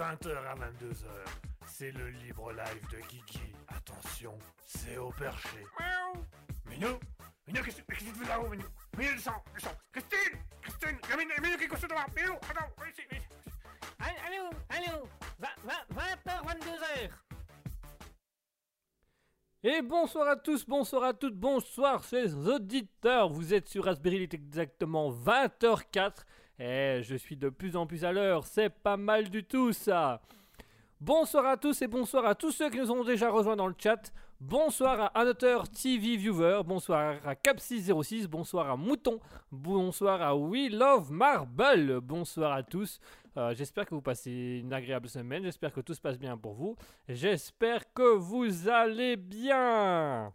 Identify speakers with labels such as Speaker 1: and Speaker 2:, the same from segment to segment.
Speaker 1: 20h à 22h, c'est le libre live de Kiki. Attention, c'est au perché. Miaou Minou Minou, qu'est-ce que tu fais là-haut, Minou Minou, descends, descends Christine Christine Minou, Minou, qui est devant Minou, attends, viens ici, viens ici.
Speaker 2: Allô, allô 20h, 22h
Speaker 3: Et bonsoir à tous, bonsoir à toutes, bonsoir chers auditeurs. Vous êtes sur Raspberry, il est exactement 20h04. Et je suis de plus en plus à l'heure, c'est pas mal du tout ça. Bonsoir à tous et bonsoir à tous ceux qui nous ont déjà rejoints dans le chat. Bonsoir à Annoteur TV Viewer, bonsoir à Cap606, bonsoir à Mouton, bonsoir à We Love Marble, bonsoir à tous. Euh, j'espère que vous passez une agréable semaine, j'espère que tout se passe bien pour vous, j'espère que vous allez bien.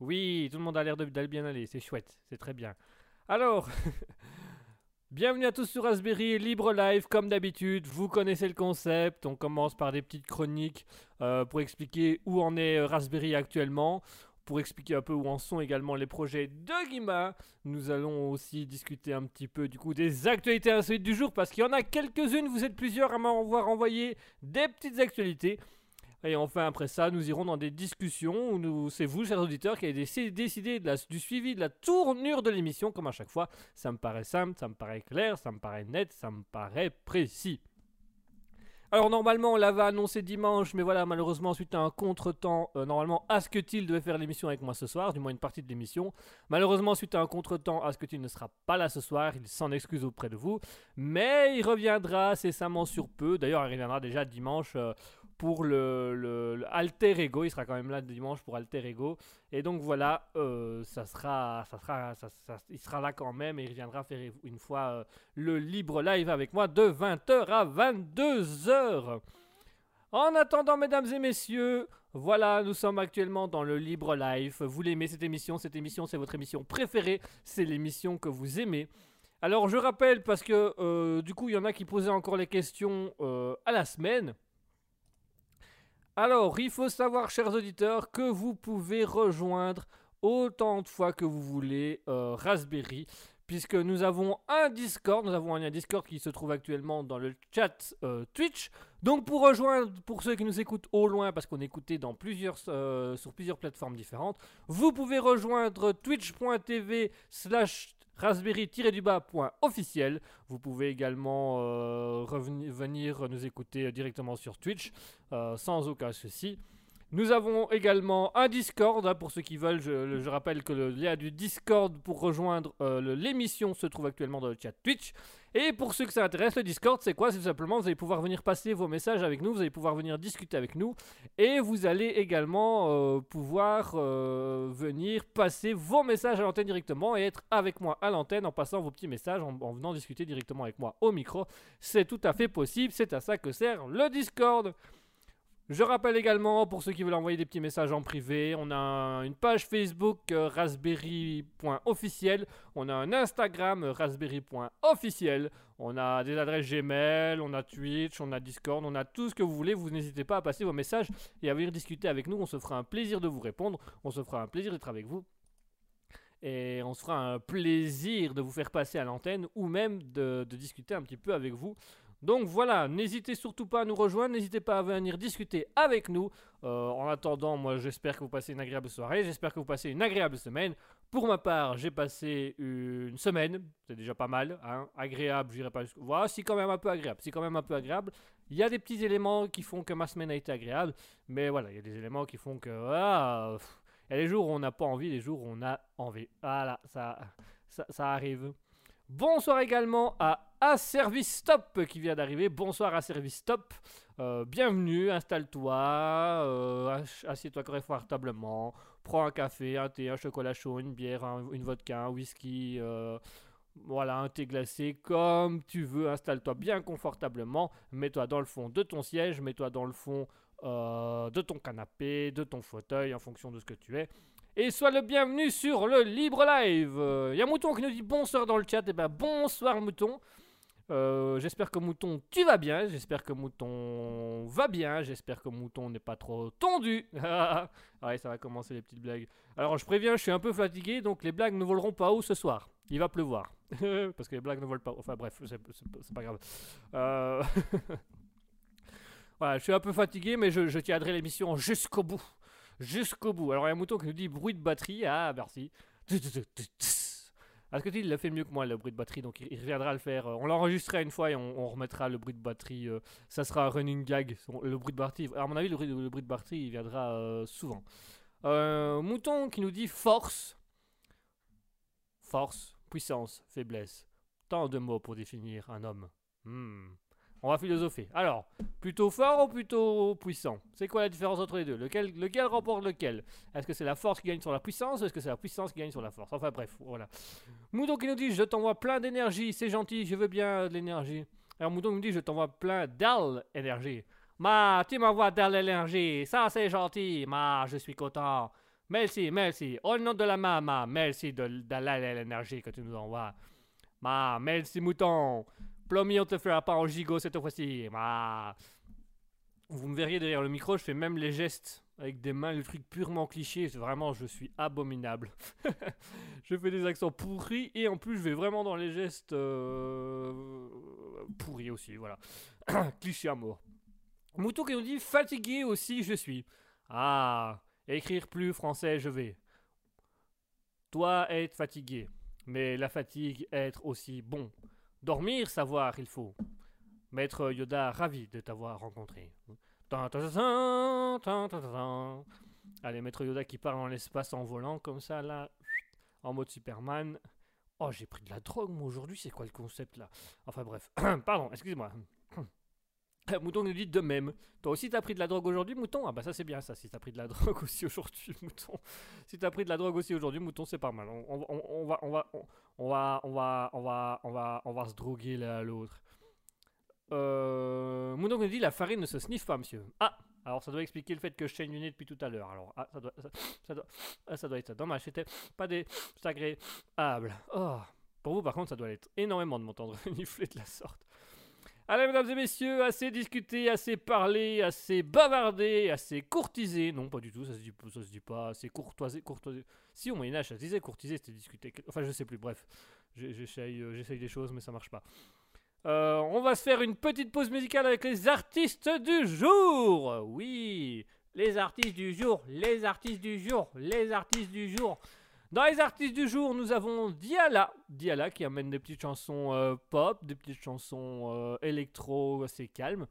Speaker 3: Oui, tout le monde a l'air d'aller bien aller, c'est chouette, c'est très bien. Alors, bienvenue à tous sur Raspberry Libre Live, comme d'habitude, vous connaissez le concept, on commence par des petites chroniques euh, pour expliquer où en est euh, Raspberry actuellement, pour expliquer un peu où en sont également les projets de Guima. Nous allons aussi discuter un petit peu du coup des actualités insolites du jour, parce qu'il y en a quelques-unes, vous êtes plusieurs à m'avoir envoyé des petites actualités. Et enfin, après ça, nous irons dans des discussions où c'est vous, chers auditeurs, qui avez déc- décidé du suivi de la tournure de l'émission, comme à chaque fois. Ça me paraît simple, ça me paraît clair, ça me paraît net, ça me paraît précis. Alors normalement on l'avait annoncé dimanche, mais voilà malheureusement suite à un contretemps, euh, normalement Asketil devait faire l'émission avec moi ce soir, du moins une partie de l'émission. Malheureusement suite à un contretemps, Asketil ne sera pas là ce soir, il s'en excuse auprès de vous, mais il reviendra incessamment sur peu. D'ailleurs il reviendra déjà dimanche euh, pour le, Alter Ego, il sera quand même là dimanche pour Alter Ego. Et donc voilà, euh, ça sera, ça sera, ça- ça- il sera là quand même et il reviendra faire une fois euh, le libre live avec moi de 20h à 22h. En attendant, mesdames et messieurs, voilà, nous sommes actuellement dans le libre live. Vous l'aimez cette émission Cette émission, c'est votre émission préférée. C'est l'émission que vous aimez. Alors, je rappelle, parce que euh, du coup, il y en a qui posaient encore les questions à la semaine. Alors, il faut savoir, chers auditeurs, que vous pouvez rejoindre autant de fois que vous voulez euh, Raspberry, puisque nous avons un Discord, nous avons un lien Discord qui se trouve actuellement dans le chat euh, Twitch. Donc, pour rejoindre, pour ceux qui nous écoutent au loin, parce qu'on dans plusieurs, euh, sur plusieurs plateformes différentes, vous pouvez rejoindre twitch.tv slash raspberry-du-bas.officiel. Vous pouvez également euh, revenir venir nous écouter directement sur Twitch euh, sans aucun souci. Nous avons également un Discord, hein, pour ceux qui veulent, je, rappelle que le lien du Discord pour rejoindre euh, l'émission se trouve actuellement dans le chat Twitch. Et pour ceux que ça intéresse, le Discord, c'est quoi? C'est tout simplement, vous allez pouvoir venir passer vos messages avec nous, vous allez pouvoir venir discuter avec nous, et vous allez également euh, pouvoir euh, venir passer vos messages à l'antenne directement et être avec moi à l'antenne en passant vos petits messages, en, en venant discuter directement avec moi au micro. C'est tout à fait possible, c'est à ça que sert le Discord. Je rappelle également, pour ceux qui veulent envoyer des petits messages en privé, on a une page Facebook euh, raspberry.officiel, on a un Instagram euh, raspberry.officiel, on a des adresses Gmail, on a Twitch, on a Discord, on a tout ce que vous voulez. Vous n'hésitez pas à passer vos messages et à venir discuter avec nous. On se fera un plaisir de vous répondre, on se fera un plaisir d'être avec vous. Et on se fera un plaisir de vous faire passer à l'antenne ou même de, de discuter un petit peu avec vous. Donc voilà, n'hésitez surtout pas à nous rejoindre, n'hésitez pas à venir discuter avec nous. Euh, en attendant, moi j'espère que vous passez une agréable soirée, j'espère que vous passez une agréable semaine. Pour ma part, j'ai passé une semaine, c'est déjà pas mal, hein. agréable, je dirais pas jusqu'au... Voilà, si quand même un peu agréable, si quand même un peu agréable. Il y a des petits éléments qui font que ma semaine a été agréable, mais voilà, il y a des éléments qui font que... Ah, il y a les jours où on n'a pas envie, les jours où on a envie. Voilà, ça, ça arrive. Bonsoir également à Service Stop qui vient d'arriver. Bonsoir à Service Stop. Euh, bienvenue, installe-toi, euh, assieds-toi confortablement, prends un café, un thé, un chocolat chaud, une bière, un- une vodka, un whisky, euh, voilà, un thé glacé, comme tu veux. Installe-toi bien confortablement, mets-toi dans le fond de ton siège, mets-toi dans le fond de ton canapé, de ton fauteuil, en fonction de ce que tu es. Et sois le bienvenu sur le Libre Live. Il y a Mouton qui nous dit bonsoir dans le chat. Et ben bonsoir Mouton. Euh, j'espère que Mouton, tu vas bien. J'espère que Mouton va bien. J'espère que Mouton n'est pas trop tondu. ouais, ça va commencer les petites blagues. Alors, je préviens, je suis un peu fatigué, donc les blagues ne voleront pas haut ce soir. Il va pleuvoir. Parce que les blagues ne volent pas haut. Enfin, bref, c'est pas grave. Euh, Voilà, je suis un peu fatigué, mais je tiendrai l'émission jusqu'au bout. Jusqu'au bout. Alors, il y a un mouton qui nous dit bruit de batterie. Ah, merci. Parce que il le fait mieux que moi, le bruit de batterie, donc il, reviendra le faire. Euh, On l'enregistrera une fois et on, remettra le bruit de batterie. euh, ça sera un running gag. Le bruit de batterie, à mon avis, le, bruit- le bruit de batterie, il viendra euh, souvent. Euh, mouton qui nous dit force. Force, puissance, faiblesse. Tant de mots pour définir un homme. Hmm. On va philosopher. Alors, plutôt fort ou plutôt puissant? C'est quoi la différence entre les deux? Lequel, lequel remporte lequel? Est-ce que c'est la force qui gagne sur la puissance ou est-ce que c'est la puissance qui gagne sur la force? Enfin bref, voilà. Mouton qui nous dit Je t'envoie plein d'énergie, c'est gentil, je veux bien de l'énergie. Alors Mouton nous dit Je t'envoie plein d'al énergie. Ma, tu m'envoies de l'énergie, ça c'est gentil, ma, je suis content. Merci, merci. Au nom de la maman, merci de, de l'énergie que tu nous envoies. Ma, merci Mouton. Plomi, on te fera pas en gigot cette fois-ci. Ma. Vous me verriez derrière le micro, je fais même les gestes avec des mains, le truc purement cliché. Vraiment, je suis abominable. je fais des accents pourris et en plus, je vais vraiment dans les gestes euh, pourris aussi. Voilà. cliché à mort. Mouton qui nous dit fatigué aussi, je suis. Ah, écrire plus français, je vais. Toi, être fatigué. Mais la fatigue, être aussi bon. Dormir, savoir, il faut. Maître Yoda, ravi de t'avoir rencontré. Allez, Maître Yoda qui part dans l'espace en volant, comme ça, là, en mode Superman. Oh, j'ai pris de la drogue, moi, aujourd'hui, c'est quoi le concept, là? Enfin, bref. Pardon, excusez-moi. Mouton nous dit de même. Toi aussi, t'as pris de la drogue aujourd'hui, Mouton? Ah, bah, ça, c'est bien, ça, si t'as pris de la drogue aussi aujourd'hui, Mouton. Si t'as pris de la drogue aussi aujourd'hui, Mouton, c'est pas mal. On, on- on- va, on va, on- va, on va, on va, on va, on va se droguer l'un à l'autre. Euh, Moudon nous dit la farine ne se sniffe pas, monsieur. Ah, alors ça doit expliquer le fait que je saigne du nez depuis tout à l'heure. Alors, ah, ça doit, ça, doit, ah, ça doit être ça. Dommage, c'était pas des agréables. Oh, pour vous, par contre, ça doit être énormément de m'entendre renifler de la sorte. Allez, mesdames et messieurs, assez discuté, assez parlé, assez bavardé, assez courtisé. Non, pas du tout, ça se dit, se dit pas. C'est courtoisé, courtoisé. Si au Moyen-Âge, ça se disait courtisé, c'était discuté. Enfin, je sais plus, bref. Euh, j'essaye des choses, mais ça marche pas. Euh, on va se faire une petite pause musicale avec les artistes du jour. Oui, les artistes du jour, les artistes du jour, les artistes du jour. Dans les artistes du jour, nous avons Diala. Diala qui amène des petites chansons euh, pop, des petites chansons euh, électro assez calmes.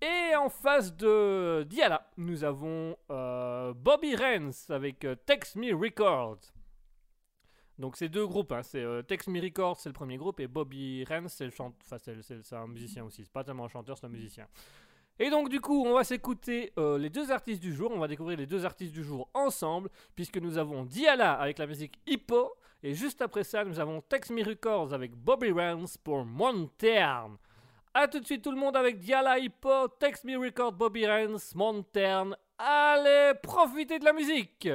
Speaker 3: Et en face de Diala, nous avons euh, Bobby Rance avec Text Me Records. Donc c'est deux groupes, hein, c'est Text Me Records, c'est le premier groupe, et Bobby le- c'est le- c'est un musicien aussi. C'est pas tellement un chanteur, c'est un musicien. Et donc du coup, on va s'écouter euh, les deux artistes du jour. On va découvrir les deux artistes du jour ensemble, puisque nous avons Diala avec la musique Hippo, et juste après ça, nous avons Text Me Records avec Bobby Rance pour Montern. A tout de suite tout le monde avec Diala Hippo, Text Me Records, Bobby Rance, Montern. Allez, profitez de la musique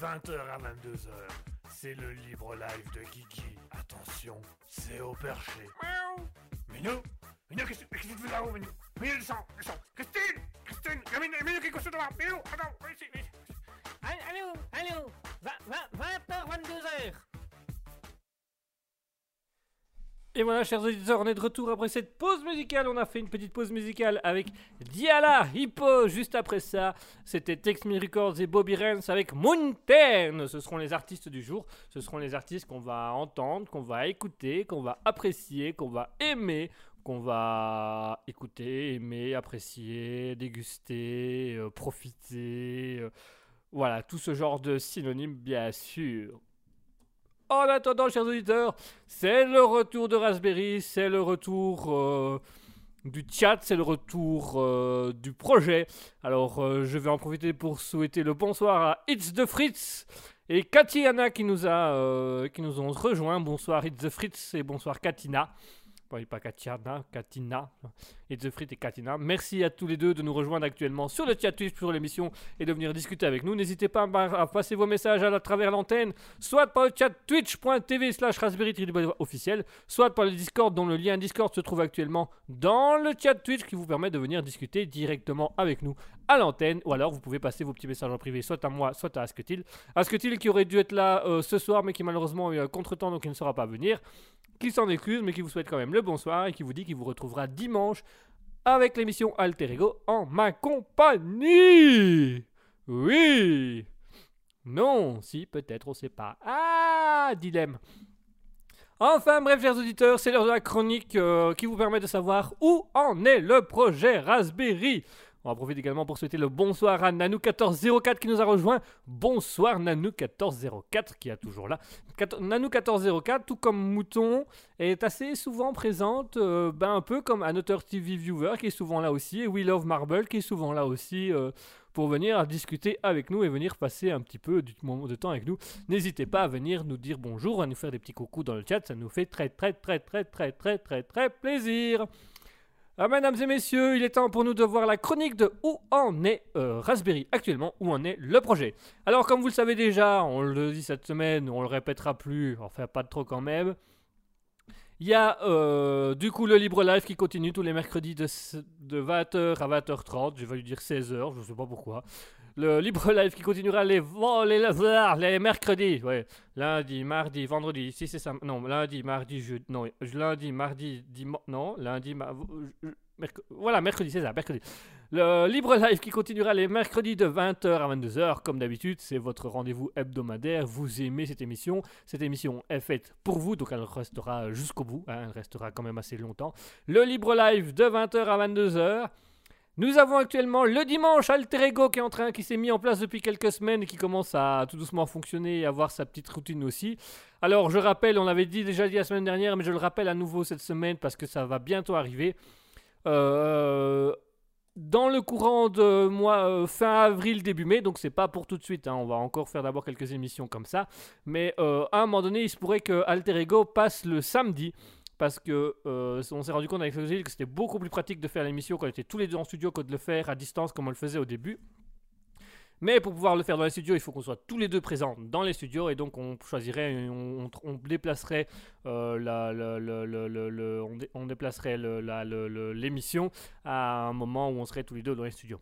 Speaker 1: 20h à 22h. C'est le libre live de Kiki. Attention, c'est au perché.
Speaker 3: Et voilà, chers auditeurs, on est de retour après cette pause musicale. On a fait une petite pause musicale avec Diala Hippo. Juste après ça, c'était Tex Me Records et Bobby Renz avec Mountain. Ce seront les artistes du jour. Ce seront les artistes qu'on va entendre, qu'on va écouter, qu'on va apprécier, qu'on va aimer, qu'on va écouter, aimer, apprécier, déguster, euh, profiter. euh, voilà, tout ce genre de synonymes, bien sûr. En attendant, chers auditeurs, c'est le retour de Raspberry, c'est le retour euh, du chat, c'est le retour euh, du projet. Alors, euh, je vais en profiter pour souhaiter le bonsoir à It's the Fritz et Katiana qui nous, a, qui nous ont rejoint. Bonsoir It's the Fritz et bonsoir Katina. Bon, pas Katiana, Katina. The Fritz et Katina. Merci à tous les deux de nous rejoindre actuellement sur le chat Twitch pour l'émission et de venir discuter avec nous. N'hésitez pas à, passer vos messages à, travers l'antenne, soit par le chat twitch.tv slash raspberry officiel, soit par le Discord dont le lien Discord se trouve actuellement dans le chat Twitch qui vous permet de venir discuter directement avec nous à l'antenne ou alors vous pouvez passer vos petits messages en privé soit à moi soit à Asketil. Asketil qui aurait dû être là euh, ce soir mais qui malheureusement a eu un contretemps donc il ne saura pas venir, qui s'en excuse mais qui vous souhaite quand même le bonsoir et qui vous dit qu'il vous retrouvera dimanche avec l'émission Alter Ego en ma compagnie. Oui. Non, si, peut-être, on sait pas. Ah, dilemme. Enfin, bref, chers auditeurs, c'est l'heure de la chronique euh, qui vous permet de savoir où en est le projet Raspberry. On va profiter également pour souhaiter le bonsoir à Nanou1404 qui nous a rejoint. Bonsoir Nanou1404 qui est toujours là. Quat- Nanou1404, tout comme Mouton, est assez souvent présente, euh, ben, un peu comme Another TV Viewer qui est souvent là aussi, et We Love Marble qui est souvent là aussi euh, pour venir discuter avec nous et venir passer un petit peu du moment de temps avec nous. N'hésitez pas à venir nous dire bonjour, à nous faire des petits coucous dans le chat, ça nous fait très très très très très très très très plaisir. Ah, mesdames et messieurs, il est temps pour nous de voir la chronique de où en est euh, Raspberry actuellement, où en est le projet? Alors comme vous le savez déjà, on le dit cette semaine, on le répétera plus, enfin pas trop quand même. Il y a euh, du coup le libre live qui continue tous les mercredis de, de 20h à 20h30, je vais lui dire 16h, je sais pas pourquoi. Le libre live qui continuera les, les, les mercredis, ouais. Lundi, mardi, vendredi, si c'est ça. Non, lundi, mardi, jeudi. Non, lundi, mardi, dimanche. Non, lundi, ma- voilà, mercredi, c'est ça, mercredi. Le libre live qui continuera les mercredis de 20h à 22h, comme d'habitude, c'est votre rendez-vous hebdomadaire. Vous aimez cette émission. Cette émission est faite pour vous, donc elle restera jusqu'au bout. hein, elle restera quand même assez longtemps. Le libre live de 20h à 22h. Nous avons actuellement le dimanche Alter Ego qui est en train, qui s'est mis en place depuis quelques semaines et qui commence à tout doucement fonctionner et avoir sa petite routine aussi. Alors je rappelle, on l'avait dit déjà dit la semaine dernière, mais je le rappelle à nouveau cette semaine parce que ça va bientôt arriver. Euh, dans le courant de euh, fin avril début mai, donc c'est pas pour tout de suite. hein, on va encore faire d'abord quelques émissions comme ça, mais euh, à un moment donné, il se pourrait que Alter Ego passe le samedi parce que euh, on s'est rendu compte avec Fossil que c'était beaucoup plus pratique de faire l'émission quand on était tous les deux en studio que de le faire à distance comme on le faisait au début. Mais pour pouvoir le faire dans les studios, il faut qu'on soit tous les deux présents dans les studios et donc on choisirait, on, déplacerait on, on déplacerait l'émission à un moment où on serait tous les deux dans les studios.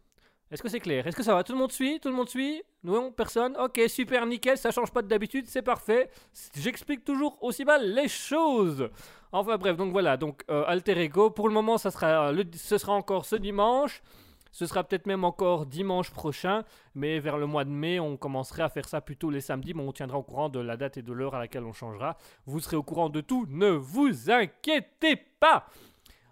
Speaker 3: Est-ce que c'est clair? Est-ce que ça va? Tout le monde suit? Tout le monde suit? Non Personne? Ok, super, nickel, ça change pas d'habitude, c'est parfait. J'explique toujours aussi mal les choses. Enfin bref, donc voilà, donc euh, Alter Ego, pour le moment, ça sera, le- ce sera encore ce dimanche. Ce sera peut-être même encore dimanche prochain, mais vers le mois de mai, on commencerait à faire ça plutôt les samedis, mais on tiendra au courant de la date et de l'heure à laquelle on changera. Vous serez au courant de tout, ne vous inquiétez pas.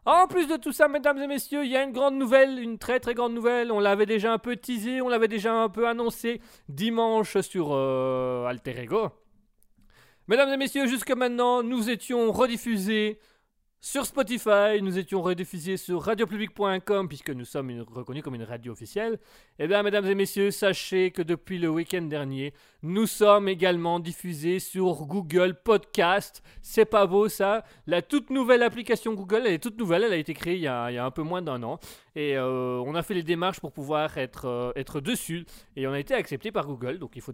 Speaker 3: En plus de tout ça, mesdames et messieurs, il y a une grande nouvelle, une très très grande nouvelle. On l'avait déjà un peu teasé, on l'avait déjà un peu annoncé dimanche sur euh, Alter Ego. Mesdames et messieurs, jusque maintenant, nous étions rediffusés Sur Spotify, nous étions rediffusés sur radiopublic.com puisque nous sommes reconnus comme une radio officielle. Eh bien, mesdames et messieurs, sachez que depuis le week-end dernier, nous sommes également diffusés sur Google Podcast. C'est pas beau ça La toute nouvelle application Google, elle est toute nouvelle, elle a été créée il y a, un peu moins d'un an. Et euh, on a fait les démarches pour pouvoir être, euh, être dessus. Et on a été accepté par Google. Donc il faut,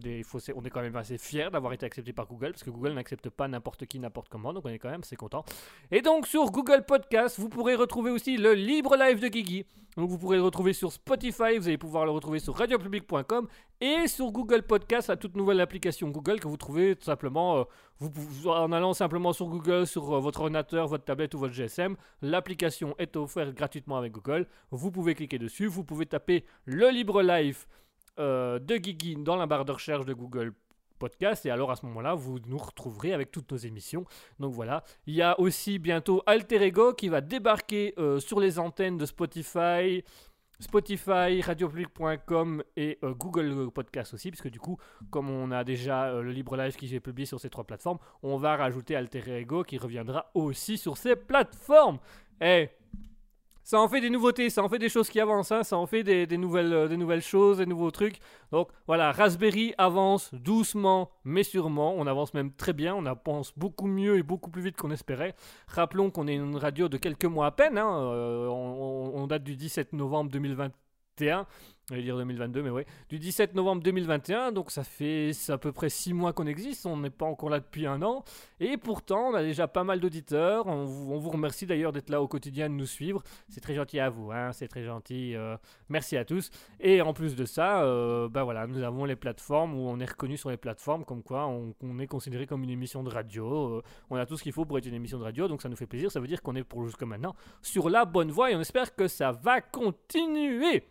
Speaker 3: on est quand même assez fiers d'avoir été accepté par Google. Parce que Google n'accepte pas n'importe qui, n'importe comment. Donc on est quand même assez content. Et donc sur Google Podcast, vous pourrez retrouver aussi le libre live de Guigui. Donc vous pourrez le retrouver sur Spotify, vous allez pouvoir le retrouver sur radiopublic.com et sur Google Podcast, la toute nouvelle application Google que vous trouvez tout simplement euh, en allant simplement sur Google, sur euh, votre ordinateur, votre tablette ou votre GSM. L'application est offerte gratuitement avec Google. Vous pouvez cliquer dessus, vous pouvez taper le libre live euh, de Guigui dans la barre de recherche de Google Podcast et alors à ce moment-là, vous nous retrouverez avec toutes nos émissions. Donc voilà, il y a aussi bientôt Alter Ego qui va débarquer euh, sur les antennes de Spotify, Spotify, radiopublic.com et euh, Google Podcast aussi, puisque du coup, comme on a déjà euh, le Libre Live qui est publié sur ces trois plateformes, on va rajouter Alter Ego qui reviendra aussi sur ces plateformes. Eh, ça en fait des nouveautés, ça en fait des choses qui avancent, hein, ça en fait des, nouvelles, euh, des nouvelles choses, des nouveaux trucs. Donc voilà, Raspberry avance doucement mais sûrement. On avance même très bien, on avance beaucoup mieux et beaucoup plus vite qu'on espérait. Rappelons qu'on est une radio de quelques mois à peine, hein, euh, on date du 17 novembre 2021. Je vais dire 2022, mais oui. Du 17 novembre 2021, donc ça fait à peu près 6 mois qu'on existe, on n'est pas encore là depuis un an. Et pourtant, on a déjà pas mal d'auditeurs. On, vous- remercie d'ailleurs d'être là au quotidien, de nous suivre. C'est très gentil à vous, hein, c'est très gentil. euh, merci à tous. Et en plus de ça, euh, bah voilà, nous avons les plateformes où on est reconnu sur les plateformes, comme quoi on, on est considéré comme une émission de radio. euh, on a tout ce qu'il faut pour être une émission de radio, donc ça nous fait plaisir. Ça veut dire qu'on est pour jusque maintenant sur la bonne voie et on espère que ça va continuer.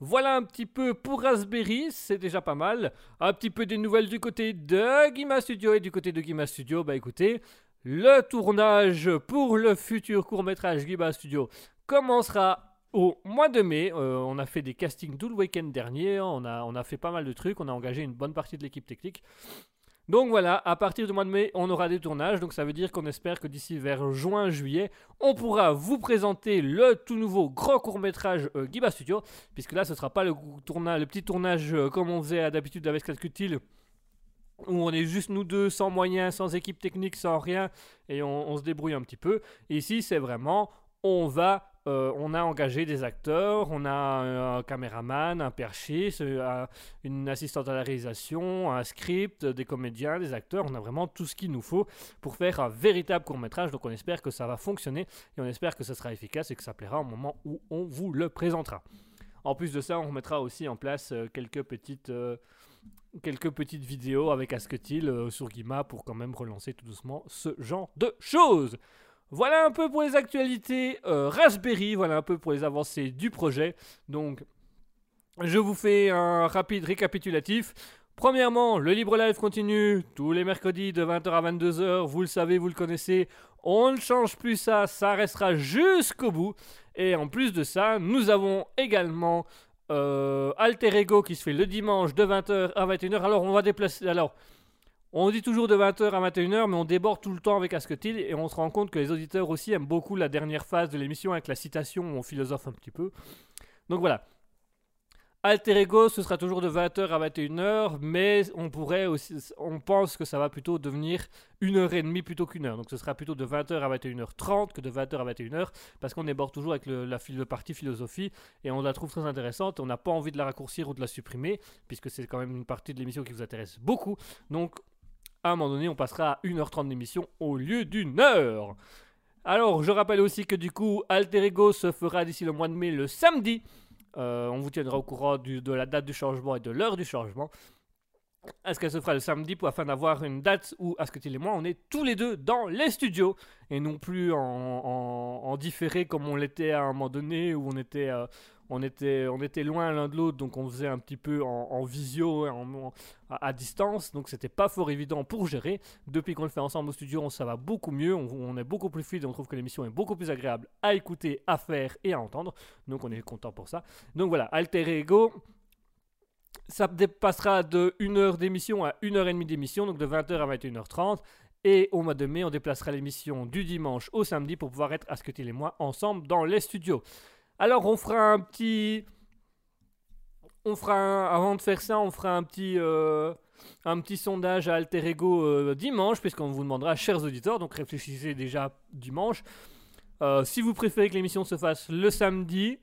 Speaker 3: Voilà un petit peu pour Raspberry, c'est déjà pas mal. Un petit peu des nouvelles du côté de Guima Studio et du côté de Guima Studio, bah écoutez, le tournage pour le futur court-métrage Guima Studio commencera au mois de mai. Euh, on a fait des castings tout le week-end dernier, on a, on a fait pas mal de trucs, on a engagé une bonne partie de l'équipe technique. Donc voilà, à partir du mois de mai, on aura des tournages, donc ça veut dire qu'on espère que d'ici vers juin-juillet, on pourra vous présenter le tout nouveau grand court-métrage euh, Guiba Studio, puisque là ce sera pas le, petit tournage euh, comme on faisait d'habitude avec Calcutil, où on est juste nous deux, sans moyens, sans équipe technique, sans rien, et on se débrouille un petit peu. Ici, c'est vraiment, on va, euh, on a engagé des acteurs, on a un, caméraman, un perchiste, euh, un- une assistante à la réalisation, un script, des comédiens, des acteurs, on a vraiment tout ce qu'il nous faut pour faire un véritable court métrage. Donc on espère que ça va fonctionner et on espère que ça sera efficace et que ça plaira au moment où on vous le présentera. En plus de ça, on remettra aussi en place quelques petites euh, quelques petites vidéos avec Asketil euh, sur Guima pour quand même relancer tout doucement ce genre de choses. Voilà un peu pour les actualités euh, Raspberry, voilà un peu pour les avancées du projet. Donc, je vous fais un rapide récapitulatif. Premièrement, le Libre Live continue tous les mercredis de 20h à 22h. Vous le savez, vous le connaissez. On ne change plus ça, ça restera jusqu'au bout. Et en plus de ça, nous avons également euh, Alter Ego qui se fait le dimanche de 20h à 21h. Alors, on va déplacer. Alors, on dit toujours de 20h à 21h, mais on déborde tout le temps avec Asketil et on se rend compte que les auditeurs aussi aiment beaucoup la dernière phase de l'émission avec la citation où on philosophe un petit peu. Donc voilà. Alter Ego, ce sera toujours de 20h à 21h, mais on pourrait aussi, on pense que ça va plutôt devenir une heure et demie plutôt qu'une heure. Donc ce sera plutôt de 20h à 21h30 que de 20h à 21h, parce qu'on déborde toujours avec le- la, partie philosophie et on la trouve très intéressante. On n'a pas envie de la raccourcir ou de la supprimer, puisque c'est quand même une partie de l'émission qui vous intéresse beaucoup. Donc à un moment donné, on passera à 1h30 d'émission au lieu d'une heure. Alors, je rappelle aussi que du coup, Alter Ego se fera d'ici le mois de mai le samedi. Euh, on vous tiendra au courant de la date du changement et de l'heure du changement. Est-ce qu'elle se fera le samedi pour afin d'avoir une date où Asketil et moi on est tous les deux dans les studios et non plus en différé comme on l'était à un moment donné où on était, euh, on était, loin l'un de l'autre donc on faisait un petit peu en, visio, en- à, à distance donc c'était pas fort évident pour gérer. Depuis qu'on le fait ensemble au studio on, ça va beaucoup mieux, on, est beaucoup plus fluide on trouve que l'émission est beaucoup plus agréable à écouter, à faire et à entendre donc on est content pour ça. Donc voilà, Alter Ego. Ça dépassera de 1 heure d'émission à 1 heure et demie d'émission, donc de 20h à 21h30. Et au mois de mai, on déplacera l'émission du dimanche au samedi pour pouvoir être Asketil et moi ensemble dans les studios. Alors on fera un petit... On Avant de faire ça, on fera un petit... euh, sondage à Alter Ego euh, dimanche, puisqu'on vous demandera, chers auditeurs, donc réfléchissez déjà dimanche, euh, si vous préférez que l'émission se fasse le samedi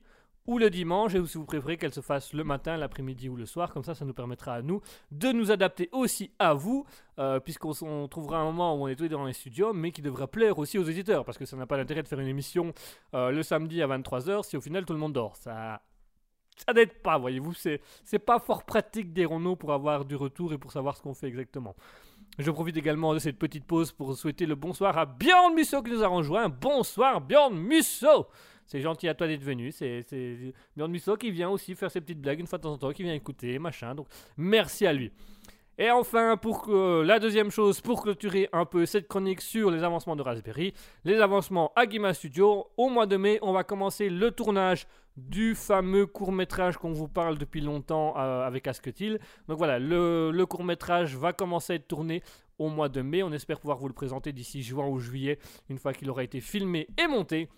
Speaker 3: ou le dimanche, et si vous préférez qu'elle se fasse le matin, l'après-midi ou le soir, comme ça, ça nous permettra à nous de nous adapter aussi à vous, euh, puisqu'on trouvera un moment où on est tous dans les studios, mais qui devra plaire aussi aux auditeurs, parce que ça n'a pas d'intérêt de faire une émission euh, le samedi à 23h si au final tout le monde dort. Ça, ça n'aide pas, voyez-vous, c'est c'est pas fort pratique Renault pour avoir du retour et pour savoir ce qu'on fait exactement. Je profite également de cette petite pause pour souhaiter le bonsoir à Bjorn Musso qui nous a rejoint. Bonsoir Bjorn Musso C'est gentil à toi d'être venu. C'est Bjorn Musso qui vient aussi faire ses petites blagues une fois de temps en temps, qui vient écouter, machin. Donc merci à lui. Et enfin, pour que, la deuxième chose, pour clôturer un peu cette chronique sur les avancements de Raspberry, les avancements à Guima Studio, au mois de mai, on va commencer le tournage du fameux court-métrage qu'on vous parle depuis longtemps euh, avec Asketil. Donc voilà, le, le court-métrage va commencer à être tourné au mois de mai. On espère pouvoir vous le présenter d'ici juin ou juillet, une fois qu'il aura été filmé et monté.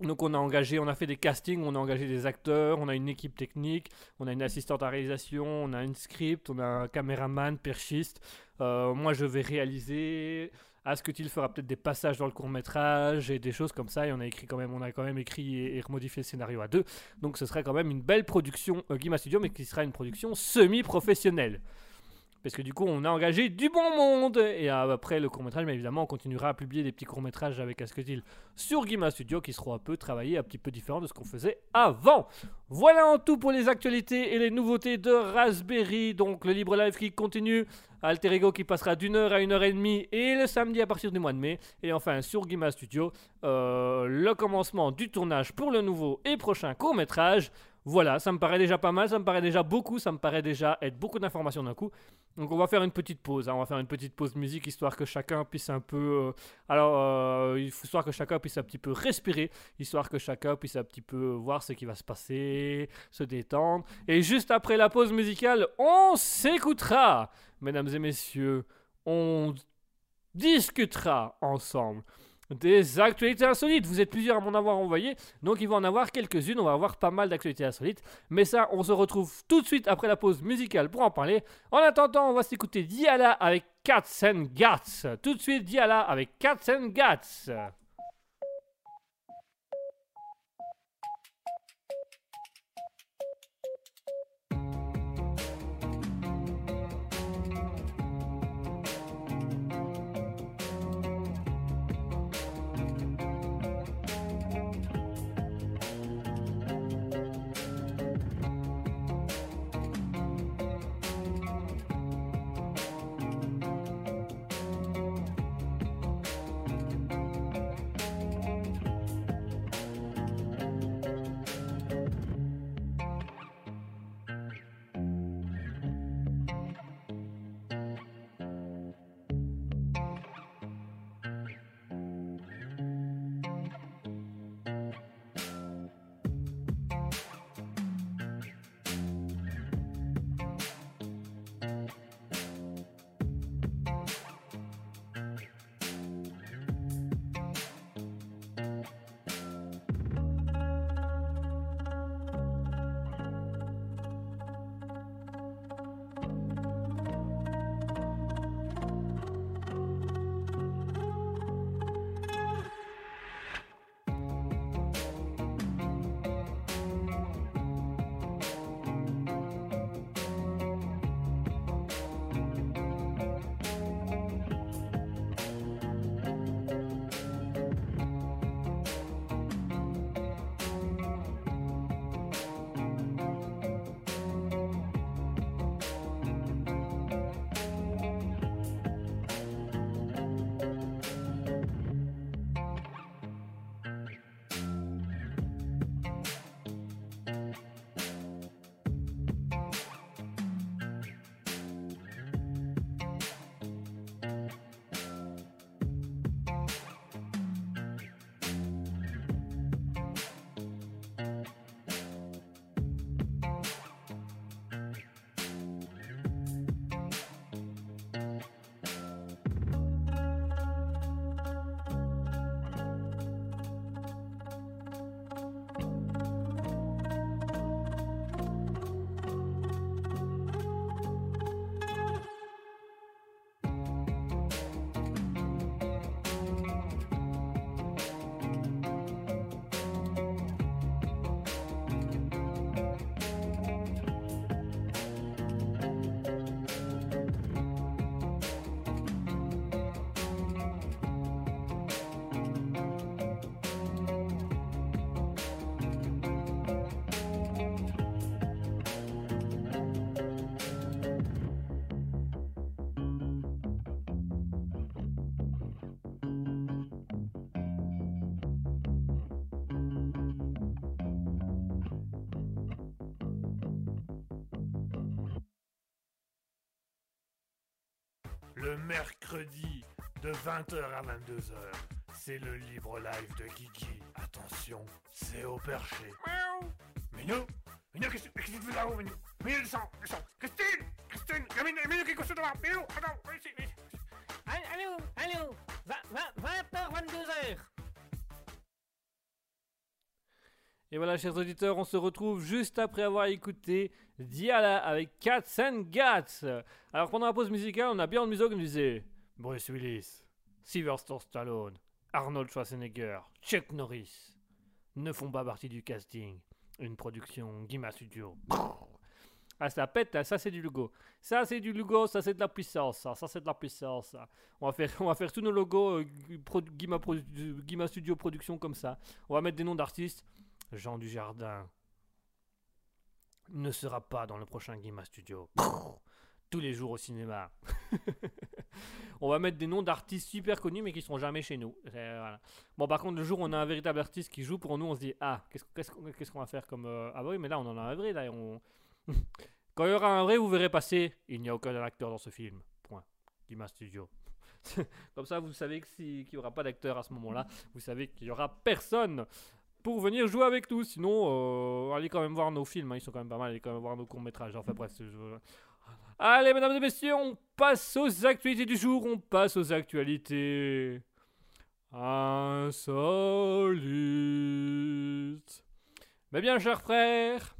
Speaker 3: Donc on a engagé, on a fait des castings, on a engagé des acteurs, on a une équipe technique, on a une assistante à réalisation, on a une script, on a un caméraman, perchiste. Euh, moi je vais réaliser. Asketil fera peut-être des passages dans le court métrage et des choses comme ça. Et on a écrit quand même, on a quand même écrit et, et remodifié le scénario à deux. Donc ce serait quand même une belle production euh, Studio, mais qui sera une production semi-professionnelle. Parce que du coup, on a engagé du bon monde. Et après le court-métrage, mais évidemment, on continuera à publier des petits courts-métrages avec Asketil sur Guima Studio qui seront un peu travaillés, un petit peu différents de ce qu'on faisait avant. Voilà en tout pour les actualités et les nouveautés de Raspberry. Donc le Libre Live qui continue. Alter Ego qui passera d'une heure à une heure et demie et le samedi à partir du mois de mai. Et enfin sur Guima Studio, euh, le commencement du tournage pour le nouveau et prochain court-métrage. Voilà, ça me paraît déjà pas mal, ça me paraît déjà beaucoup, ça me paraît déjà être beaucoup d'informations d'un coup. Donc on va faire une petite pause, hein, on va faire une petite pause musique histoire que chacun puisse un peu... euh, alors, euh, histoire que chacun puisse un petit peu respirer, histoire que chacun puisse un petit peu voir ce qui va se passer, se détendre. Et juste après la pause musicale, on s'écoutera, mesdames et messieurs, on discutera ensemble des actualités insolites. Vous êtes plusieurs à m'en avoir envoyé, donc il va en avoir quelques-unes. On va avoir pas mal d'actualités insolites. Mais ça, on se retrouve tout de suite après la pause musicale pour en parler. En attendant, on va s'écouter Diala avec Cats and Gats. Tout de suite, Diala avec Cats and Gats.
Speaker 1: Le mercredi de 20h à 22h. C'est le libre live de Guigui. Attention, c'est au perché. Miaou Minou Minou, qu'est-ce que tu fais là-haut, Minou Minou, le sang Christine Christine Minou, Minou, qu'est-ce que tu fais Minou, attends, ici, ici.
Speaker 2: Allô, allô 20h, 22h
Speaker 3: Et voilà, chers auditeurs, on se retrouve juste après avoir écouté Diala avec Cats and Gats. Alors, pendant la pause musicale, on a bien Musso qui nous disait Bruce Willis, Sylvester Stallone, Arnold Schwarzenegger, Chuck Norris ne font pas partie du casting. Une production Guima Studio. Ah, ça pète, ça c'est du logo. Ça c'est du logo, ça c'est de la puissance. Ça, ça c'est de la puissance. ça. On va faire, on va faire tous nos logos euh, Pro- Guima, Pro- Guima Studio Production comme ça. On va mettre des noms d'artistes. Jean Dujardin ne sera pas dans le prochain Guima Studio. Tous les jours au cinéma. on va mettre des noms d'artistes super connus mais qui seront jamais chez nous. Voilà. Bon, par contre, le jour où on a un véritable artiste qui joue pour nous, on se dit Ah, qu'est-ce qu'on va faire comme. euh, Ah, bah oui, mais là, on en a un vrai. Là, on... Quand il y aura un vrai, vous verrez passer Il n'y a aucun acteur dans ce film. Point. Guima Studio. Comme ça, vous savez que si- qu'il n'y aura pas d'acteur à ce moment-là. Vous savez qu'il n'y aura personne pour venir jouer avec nous. Sinon, euh, allez quand même voir nos films. hein, Ils sont quand même pas mal. Allez quand même voir nos courts-métrages. Enfin bref. Allez, mesdames et messieurs, on passe aux actualités du jour. On passe aux actualités insolites. Mais bien, chers frères,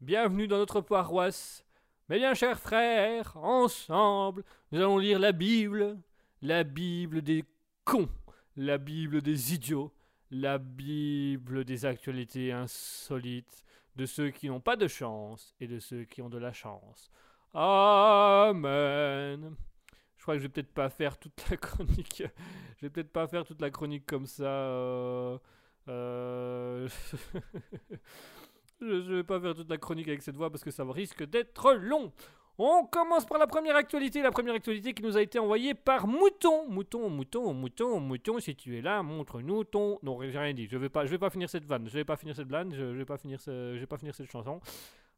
Speaker 3: bienvenue dans notre paroisse. Mais bien, chers frères, ensemble, nous allons lire la Bible. La Bible des cons. La Bible des idiots. La Bible des actualités insolites. De ceux qui n'ont pas de chance et de ceux qui ont de la chance. Amen. Je crois que je vais peut-être pas faire toute la chronique. Je vais peut-être pas faire toute la chronique comme ça. euh, euh, je, vais pas faire toute la chronique avec cette voix parce que ça risque d'être long. On commence par la première actualité, la première actualité qui nous a été envoyée par Mouton. Mouton, Mouton, Mouton, Mouton, si tu es là, montre-nous ton. Non, j'ai rien dit. Je vais pas, je vais pas finir cette vanne. Je vais pas finir cette vanne. Je, vais pas finir, je vais pas finir cette chanson.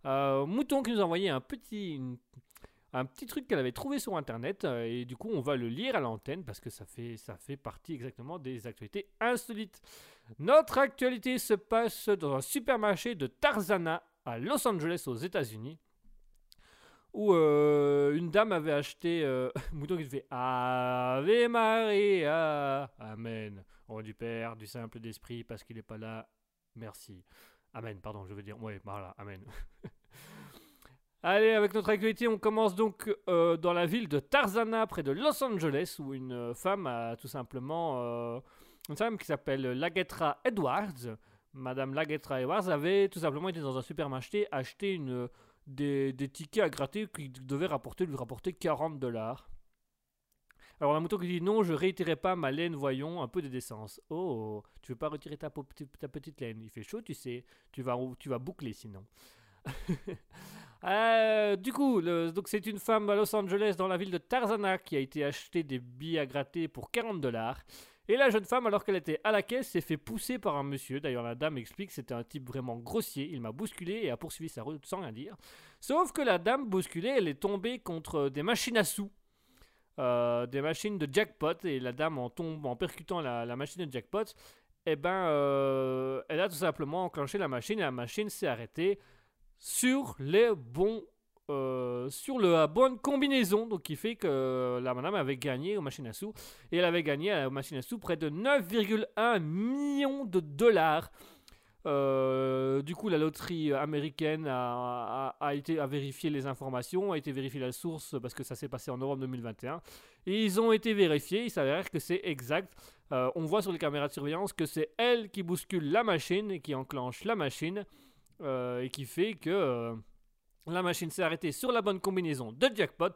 Speaker 3: Euh, Mouton qui nous a envoyé un petit, un petit truc qu'elle avait trouvé sur internet euh, et du coup on va le lire à l'antenne parce que ça fait, ça fait partie exactement des actualités insolites. Notre actualité se passe dans un supermarché de Tarzana à Los Angeles aux États-Unis où euh, une dame avait acheté euh, Mouton qui fait Ave Maria Amen nom du Père du simple d'esprit parce qu'il n'est pas là merci Amen pardon je veux dire ouais voilà Amen Allez, avec notre actualité, on commence donc euh, dans la ville de Tarzana, près de Los Angeles, où une euh, femme a tout simplement. une femme qui s'appelle Lagetra Edwards. Madame Lagetra Edwards avait tout simplement été dans un supermarché acheter une, des, tickets à gratter qui devaient rapporter, lui rapporter 40 dollars. Alors la moto qui dit non, je réitérerai pas ma laine, voyons, un peu de décence. Oh, tu veux pas retirer ta, ta petite laine? Il fait chaud, tu sais. Tu vas, tu vas boucler sinon. Euh, du coup, donc c'est une femme à Los Angeles dans la ville de Tarzana qui a été acheté des billets à gratter pour 40 dollars. Et la jeune femme, alors qu'elle était à la caisse, s'est fait pousser par un monsieur. D'ailleurs, la dame explique que c'était un type vraiment grossier. Il m'a bousculé et a poursuivi sa route sans rien dire. Sauf que la dame bousculée, elle est tombée contre des machines à sous. Euh, des machines de jackpot. Et la dame, en, en percutant la, la machine de jackpot, eh ben, euh, elle a tout simplement enclenché la machine et la machine s'est arrêtée sur les bons euh, sur la bonne combinaison. Donc qui fait que la madame avait gagné aux machines à sous et elle avait gagné à la machine à sous près de 9,1 millions de dollars. Euh, du coup la loterie américaine a, été a vérifié les informations a été vérifié la source parce que ça s'est passé en novembre 2021 et ils ont été vérifiés. Il s'avère que c'est exact. Euh, on voit sur les caméras de surveillance que c'est elle qui bouscule la machine et qui enclenche la machine euh, et qui fait que euh, la machine s'est arrêtée sur la bonne combinaison de jackpot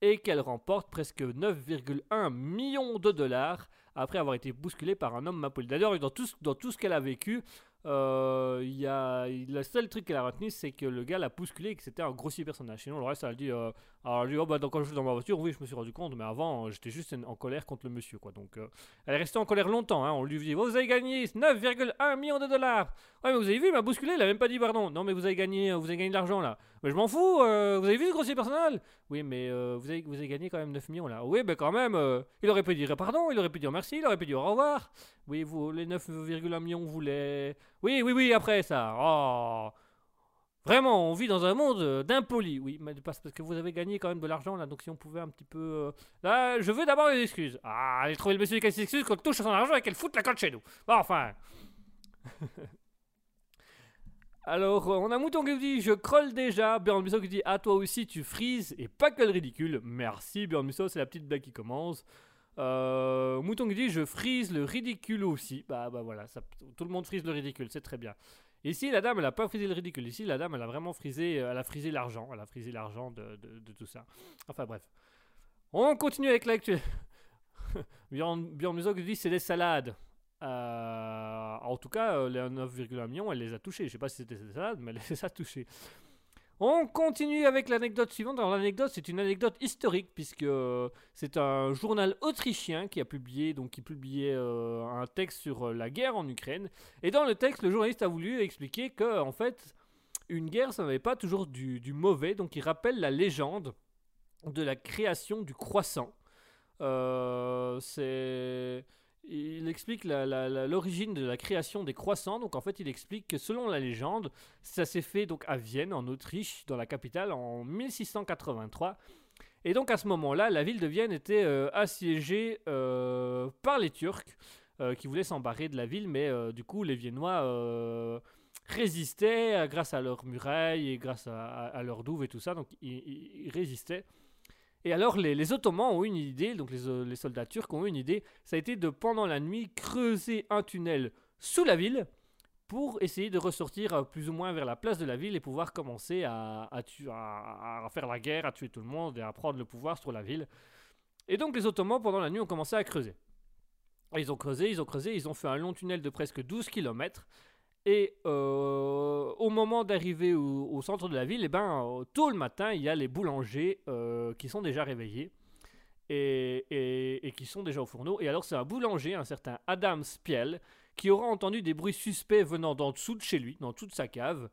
Speaker 3: et qu'elle remporte presque 9,1 millions de dollars après avoir été bousculée par un homme mal poli. D'ailleurs, dans tout ce qu'elle a vécu, euh, y a, le seul truc qu'elle a retenu, c'est que le gars l'a bousculé et que c'était un grossier personnage. Sinon, le reste, elle dit, euh, alors, elle dit oh, bah, quand je suis dans ma voiture, oui, je me suis rendu compte, mais avant, j'étais juste en colère contre le monsieur, quoi. Donc, euh, elle est restée en colère longtemps. Hein. On lui dit, vous avez gagné 9,1 millions de dollars. Ouais, mais vous avez vu, il m'a bousculé, il a même pas dit pardon. Non, mais vous avez gagné, vous avez gagné de l'argent là. Mais je m'en fous, euh, vous avez vu ce grossier personnel Oui, mais euh, vous, avez, vous avez gagné quand même 9 millions là. Oui, mais quand même, il aurait pu dire pardon, il aurait pu dire merci, il aurait pu dire au revoir. Oui, vous, les 9,1 millions, vous les. Oui, oui, oui, après ça. Oh Vraiment, on vit dans un monde euh, d'impolis. Oui, mais parce que vous avez gagné quand même de l'argent là, donc si on pouvait un petit peu. Euh, là, je veux d'abord des excuses. Ah, j'ai trouvé le monsieur qui a des excuses qu'on touche son argent et qu'elle fout la cote chez nous. Enfin. Alors, euh, on a Mouton qui dit Je crolle déjà. Björn Musso qui dit À toi aussi, tu frises et pas que le ridicule. Merci, Björn Musso, c'est la petite blague qui commence. Mouton qui dit Je frise le ridicule aussi. Bah, bah voilà, ça, tout le monde frise le ridicule, c'est très bien. Ici, la dame, elle a pas frisé le ridicule. Ici, la dame, elle a vraiment frisé, euh, elle a frisé l'argent. Elle a frisé l'argent de, tout ça. Enfin, bref. On continue avec l'actu. Bjorn, Bjorn dit c'est des salades. Euh, en tout cas, euh, les 9,1 millions, elle les a touchés. Je sais pas si c'était des salades, mais elle les a touchés. On continue avec l'anecdote suivante. Alors l'anecdote, c'est une anecdote historique puisque euh, c'est un journal autrichien qui a publié donc qui publiait euh, un texte sur euh, la guerre en Ukraine. Et dans le texte, le journaliste a voulu expliquer que en fait, une guerre, ça n'avait pas toujours du, du, mauvais. Donc il rappelle la légende de la création du croissant. c'est il explique l'origine de la création des croissants. Donc en fait, il explique que selon la légende, ça s'est fait donc à Vienne, en Autriche, dans la capitale, en 1683. Et donc à ce moment-là, la ville de Vienne était euh, assiégée euh, par les Turcs euh, qui voulaient s'embarrer de la ville, mais du coup les Viennois résistaient grâce à leurs murailles et grâce à, leurs douves et tout ça, donc ils résistaient. Et alors les, Ottomans ont une idée, donc les, les, soldats turcs ont une idée, ça a été de pendant la nuit creuser un tunnel sous la ville pour essayer de ressortir euh, plus ou moins vers la place de la ville et pouvoir commencer à, à, à, faire la guerre, à tuer tout le monde et à prendre le pouvoir sur la ville. Et donc les Ottomans pendant la nuit ont commencé à creuser. Ils ont creusé, ils ont creusé, ils ont fait un long tunnel de presque 12 km et euh, au moment d'arriver au, centre de la ville, eh ben, euh, tôt le matin, il y a les boulangers euh, qui sont déjà réveillés et, qui sont déjà au fourneau. Et alors c'est un boulanger, un certain Adam Spiel, qui aura entendu des bruits suspects venant d'en dessous de chez lui, dans toute sa cave,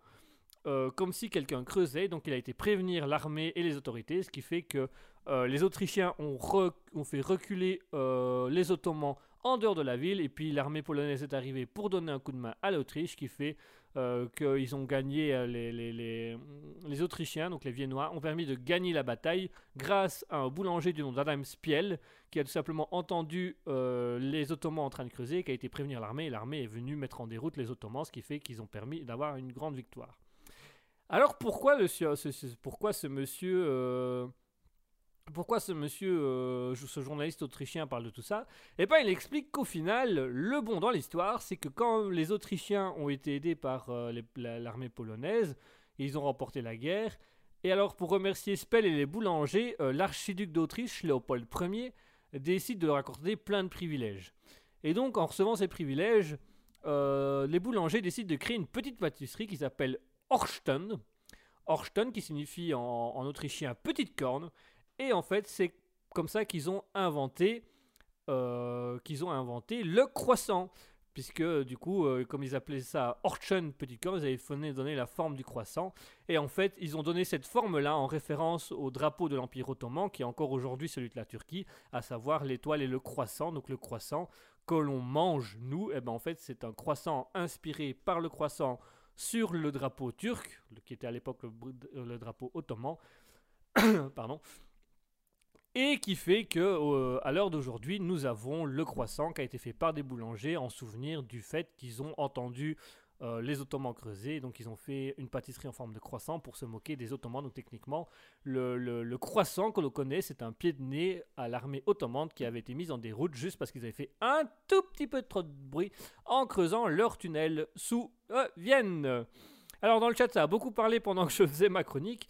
Speaker 3: comme si quelqu'un creusait. Donc il a été prévenir l'armée et les autorités, ce qui fait que les Autrichiens ont fait reculer les Ottomans en dehors de la ville. Et puis l'armée polonaise est arrivée pour donner un coup de main à l'Autriche, qui fait euh, qu'ils ont gagné, euh, les, les, les, Autrichiens, donc les Viennois, ont permis de gagner la bataille grâce à un boulanger du nom d'Adam Spiel, qui a tout simplement entendu euh, les Ottomans en train de creuser, qui a été prévenir l'armée, et l'armée est venue mettre en déroute les Ottomans, ce qui fait qu'ils ont permis d'avoir une grande victoire. Alors pourquoi, le, pourquoi ce monsieur pourquoi ce monsieur, euh, ce journaliste autrichien parle de tout ça? Eh bien, il explique qu'au final, le bon dans l'histoire, c'est que quand les Autrichiens ont été aidés par euh, l'armée polonaise, ils ont remporté la guerre. Et alors, pour remercier Spell et les boulangers, euh, l'archiduc d'Autriche, Léopold Ier, décide de leur accorder plein de privilèges. Et donc, en recevant ces privilèges, les boulangers décident de créer une petite pâtisserie qui s'appelle Orsten. Orsten, qui signifie en, en autrichien petite corne, et en fait, c'est comme ça qu'ils ont inventé, euh, qu'ils ont inventé le croissant. Puisque du coup, euh, comme ils appelaient ça Orchen petit corps, ils avaient donné la forme du croissant. Et en fait, ils ont donné cette forme-là en référence au drapeau de l'Empire ottoman, qui est encore aujourd'hui celui de la Turquie, à savoir l'étoile et le croissant. Donc le croissant que l'on mange, nous, et eh ben en fait, c'est un croissant inspiré par le croissant sur le drapeau turc, qui était à l'époque le drapeau ottoman. Pardon et qui fait que euh, à l'heure d'aujourd'hui, nous avons le croissant qui a été fait par des boulangers en souvenir du fait qu'ils ont entendu euh, les Ottomans creuser, donc ils ont fait une pâtisserie en forme de croissant pour se moquer des Ottomans. Donc techniquement, le, croissant que l'on connaît, c'est un pied de nez à l'armée ottomane qui avait été mise en déroute juste parce qu'ils avaient fait un tout petit peu trop de bruit en creusant leur tunnel sous euh, Vienne. Alors dans le chat, ça a beaucoup parlé pendant que je faisais ma chronique.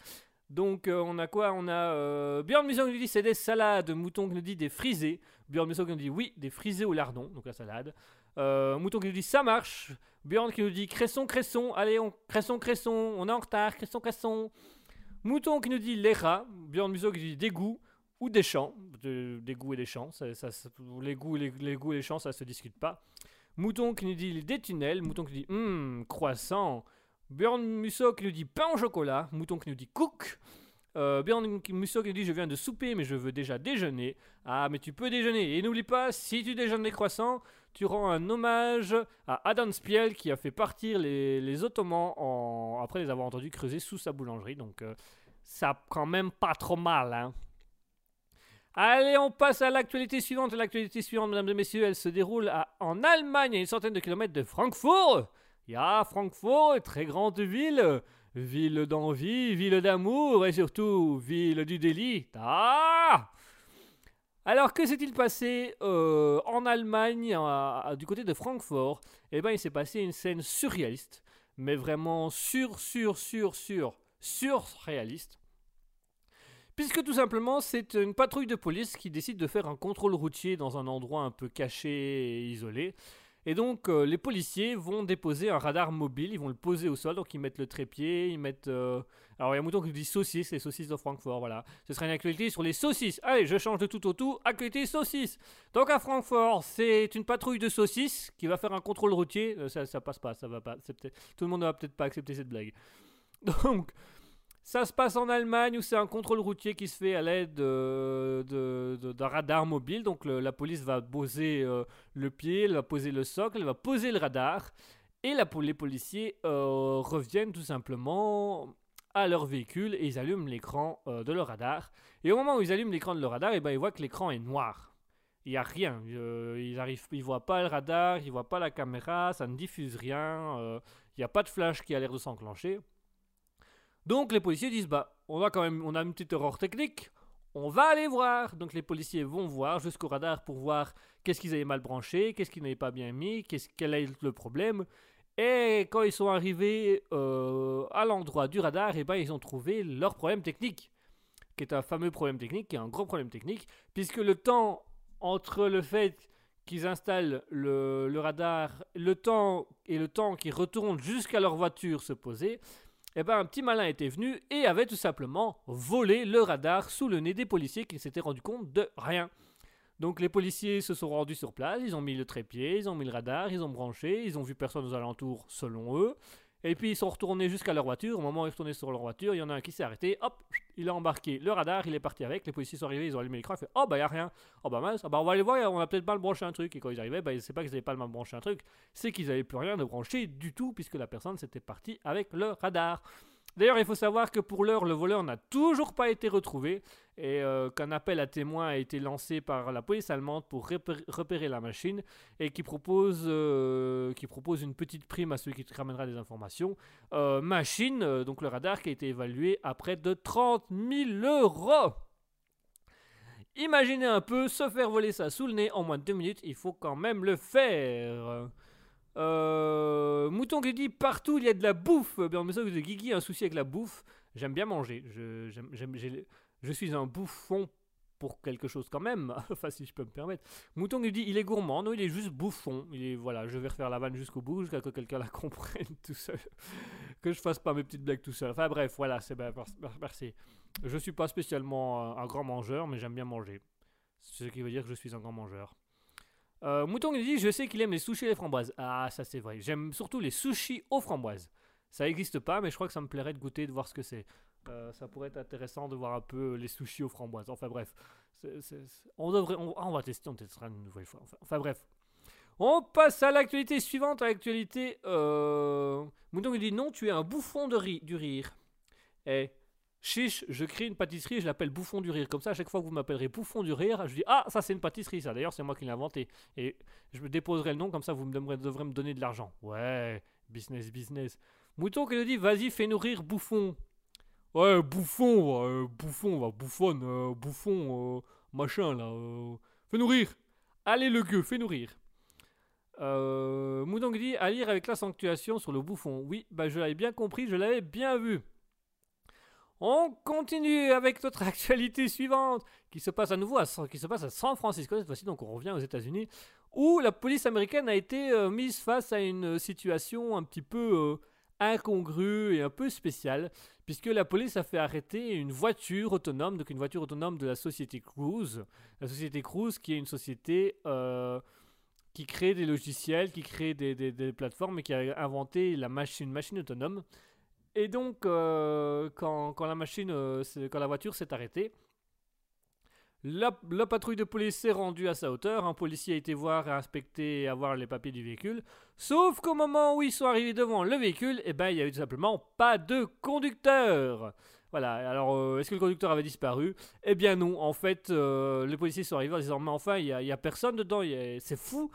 Speaker 3: Donc euh, on a quoi? On a euh, Björn Musso qui nous dit c'est des salades, Mouton qui nous dit des frisés, Björn Musso qui nous dit oui, des frisés au lardon, donc la salade. Euh, Mouton qui nous dit ça marche. Bjorn qui nous dit cresson, cresson. Allez, on cresson, cresson. On est en retard. Cresson, cresson. Mouton qui nous dit les rats. Bjorn Musso qui nous dit dégoût ou des champs. De- des goûts et des champs. Les, goûts, et les champs, ça se discute pas. Mouton qui nous dit des tunnels. Mouton qui dit hum, croissant. Bjorn Musso qui nous dit pain au chocolat. Mouton qui nous dit cook. Euh, Bjorn Musso qui nous dit je viens de souper mais je veux déjà déjeuner. Ah mais tu peux déjeuner. Et n'oublie pas, si tu déjeunes des croissants, tu rends un hommage à Adam Spiel qui a fait partir les, les Ottomans après les avoir entendus creuser sous sa boulangerie. Donc euh, ça quand même pas trop mal. Hein. Allez, on passe à l'actualité suivante. L'actualité suivante, mesdames et messieurs, elle se déroule à- en Allemagne, à une centaine de kilomètres de Francfort. Ya, Francfort, très grande ville. Ville d'envie, ville d'amour et surtout ville du délit. Ah Alors, que s'est-il passé euh, en Allemagne, du côté de Francfort? Eh bien, il s'est passé une scène surréaliste, mais vraiment sur, sur, sur, sur, surréaliste. Puisque tout simplement, c'est une patrouille de police qui décide de faire un contrôle routier dans un endroit un peu caché et isolé. Et donc, euh, les policiers vont déposer un radar mobile, ils vont le poser au sol, donc ils mettent le trépied, ils mettent... euh, Alors, il y a un mouton qui dit saucisses, les saucisses de Francfort, voilà. Ce sera une actualité sur les saucisses. Allez, je change de tout au tout, actualité saucisses. Donc, à Francfort, c'est une patrouille de saucisses qui va faire un contrôle routier. Euh, ça, ça passe pas, ça va pas. Tout le monde ne va peut-être pas accepter cette blague. Donc, ça se passe en Allemagne où c'est un contrôle routier qui se fait à l'aide de- de- de- d'un radar mobile. Donc la police va poser euh, le pied, elle va poser le socle, elle va poser le radar. Et les policiers euh, reviennent tout simplement à leur véhicule et ils allument l'écran euh, de leur radar. Et au moment où ils allument l'écran de leur radar, et ben, ils voient que l'écran est noir. Il n'y a rien. Euh, ils arrivent, ils voient pas le radar, ils voient pas la caméra, ça ne diffuse rien. euh, Il n'y a pas de flash qui a l'air de s'enclencher. Donc les policiers disent bah on a quand même on a une petite erreur technique, on va aller voir. Donc les policiers vont voir jusqu'au radar pour voir qu'est-ce qu'ils avaient mal branché, qu'est-ce qu'ils n'avaient pas bien mis, qu'est-ce quel est le problème. Et quand ils sont arrivés euh, à l'endroit du radar, et ben ils ont trouvé leur problème technique, qui est un fameux problème technique, qui est un gros problème technique, puisque le temps entre le fait qu'ils installent le, le radar, le temps et le temps qu'ils retournent jusqu'à leur voiture se poser, eh ben, un petit malin était venu et avait tout simplement volé le radar sous le nez des policiers qui ne s'étaient rendus compte de rien. Donc les policiers se sont rendus sur place, ils ont mis le trépied, ils ont mis le radar, ils ont branché, ils ont vu personne aux alentours selon eux. Et puis ils sont retournés jusqu'à leur voiture. Au moment où ils retournaient sur leur voiture, il y en a un qui s'est arrêté, hop, il a embarqué le radar, il est parti avec. Les policiers sont arrivés, ils ont allumé l'écran, ils ont fait Oh bah y a rien. Oh bah mince, ah bah on va aller voir, on a peut-être mal branché un truc. Et quand ils arrivaient, bah c'est pas qu'ils avaient pas mal branché un truc, c'est qu'ils avaient plus rien de branché du tout puisque la personne s'était partie avec le radar. D'ailleurs, il faut savoir que pour l'heure, le voleur n'a toujours pas été retrouvé et euh, qu'un appel à témoins a été lancé par la police allemande pour repérer, la machine et qui propose, euh, qui propose une petite prime à celui qui ramènera des informations. Euh, machine, donc le radar qui a été évalué à près de 30 000 euros. Imaginez un peu se faire voler ça sous le nez en moins de deux minutes, il faut quand même le faire. Euh, Mouton qui dit partout il y a de la bouffe. Bien, mais ça, de Guigui a un souci avec la bouffe. J'aime bien manger. Je, suis un bouffon pour quelque chose quand même. enfin, si je peux me permettre. Mouton qui dit il est gourmand. Non, il est juste bouffon. Il est voilà. Je vais refaire la vanne jusqu'au bout, jusqu'à que quelqu'un la comprenne tout seul. que je fasse pas mes petites blagues tout seul. Enfin bref, voilà. C'est ben, mer- merci. Je suis pas spécialement un, un grand mangeur, mais j'aime bien manger. Ce qui veut dire que je suis un grand mangeur. Euh, Mouton il dit Je sais qu'il aime les sushis et les framboises. Ah, ça c'est vrai. J'aime surtout les sushis aux framboises. Ça n'existe pas, mais je crois que ça me plairait de goûter, de voir ce que c'est. Euh, ça pourrait être intéressant de voir un peu les sushis aux framboises. Enfin bref. On, devrait, ah, on va tester, on testera une nouvelle fois. Enfin, bref. On passe à l'actualité suivante. À l'actualité. Euh... Mouton il dit Non, tu es un bouffon de du rire. Eh. Chiche, je crée une pâtisserie, je l'appelle Bouffon du Rire. Comme ça, à chaque fois que vous m'appellerez Bouffon du Rire, je dis Ah, ça c'est une pâtisserie, ça. D'ailleurs, c'est moi qui l'ai inventé. Et je me déposerai le nom, comme ça vous me devrez, devrez me donner de l'argent. Ouais, business, business. Mouton qui nous dit Vas-y, fais nourrir Bouffon. Ouais, Bouffon, euh, Bouffon, bouffonne, euh, Bouffon, machin là. euh, fais nourrir. Allez, le gueux, fais nourrir. Euh, Mouton qui dit À lire avec la sanctuation sur le Bouffon. Oui, bah je l'avais bien compris, je l'avais bien vu. On continue avec notre actualité suivante, qui se passe à nouveau à, San- qui se passe à San Francisco cette fois-ci, donc on revient aux États-Unis, où la police américaine a été euh, mise face à une situation un petit peu euh, incongrue et un peu spéciale, puisque la police a fait arrêter une voiture autonome, donc une voiture autonome de la société Cruise. La société Cruise, qui est une société euh, qui crée des logiciels, qui crée des, des- des plateformes et qui a inventé la machine, une machine autonome. Et donc, euh, euh, quand la voiture s'est arrêtée, la, patrouille de police s'est rendue à sa hauteur. Un policier a été voir, inspecter et avoir les papiers du véhicule. Sauf qu'au moment où ils sont arrivés devant le véhicule, eh ben, il y avait tout simplement pas de conducteur. Voilà, alors euh, est-ce que le conducteur avait disparu? Eh bien non, en fait, les policiers sont arrivés en disant mais enfin, il n'y a, a personne dedans, a- c'est fou.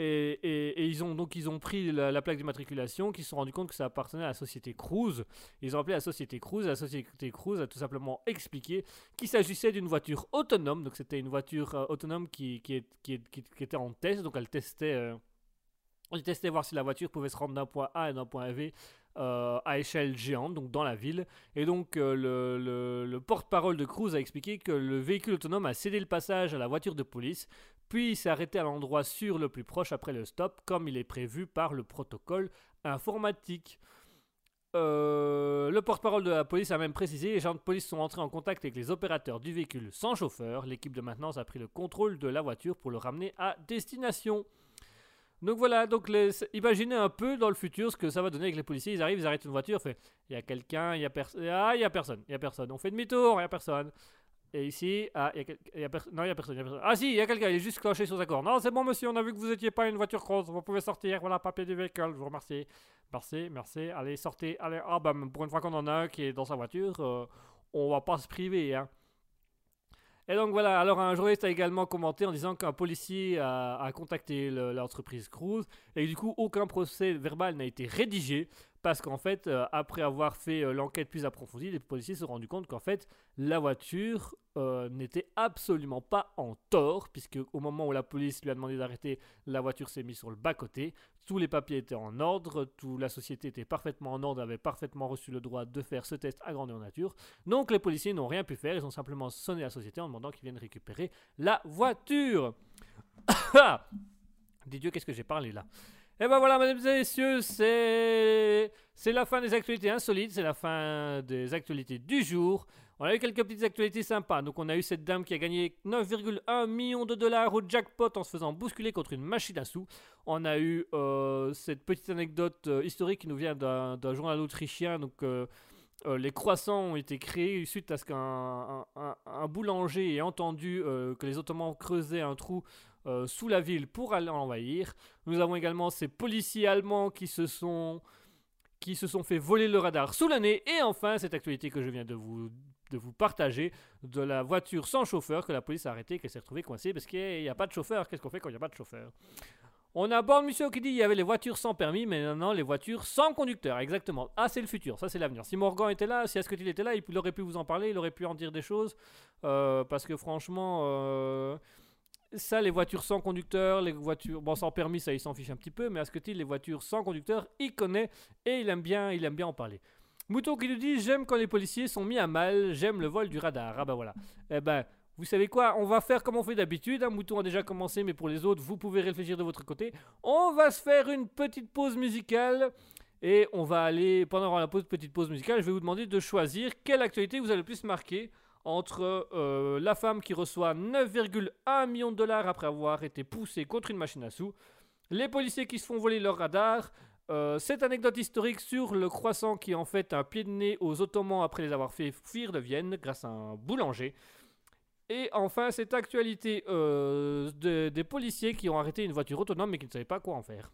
Speaker 3: Et, ils ont donc ils ont pris la, la plaque d'immatriculation, qui se sont rendus compte que ça appartenait à la société Cruise. Ils ont appelé la société Cruise, la société Cruise a tout simplement expliqué qu'il s'agissait d'une voiture autonome, donc c'était une voiture euh, autonome qui, était en test, donc elle testait, euh, elle testait voir si la voiture pouvait se rendre d'un point A à d'un point B euh, à échelle géante, donc dans la ville. Et donc le, le- le porte-parole de Cruise a expliqué que le véhicule autonome a cédé le passage à la voiture de police, puis arrêté à l'endroit sûr le plus proche après le stop, comme il est prévu par le protocole informatique. Euh, le porte-parole de la police a même précisé les gens de police sont entrés en contact avec les opérateurs du véhicule sans chauffeur. L'équipe de maintenance a pris le contrôle de la voiture pour le ramener à destination. Donc voilà, donc imaginez un peu dans le futur ce que ça va donner avec les policiers. Ils arrivent, ils arrêtent une voiture, il y a quelqu'un, il y a personne, ah il y a personne, il y a personne. On fait demi-tour, il y a personne. Et ici, ah il non il y a personne, y a personne. Ah si, il y a quelqu'un, il est juste clenché sur sa corde. Non c'est bon monsieur, on a vu que vous étiez pas une voiture grosse, vous pouvez sortir. Voilà papier du véhicule, je vous remercie. Merci, merci. Allez sortez, allez. Ah bah pour une fois qu'on en a un qui est dans sa voiture, euh, on va pas se priver hein. Et donc voilà, alors un journaliste a également commenté en disant qu'un policier a, contacté le- l'entreprise Cruise et du coup aucun procès verbal n'a été rédigé parce qu'en fait, euh, après avoir fait euh, l'enquête plus approfondie, les policiers se sont rendus compte qu'en fait, la voiture euh, n'était absolument pas en tort puisque au moment où la police lui a demandé d'arrêter, la voiture s'est mise sur le bas-côté, tous les papiers étaient en ordre, toute la société était parfaitement en ordre, avait parfaitement reçu le droit de faire ce test à grandeur nature. Donc les policiers n'ont rien pu faire, ils ont simplement sonné la société en demandant qu'ils viennent récupérer la voiture. Ah Dis Dieu, qu'est-ce que j'ai parlé là? Et ben voilà, mesdames et messieurs, c'est c'est la fin des actualités insolites, c'est la fin des actualités du jour. On a eu quelques petites actualités sympas. Donc on a eu cette dame qui a gagné 9,1 millions de dollars au jackpot en se faisant bousculer contre une machine à sous. On a eu euh, cette petite anecdote euh, historique qui nous vient d'un journal autrichien. Donc euh, les croissants ont été créés suite à ce qu'un un, un- un boulanger ait entendu que les Ottomans creusaient un trou euh, sous la ville pour aller l'envahir. Nous avons également ces policiers allemands qui se sont qui se sont fait voler le radar sous le nez. Et enfin, cette actualité que je viens de vous, de vous partager, de la voiture sans chauffeur que la police a arrêtée, qu'elle s'est retrouvée coincée parce qu'il n'y a pas de chauffeur. Qu'est-ce qu'on fait quand il n'y a pas de chauffeur? On a Born Mission qui dit il y avait les voitures sans permis, mais maintenant les voitures sans conducteur. Exactement. Ah, c'est le futur, ça c'est l'avenir. Si Morgan était là, si Asketil était là, il aurait pu vous en parler, il aurait pu en dire des choses. Euh, parce que franchement, euh, ça, les voitures sans conducteur, les voitures. Bon, sans permis, ça il s'en fiche un petit peu, mais Asketil, les voitures sans conducteur, il connaît et il aime bien, il aime bien en parler. Mouton qui nous dit J'aime quand les policiers sont mis à mal, j'aime le vol du radar. Ah bah voilà. Eh ben. Vous savez quoi On va faire comme on fait d'habitude. Un mouton a déjà commencé, mais pour les autres, vous pouvez réfléchir de votre côté. On va se faire une petite pause musicale. Et on va aller, pendant la pause, petite pause musicale, je vais vous demander de choisir quelle actualité vous a le plus marqué entre euh, la femme qui reçoit 9,1 millions de dollars après avoir été poussée contre une machine à sous, les policiers qui se font voler leur radar, euh, cette anecdote historique sur le croissant qui en fait un pied de nez aux Ottomans après les avoir fait fuir de Vienne grâce à un boulanger. Et enfin, cette actualité euh, de- des policiers qui ont arrêté une voiture autonome mais qui ne savaient pas quoi en faire.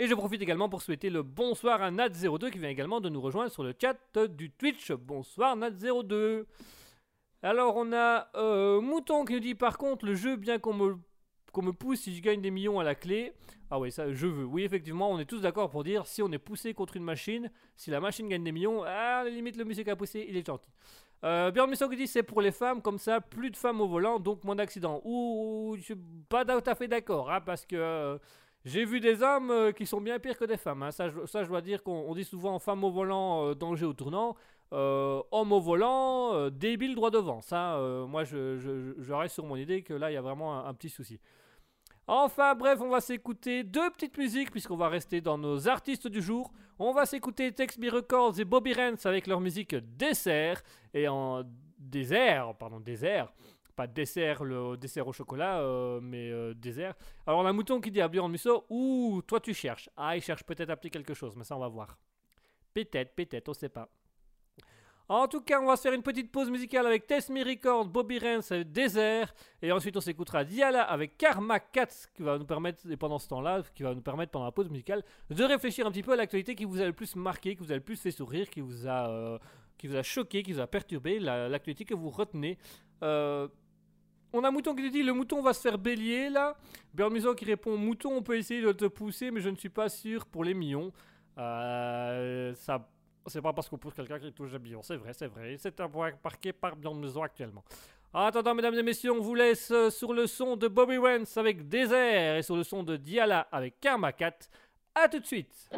Speaker 3: Et je profite également pour souhaiter le bonsoir à Nat02 qui vient également de nous rejoindre sur le chat du Twitch. Bonsoir Nat02. Alors on a euh, Mouton qui nous dit par contre le jeu bien qu'on me, me pousse si je gagne des millions à la clé. Ah oui ça je veux. Oui effectivement on est tous d'accord pour dire si on est poussé contre une machine, si la machine gagne des millions, ah à la limite le monsieur qui a poussé il est gentil. Euh, Björn Mission qui dit c'est pour les femmes, comme ça, plus de femmes au volant, donc moins d'accidents. Ouh, je suis pas tout à fait d'accord, hein, parce que euh, j'ai vu des hommes euh, qui sont bien pires que des femmes. hein. Ça, je, ça, je dois dire qu'on on dit souvent femme au volant, danger au tournant. Euh, homme au volant, euh, débile droit devant. Ça, euh, moi, je, reste sur mon idée que là, il y a vraiment un, petit souci. Enfin, bref, on va s'écouter deux petites musiques puisqu'on va rester dans nos artistes du jour. On va s'écouter Tex Me Records et Bobby Rance avec leur musique Dessert et en désert, pardon, désert. Pas dessert, le dessert au chocolat, mais désert. Alors, on a mouton qui dit à Björn Musso Ouh, toi tu cherches. Ah, il cherche peut-être à petit quelque chose, mais ça, on va voir. Peut-être, peut-être, on sait pas. En tout cas, on va se faire une petite pause musicale avec Test Me Bobby Rance, Désert. Et ensuite, on s'écoutera Diala avec Karma Cats, qui va nous permettre, et pendant ce temps-là, qui va nous permettre pendant la pause musicale, de réfléchir un petit peu à l'actualité qui vous a le plus marqué, qui vous a le plus fait sourire, qui vous a, euh, qui vous a choqué, qui vous a perturbé, la- l'actualité que vous retenez. Euh, on a Mouton qui nous dit le mouton va se faire bélier là. Björn Musso qui répond Mouton, on peut essayer de te pousser, mais je ne suis pas sûr pour les millions. Euh, ça, c'est pas parce qu'on pousse quelqu'un qui touche des millions. C'est vrai, c'est vrai. C'est un point marqué par Björn Musso actuellement. En attendant, mesdames et messieurs, on vous laisse euh, sur le son de Bobby Rance avec Désert et sur le son de Diala avec Karma Cat. A tout de suite.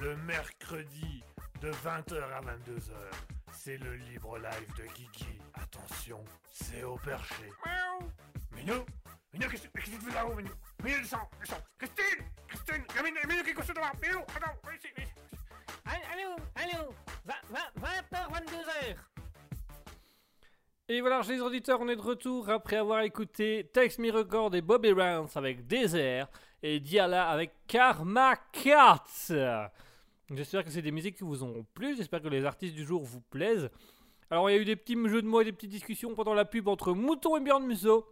Speaker 1: Le mercredi de 20h à 22h. C'est le libre live de Kiki. Attention, c'est au perché.
Speaker 2: Miaou.
Speaker 1: Minou Minou, qu'est-ce qu'est-ce que tu fais là-haut, Minou? Minou, le sang Christine Christine Minou, Minou qui est couché devant Minou, attends, viens ici, viens ici.
Speaker 2: Allô, allô, 20h, 22h.
Speaker 3: Et voilà, chers auditeurs, on est de retour après avoir écouté Text Me Record et Bobby Rounds avec Désert et Diala avec Karma Cats. J'espère que c'est des musiques qui vous ont plu, j'espère que les artistes du jour vous plaisent. Alors, il y a eu des petits jeux de mots et des petites discussions pendant la pub entre Mouton et Björn Musso.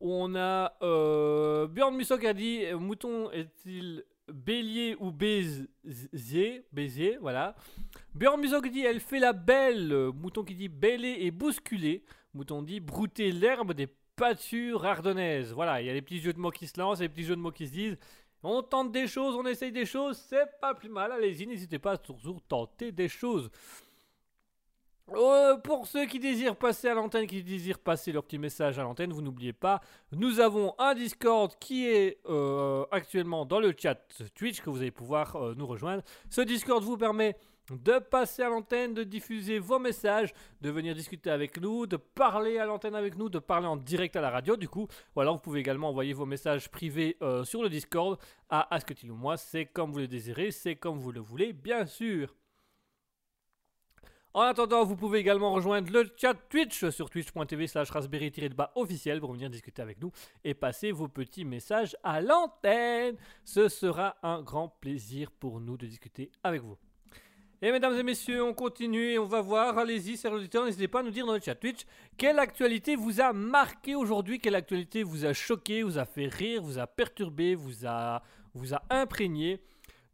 Speaker 3: On a euh, Björn Musso qui a dit Mouton est-il bélier ou baiser Baiser, voilà. Björn Musso qui dit Elle fait la belle. Mouton qui dit Bêler et bousculer. Mouton dit Brouter l'herbe des pâtures ardennaises. Voilà, il y a des petits jeux de mots qui se lancent, des petits jeux de mots qui se disent. On tente des choses, on essaye des choses, c'est pas plus mal. Allez-y, n'hésitez pas à toujours tenter des choses. Euh, pour ceux qui désirent passer à l'antenne, qui désirent passer leur petit message à l'antenne, vous n'oubliez pas, nous avons un Discord qui est euh, actuellement dans le chat Twitch que vous allez pouvoir euh, nous rejoindre. Ce Discord vous permet de passer à l'antenne, de diffuser vos messages, de venir discuter avec nous, de parler à l'antenne avec nous, de parler en direct à la radio. Du coup, voilà, vous pouvez également envoyer vos messages privés euh, sur le Discord à Asketil ou moi. C'est comme vous le désirez, c'est comme vous le voulez, bien sûr. En attendant, vous pouvez également rejoindre le chat Twitch sur twitch.tv slash raspberry-bas officiel pour venir discuter avec nous et passer vos petits messages à l'antenne. Ce sera un grand plaisir pour nous de discuter avec vous. Et mesdames et messieurs, on continue et on va voir. Allez-y, chers auditeurs, n'hésitez pas à nous dire dans le chat Twitch quelle actualité vous a marqué aujourd'hui, quelle actualité vous a choqué, vous a fait rire, vous a perturbé, vous a, imprégné?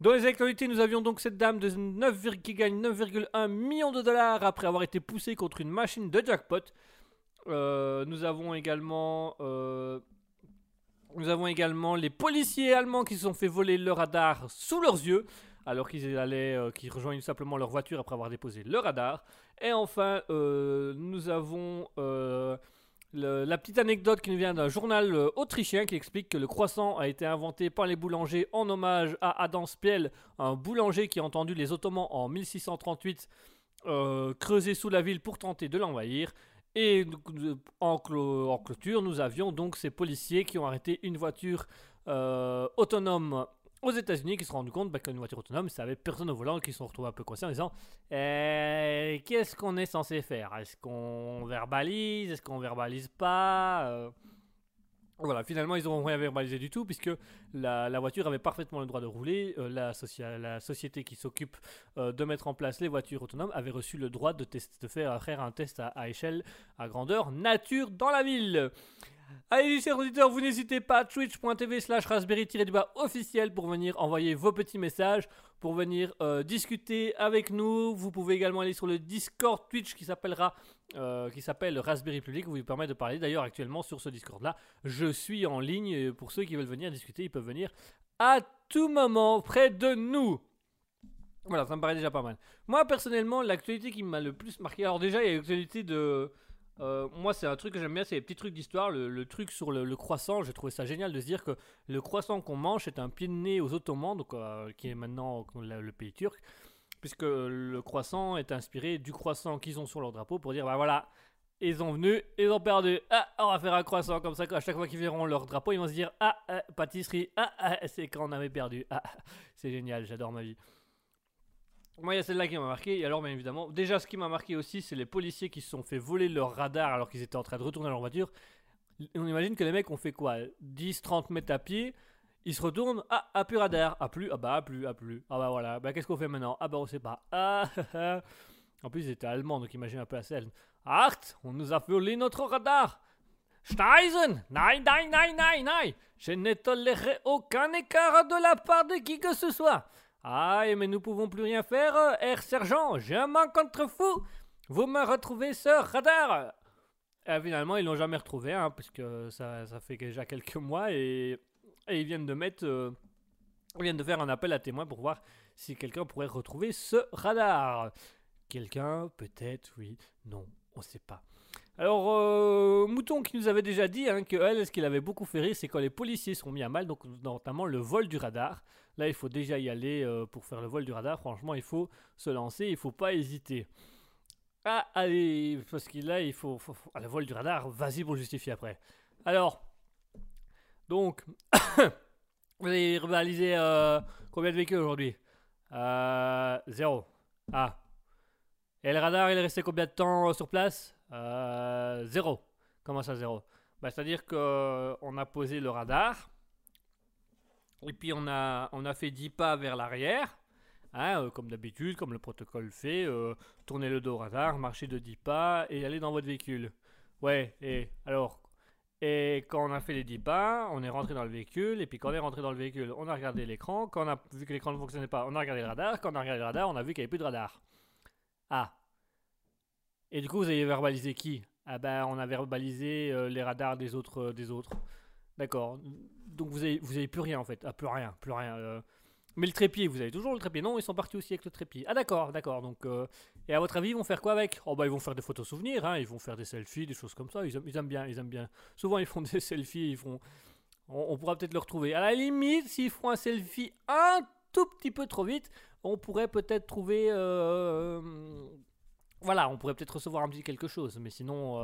Speaker 3: Dans les actualités, nous avions donc cette dame de 9, qui gagne 9,1 millions de dollars après avoir été poussée contre une machine de jackpot. Euh, nous avons également. euh, nous avons également les policiers allemands qui se sont fait voler leur radar sous leurs yeux, alors qu'ils allaient, euh, qu'ils rejoignent simplement leur voiture après avoir déposé le radar. Et enfin, euh, nous avons euh, la petite anecdote qui nous vient d'un journal autrichien qui explique que le croissant a été inventé par les boulangers en hommage à Adam Spiel, un boulanger qui a entendu les Ottomans en 1638 euh, creuser sous la ville pour tenter de l'envahir. Et en, clôture, nous avions donc ces policiers qui ont arrêté une voiture autonome aux États-Unis qui se sont rendus compte bah, qu'une voiture autonome, ça avait personne au volant, qui se sont retrouvés un peu coincés en disant Euh, Qu'est-ce qu'on est censé faire? Est-ce qu'on verbalise? Est-ce qu'on verbalise pas? Euh, Voilà, finalement, ils n'ont rien verbalisé du tout, puisque la, voiture avait parfaitement le droit de rouler. Euh, la, société qui s'occupe euh, de mettre en place les voitures autonomes avait reçu le droit de, faire, faire un test à échelle, à grandeur nature dans la ville. Allez, chers auditeurs, vous n'hésitez pas, twitch.tv slash raspberry-du-bas officiel pour venir envoyer vos petits messages, pour venir euh, discuter avec nous. Vous pouvez également aller sur le Discord Twitch qui s'appellera euh, qui s'appelle Raspberry Public, qui vous permet de parler. D'ailleurs, actuellement sur ce Discord-là, je suis en ligne. Pour ceux qui veulent venir discuter, ils peuvent venir à tout moment près de nous. Voilà, ça me paraît déjà pas mal. Moi, personnellement, l'actualité qui m'a le plus marqué, alors déjà, il y a l'actualité de... euh, moi, c'est un truc que j'aime bien, c'est les petits trucs d'histoire. Le, truc sur le, croissant, j'ai trouvé ça génial de se dire que le croissant qu'on mange est un pied de nez aux Ottomans, donc, euh, qui est maintenant le, le pays turc, puisque le croissant est inspiré du croissant qu'ils ont sur leur drapeau pour dire, bah voilà, ils ont venu, ils ont perdu, ah, on va faire un croissant comme ça, à chaque fois qu'ils verront leur drapeau, ils vont se dire, ah, ah, pâtisserie, ah, ah, c'est quand on avait perdu, ah, c'est génial, j'adore ma vie. Moi, il y a celle-là qui m'a marqué. Et alors, bien évidemment, déjà, ce qui m'a marqué aussi, c'est les policiers qui se sont fait voler leur radar alors qu'ils étaient en train de retourner à leur voiture. On imagine que les mecs ont fait quoi 10, 30 mètres à pied. Ils se retournent. Ah, ah, plus radar. Ah, plus. Ah, bah, ah, plus. Ah, plus. Ah, bah, voilà. Bah, qu'est-ce qu'on fait maintenant Ah, bah, on sait pas. Ah, ah, ah. En plus, ils étaient allemands, donc imagine un peu la scène. Acht, on nous a volé notre radar. Steisen Nein, nein, nein, nein, nein Je ne tolérerai aucun écart de la part de qui que ce soit. Ah, mais nous pouvons plus rien faire, euh, Herr Sergent. J'ai un manque contre fou. Vous me retrouvez ce radar. Et finalement, ils l'ont jamais retrouvé, hein, parce que ça, ça fait déjà quelques mois et, et ils viennent de mettre, euh, ils viennent de faire un appel à témoins pour voir si quelqu'un pourrait retrouver ce radar. Quelqu'un, peut-être, oui, non, on sait pas. Alors, euh, Mouton qui nous avait déjà dit hein, que ce qu'il avait beaucoup fait rire, c'est quand les policiers sont mis à mal, donc notamment le vol du radar. Là, il faut déjà y aller euh, pour faire le vol du radar. Franchement, il faut se lancer, il faut pas hésiter. Ah, allez, parce que là, il faut, faut- ah, le vol du radar, vas-y pour justifier après. Alors, donc, vous avez réalisé euh, combien de véhicules aujourd'hui? Euh, Zéro. Ah. Et le radar, il est resté combien de temps sur place? Zéro. Comment ça, zéro? Bah, C'est-à-dire qu'on a posé le radar, et puis on a, on a fait 10 pas vers l'arrière, hein, euh, comme d'habitude, comme le protocole fait, euh, tourner le dos au radar, marcher de 10 pas et aller dans votre véhicule. Ouais, et alors et quand on a fait les 10 pas, on est rentré dans le véhicule, et puis quand on est rentré dans le véhicule, on a regardé l'écran, quand on a vu que l'écran ne fonctionnait pas, on a regardé le radar, quand on a regardé le radar, on a vu qu'il n'y avait plus de radar. Ah. Et du coup, vous avez verbalisé qui? Ah ben, on a verbalisé euh, les radars des autres. euh, des autres. D'accord. Donc vous avez, vous plus rien en fait. Ah, plus rien, plus rien. euh. Mais le trépied, vous avez toujours le trépied Non, ils sont partis aussi avec le trépied. Ah d'accord, d'accord. Donc, euh, et à votre avis, ils vont faire quoi avec? Oh bah ils vont faire des photos souvenirs, hein. Ils vont faire des selfies, des choses comme ça. Ils aiment, ils aiment bien, ils aiment bien. Souvent ils font des selfies, ils font. On, pourra peut-être le retrouver. À la limite, s'ils font un selfie un tout petit peu trop vite, on pourrait peut-être trouver. euh, voilà, on pourrait peut-être recevoir un petit quelque chose, mais sinon,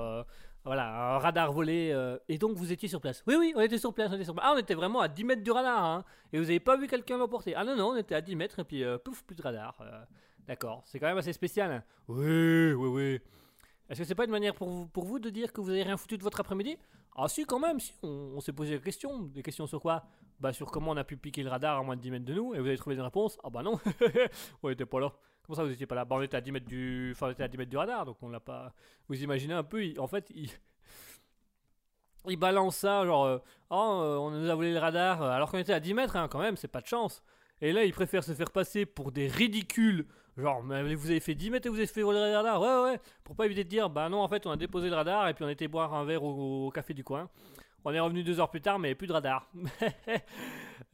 Speaker 3: voilà, un radar volé. euh, et donc, vous étiez sur place Oui, oui, on était sur place. On était sur place. Ah, on était vraiment à 10 mètres du radar, hein, et vous avez pas vu quelqu'un l'emporter Ah non, non, on était à 10 mètres, et puis euh, pouf, plus de radar. euh, D'accord, c'est quand même assez spécial. hein. Oui, oui, oui. Est-ce que c'est pas une manière pour vous, de dire que vous avez rien foutu de votre après-midi? Ah si, quand même, si. On, on s'est posé des questions. Des questions sur quoi? Bah sur comment on a pu piquer le radar à moins de 10 mètres de nous, et vous avez trouvé des réponses Ah bah non, on était pas là. Comment ça, vous étiez pas là Bah, on était à 10 mètres du, enfin, on était à 10 mètres du radar, donc on l'a pas. Vous imaginez un peu, en fait, il. Balance ça, genre, euh, oh, euh, on nous a volé le radar, euh, alors qu'on était à 10 mètres, hein, quand même, c'est pas de chance. Et là, il préfère se faire passer pour des ridicules, genre, mais vous avez fait 10 mètres et vous avez fait voler le radar, ouais, ouais, pour pas éviter de dire, bah non, en fait, on a déposé le radar et puis on était boire un verre au, café du coin. On est revenu deux heures plus tard, mais plus de radar.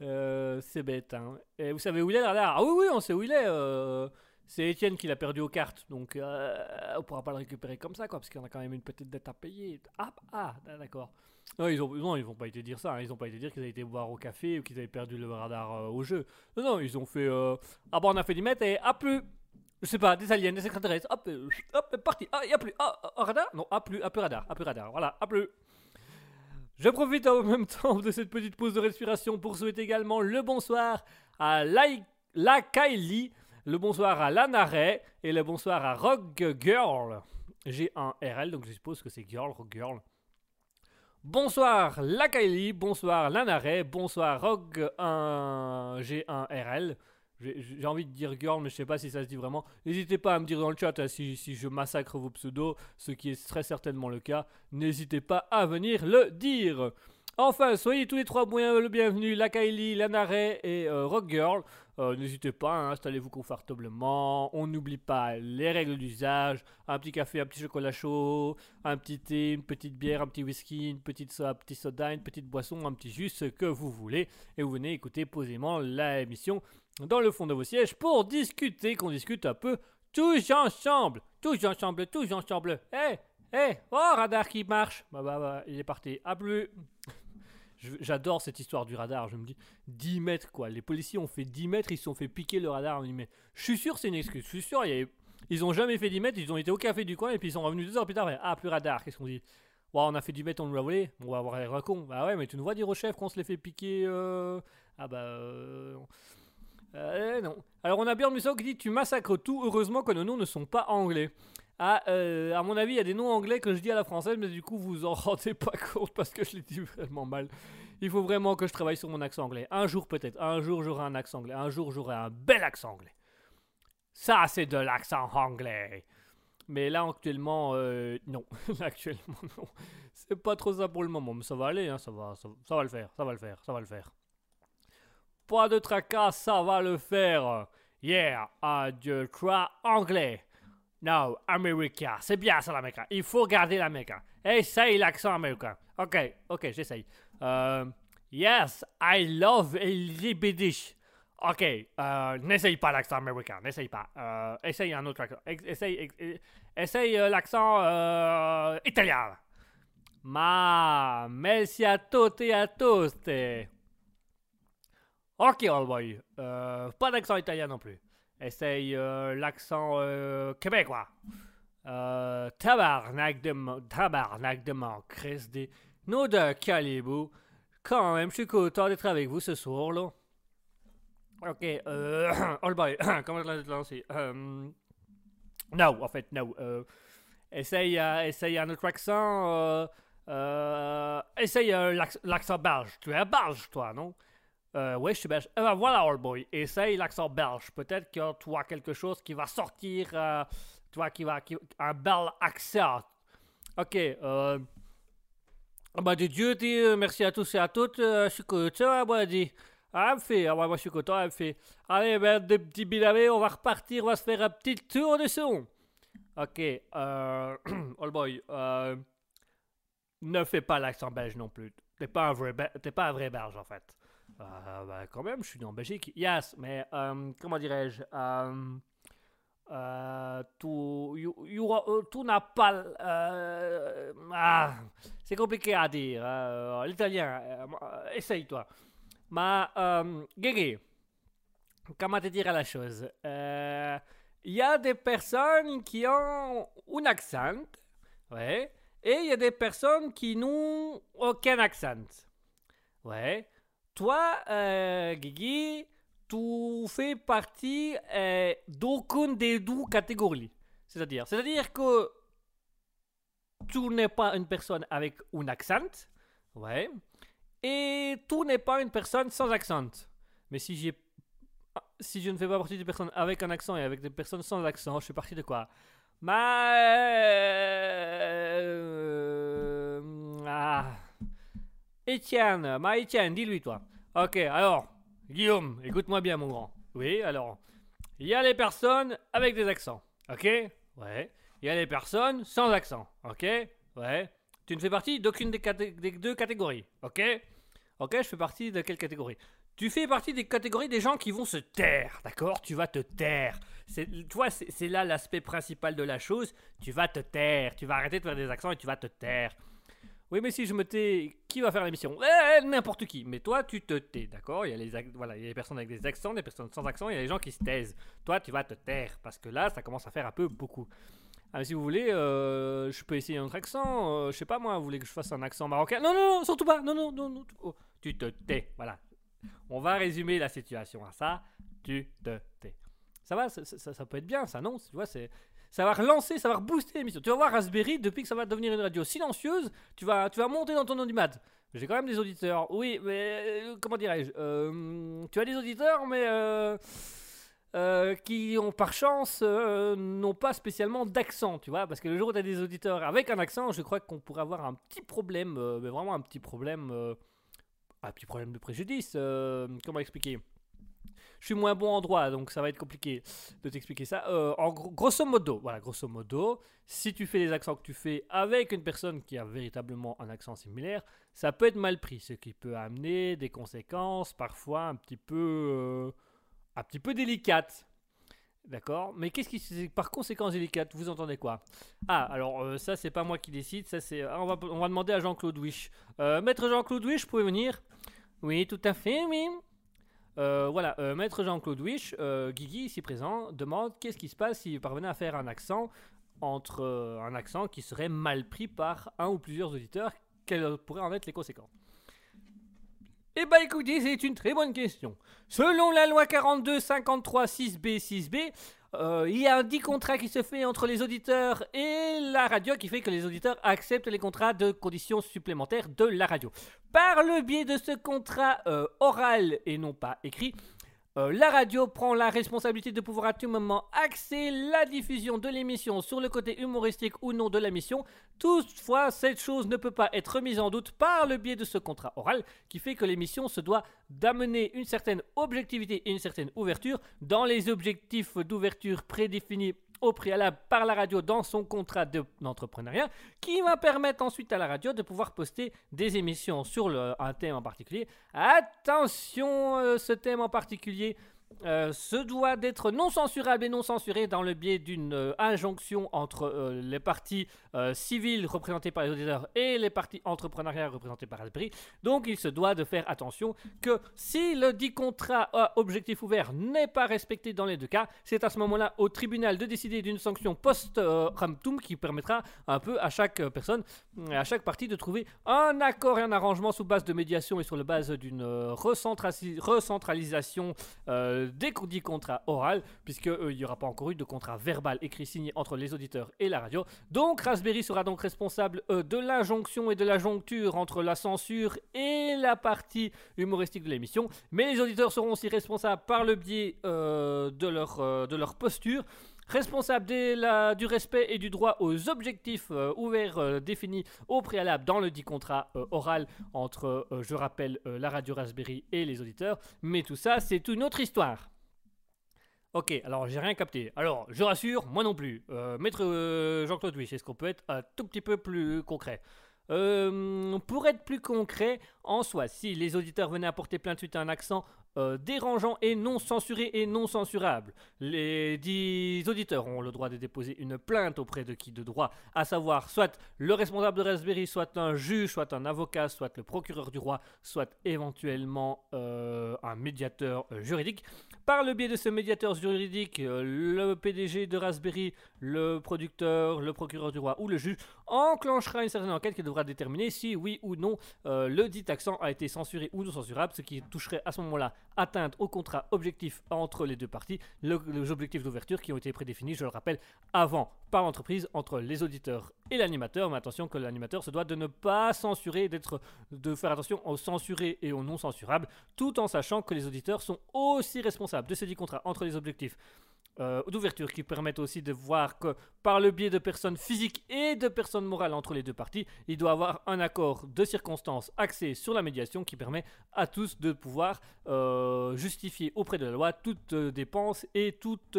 Speaker 3: C'est bête, hein. Et vous savez où il est le radar? Ah oui, oui, on sait où il est. euh, c'est Étienne qui l'a perdu aux cartes, donc euh, on pourra pas le récupérer comme ça, quoi, parce qu'on a quand même une petite dette à payer. Ah, ah d'accord. Non, ils ont, non, ils vont pas été dire ça. hein. Ils ont pas été dire qu'ils avaient été boire au café ou qu'ils avaient perdu le radar euh, au jeu. Non, non, ils ont fait. euh, ah bon, on a fait 10 mètres et ah plus. Je sais pas, des aliens, des extraterrestres. Hop, euh, hop, parti. Ah, y a plus. Ah, ah, radar? Non, ah plus, ah plus radar, ah plus radar. Voilà, ah plus. Je profite en même temps de cette petite pause de respiration pour souhaiter également le bonsoir à Lai- La Kylie, le bonsoir à Lanaray et le bonsoir à Rogue Girl. J'ai un RL, donc je suppose que c'est Girl, Rogue Girl. Bonsoir La Kylie, bonsoir Lanaray, bonsoir Rogue 1 G1 RL. J'ai j'ai envie de dire girl, mais je sais pas si ça se dit vraiment. N'hésitez pas à me dire dans le chat hein, si, je massacre vos pseudos, ce qui est très certainement le cas. N'hésitez pas à venir le dire. Enfin, soyez tous les trois le bienvenu, la Kylie, la Naray et euh, Rock Girl. Euh, N'hésitez pas, hein, installez-vous confortablement. On n'oublie pas les règles d'usage. Un petit café, un petit chocolat chaud, un petit thé, une petite bière, un petit whisky, une petite petit soda, une petite boisson, un petit jus, ce que vous voulez. Et vous venez écouter posément la émission dans le fond de vos sièges pour discuter, qu'on discute un peu tous ensemble. Tous ensemble, tous ensemble. Eh, eh, oh, radar qui marche. Bah, bah, bah, il est parti. À plus. J'adore cette histoire du radar. Je me dis 10 mètres quoi. Les policiers ont fait 10 mètres, ils se sont fait piquer le radar. Mais je suis sûr, c'est une excuse. Je suis sûr, ils ont jamais fait 10 mètres. Ils ont été au café du coin et puis ils sont revenus deux heures plus tard. et, Ah, plus radar. Qu'est-ce qu'on dit? Ouais, on a fait 10 mètres, on nous l'a volé. On va avoir un con. Bah ouais, mais tu nous vois dire au chef qu'on se les fait piquer. euh, Ah bah. euh, euh, non. Alors on a Björn Musso qui dit tu massacres tout, heureusement que nos noms ne sont pas anglais. Ah, euh, à mon avis, il y a des noms anglais que je dis à la française, mais du coup vous en rendez pas compte parce que je les dis vraiment mal. Il faut vraiment que je travaille sur mon accent anglais. Un jour peut-être, un jour j'aurai un accent anglais, un jour j'aurai un bel accent anglais. Ça c'est de l'accent anglais. Mais là actuellement, euh, non. Actuellement non. C'est pas trop ça pour le moment, mais ça va aller, hein, ça, va, ça, va le faire, ça va le faire, ça va le faire. Pas de tracas, ça va le faire. Yeah, un, deux, trois, anglais. No, America. C'est bien ça l'américain. Il faut garder l'américain. Essaye l'accent américain. Ok, ok, j'essaye. Euh, yes, I love Libedish. Ok, euh, n'essaye pas l'accent américain, n'essaye pas. Euh, essaye un autre accent. Essaye, euh, l'accent italien. Ma, merci à tutti et à tous. Ok, all boy. Pas d'accent italien non plus. Essaye euh, l'accent euh, québécois. Euh, tabarnak de mon, tabarnak de mon de calez-vous. Quand même, je suis content d'être avec vous ce soir, là. Ok, euh, all boy, comment je l'ai lancé? Euh, non, en fait, non. Essaye, essaye un autre accent. Essaye l'acc- l'accent belge. Tu es belge, toi, non? Euh, ouais, je suis belge. Eh ben voilà, old boy. Essaye l'accent belge. Peut-être que tu as quelque chose qui va sortir. euh, tu vois, qui va. Qui, un bel accent. Ok. Euh, ah bah, de Dieu, dit euh, merci à tous et à toutes. euh, je suis content, moi, dit. Ah, me. Ah, moi, je suis content, elle me fait. Allez, ben, des petits bilavés, on va repartir. On va se faire un petit tour de son. Ok. Euh, old boy. Ne fais pas l'accent belge non plus. T'es pas t'es pas un vrai belge en fait. Euh, bah, quand même, je suis né en Belgique. Yes, mais euh, comment dirais-je euh, euh, tout, you- you- euh, tout n'a pas. euh, ah, c'est compliqué à dire. euh, L'italien, essaye toi. Mais, euh, Guégué, comment te dire la chose? Il y a des personnes qui ont un accent, ouais, et il y a des personnes qui n'ont aucun accent. Ouais. Toi, euh, Guigui, tu fais partie euh, d'aucune des deux catégories. C'est-à-dire, c'est-à-dire que tu n'es pas une personne avec un accent, ouais, et tu n'es pas une personne sans accent. Mais si j'ai si je ne fais pas partie des personnes avec un accent et avec des personnes sans accent, je fais partie de quoi? Ma euh, ah. Étienne, ma Étienne, dis-lui toi. Ok, alors, Guillaume, écoute-moi bien mon grand. Oui, alors, il y a les personnes avec des accents, ok? Ouais. Il y a les personnes sans accent, ok? Ouais. Tu ne fais partie d'aucune des, des deux catégories, ok? Ok, je fais partie de quelle catégorie? Tu fais partie des catégories des gens qui vont se taire, d'accord? Tu vas te taire. Tu vois, c'est là l'aspect principal de la chose. Tu vas te taire. Tu vas arrêter de faire des accents et tu vas te taire. Oui, mais si je me tais, qui va faire l'émission? Eh, N'importe qui. Mais toi, tu te tais, d'accord? Il y a les voilà, il y a les personnes avec des accents, des personnes sans accent, il y a les gens qui se taisent. Toi, tu vas te taire parce que là, ça commence à faire un peu beaucoup. Ah, si vous voulez, euh, je peux essayer un autre accent. euh, je sais pas moi, vous voulez que je fasse un accent marocain? Non, non, non, surtout pas. Non, non, non, non. oh, tu te tais. Voilà. On va résumer la situation à ça. Tu te tais. Ça va, ça- ça peut être bien, ça, non? Tu vois, c'est. Ça va relancer, ça va rebooster l'émission. Tu vas voir Raspberry, depuis que ça va devenir une radio silencieuse, tu vas, tu vas monter dans ton audimat. J'ai quand même des auditeurs. Oui, mais euh, comment dirais-je Euh, Tu as des auditeurs, mais euh, qui ont par chance n'ont pas spécialement d'accent, tu vois. Parce que le jour où tu as des auditeurs avec un accent, je crois qu'on pourrait avoir un petit problème, mais vraiment un petit problème, un petit problème de préjudice. comment expliquer? Je suis moins bon en droit, donc ça va être compliqué de t'expliquer ça. Euh, en gros- grosso modo, voilà, grosso modo, si tu fais les accents que tu fais avec une personne qui a véritablement un accent similaire, ça peut être mal pris, ce qui peut amener des conséquences parfois un petit peu, euh, un petit peu délicates. D'accord? Mais qu'est-ce qui par conséquence délicate Vous entendez quoi? Ah, alors euh, ça c'est pas moi qui décide, ça c'est ah, on va demander à Jean-Claude Wish. Euh, Maître Jean-Claude Wish, vous pouvez venir? Oui, tout à fait, oui. Euh, voilà, euh, Maître Jean-Claude Wish, euh, Guigui ici présent, demande qu'est-ce qui se passe s'il parvenait à faire un accent entre euh, un accent qui serait mal pris par un ou plusieurs auditeurs, quelles pourraient en être les conséquences? Eh ben écoutez, c'est une très bonne question. Selon la loi 42 53 6B 6B, euh, il y a un dit contrat qui se fait entre les auditeurs et la radio qui fait que les auditeurs acceptent les contrats de conditions supplémentaires de la radio. Par le biais de ce contrat euh, oral et non pas écrit, euh, la radio prend la responsabilité de pouvoir à tout moment axer la diffusion de l'émission sur le côté humoristique ou non de la mission. Toutefois, cette chose ne peut pas être remise en doute par le biais de ce contrat oral qui fait que l'émission se doit d'amener une certaine objectivité et une certaine ouverture dans les objectifs d'ouverture prédéfinis au préalable par la radio dans son contrat de- d'entrepreneuriat qui va permettre ensuite à la radio de pouvoir poster des émissions sur un thème en particulier. Attention, euh, ce thème en particulier euh, se doit d'être non censurable et non censuré dans le biais d'une euh, injonction entre euh, les parties euh, civiles représentées par les auditeurs et les parties entrepreneuriales représentées par Raspberry. Donc il se doit de faire attention que si le dit contrat à objectif ouvert n'est pas respecté dans les deux cas, c'est à ce moment-là au tribunal de décider d'une sanction post-ramptum qui permettra un peu à chaque euh, personne, euh, à chaque partie de trouver un accord et un arrangement sous base de médiation et sur la base d'une euh, recentralisation euh, des co- dits contrats oral, puisque euh, n'y aura pas encore eu de contrat verbal écrit signé entre les auditeurs et la radio. Donc Raspberry sera donc responsable euh, de l'injonction et de la joncture entre la censure et la partie humoristique de l'émission, mais les auditeurs seront aussi responsables par le biais euh, de leur posture responsable du respect et du droit aux objectifs euh, ouverts euh, définis au préalable dans le dit contrat euh, oral entre, je rappelle, la radio Raspberry et les auditeurs. Mais tout ça, c'est une autre histoire. Ok, alors j'ai rien capté. Alors, je rassure, moi non plus. Maître Jean-Claude Wish, est-ce qu'on peut être un tout petit peu plus concret Pour être plus concret, en soi, si les auditeurs venaient apporter plainte suite à un accent euh, dérangeant et non censuré et non censurable, les dix auditeurs ont le droit de déposer une plainte auprès de qui de droit, à savoir soit le responsable de Raspberry, soit un juge, soit un avocat, soit le procureur du roi, soit éventuellement euh, un médiateur euh, juridique. Par le biais de ce médiateur juridique, le PDG de Raspberry, le producteur, le procureur du roi ou le juge enclenchera une certaine enquête qui devra déterminer si oui ou non le dit accent a été censuré ou non censurable, ce qui toucherait à ce moment-là atteinte au contrat objectif entre les deux parties, le- les objectifs d'ouverture qui ont été prédéfinis, je le rappelle, avant par l'entreprise entre les auditeurs et l'animateur. Mais attention que l'animateur se doit de ne pas censurer, d'être, de faire attention aux censurés et aux non censurables, tout en sachant que les auditeurs sont aussi responsables de ces dix contrats entre les objectifs euh, d'ouverture qui permettent aussi de voir que par le biais de personnes physiques et de personnes morales entre les deux parties, il doit y avoir un accord de circonstances axé sur la médiation qui permet à tous de pouvoir euh, justifier auprès de la loi toute euh, dépense et toute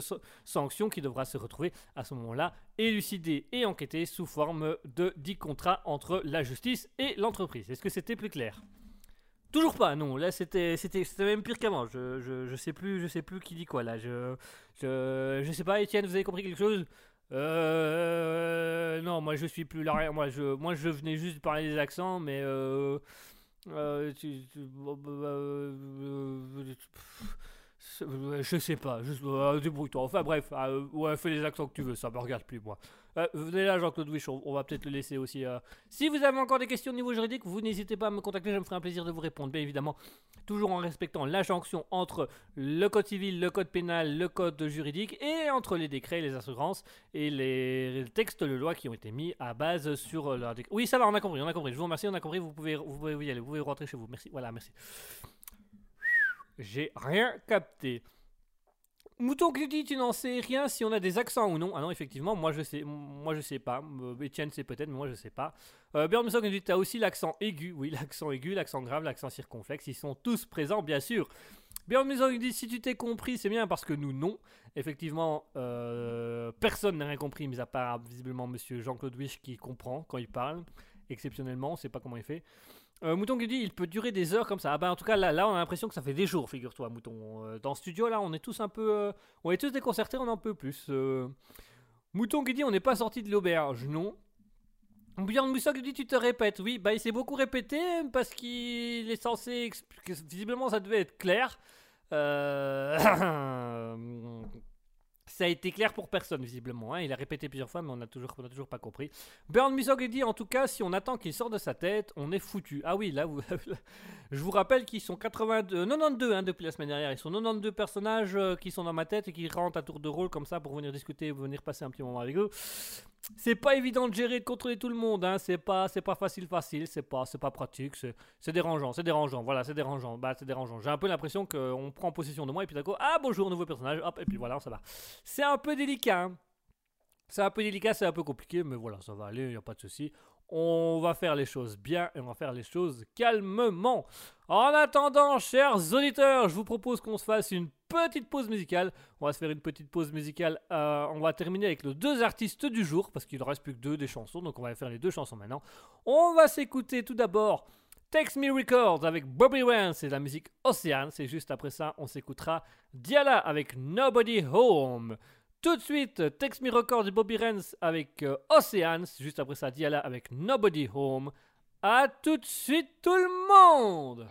Speaker 3: sa- sanction qui devra se retrouver à ce moment-là élucidée et enquêtée sous forme de 10 contrats entre la justice et l'entreprise. Est-ce que c'était plus clair? Toujours pas, non. Là, c'était, même pire qu'avant. Je, je, je sais plus, je sais plus qui dit quoi là. Je, je, je sais pas. Étienne, vous avez compris quelque chose? Euh, non, moi je suis plus là. Moi, je, moi, je venais juste de parler des accents, mais euh, euh, bon, bah, euh, euh, je sais pas. Juste, euh, débrouille-toi. Enfin bref, ouais, fais les accents que tu veux. Ça me regarde plus moi. Euh, venez là, Jean-Claude Wish, on, va peut-être le laisser aussi. euh. Si vous avez encore des questions au niveau juridique, vous n'hésitez pas à me contacter, je me ferai un plaisir de vous répondre, bien évidemment. Toujours en respectant l'injonction entre le code civil, le code pénal, le code juridique et entre les décrets, les assurances et les textes de loi qui ont été mis à base sur la déc- Oui, ça va, on a compris, on a compris. Je vous remercie, on a compris. Vous pouvez, vous pouvez y aller, vous pouvez rentrer chez vous. Merci, voilà, merci. J'ai rien capté. Mouton que dit, tu n'en sais rien si on a des accents ou non. Ah non, effectivement, moi je sais, moi je sais pas. Euh, Étienne sait peut-être, mais moi je sais pas. Euh, Björn Musson dit, tu as aussi l'accent aigu. Oui, l'accent aigu, l'accent grave, l'accent circonflexe, ils sont tous présents, bien sûr. Björn Musson dit, si tu t'es compris, c'est bien parce que nous, non. Effectivement, euh, personne n'a rien compris, mis à part visiblement monsieur Jean-Claude Wish qui comprend quand il parle. Exceptionnellement, on sait pas comment il fait. Euh, Mouton qui dit il peut durer des heures comme ça. Ah bah en tout cas là, on a l'impression que ça fait des jours, figure-toi Mouton. Euh, dans le studio là on est tous un peu, euh, on est tous déconcertés, on en peut plus. Mouton qui dit on n'est pas sorti de l'auberge, non. Björn Mousson qui dit tu te répètes, oui bah il s'est beaucoup répété parce qu'il est censé, visiblement ça devait être clair. Ça a été clair pour personne, visiblement. hein. Il a répété plusieurs fois, mais on n'a toujours, pas compris. Burn Musog dit en tout cas, si on attend qu'il sorte de sa tête, on est foutu. Ah oui, là, je vous rappelle qu'ils sont 82, 92 hein, depuis la semaine dernière. Ils sont 92 personnages euh, qui sont dans ma tête et qui rentrent à tour de rôle comme ça pour venir discuter, venir passer un petit moment avec eux. C'est pas évident de gérer, de contrôler tout le monde. Hein. C'est pas, c'est pas facile, facile. C'est pas, c'est pas pratique. C'est, dérangeant, c'est dérangeant. Voilà, c'est dérangeant. Bah, c'est dérangeant. J'ai un peu l'impression qu'on prend possession de moi et puis coup, ah bonjour, nouveau personnage. Et puis voilà, ça va. C'est un peu délicat. hein. C'est un peu délicat, c'est un peu compliqué, mais voilà, ça va aller, il n'y a pas de souci. On va faire les choses bien et on va faire les choses calmement. En attendant, chers auditeurs, je vous propose qu'on se fasse une petite pause musicale. On va se faire une petite pause musicale. euh, on va terminer avec les deux artistes du jour, parce qu'il ne reste plus que deux des chansons, donc on va faire les deux chansons maintenant. On va s'écouter tout d'abord Text Me Records avec Bobby Wayne, c'est la musique Ocean. C'est juste après ça, on s'écoutera Diala avec Nobody Home. Tout de suite, Text Me Records et Bobby Rance avec euh, Oceans. Juste après ça, Diala avec Nobody Home. À tout de suite, tout le monde!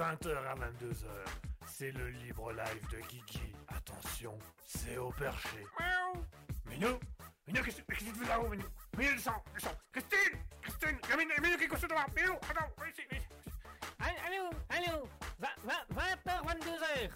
Speaker 1: 20h à 22h, c'est le libre live de Kiki. Attention, c'est au perché.
Speaker 2: Miaou.
Speaker 1: Minou Minou, qu'est-ce qu'est-ce que tu fais là-haut, Minou? Minou, le sang, le sang Christine Christine Il y a Minou, Minou qui est couché devant Minou, attends, viens ici, viens ici.
Speaker 2: Al- Allô, allô, 20h, 22h.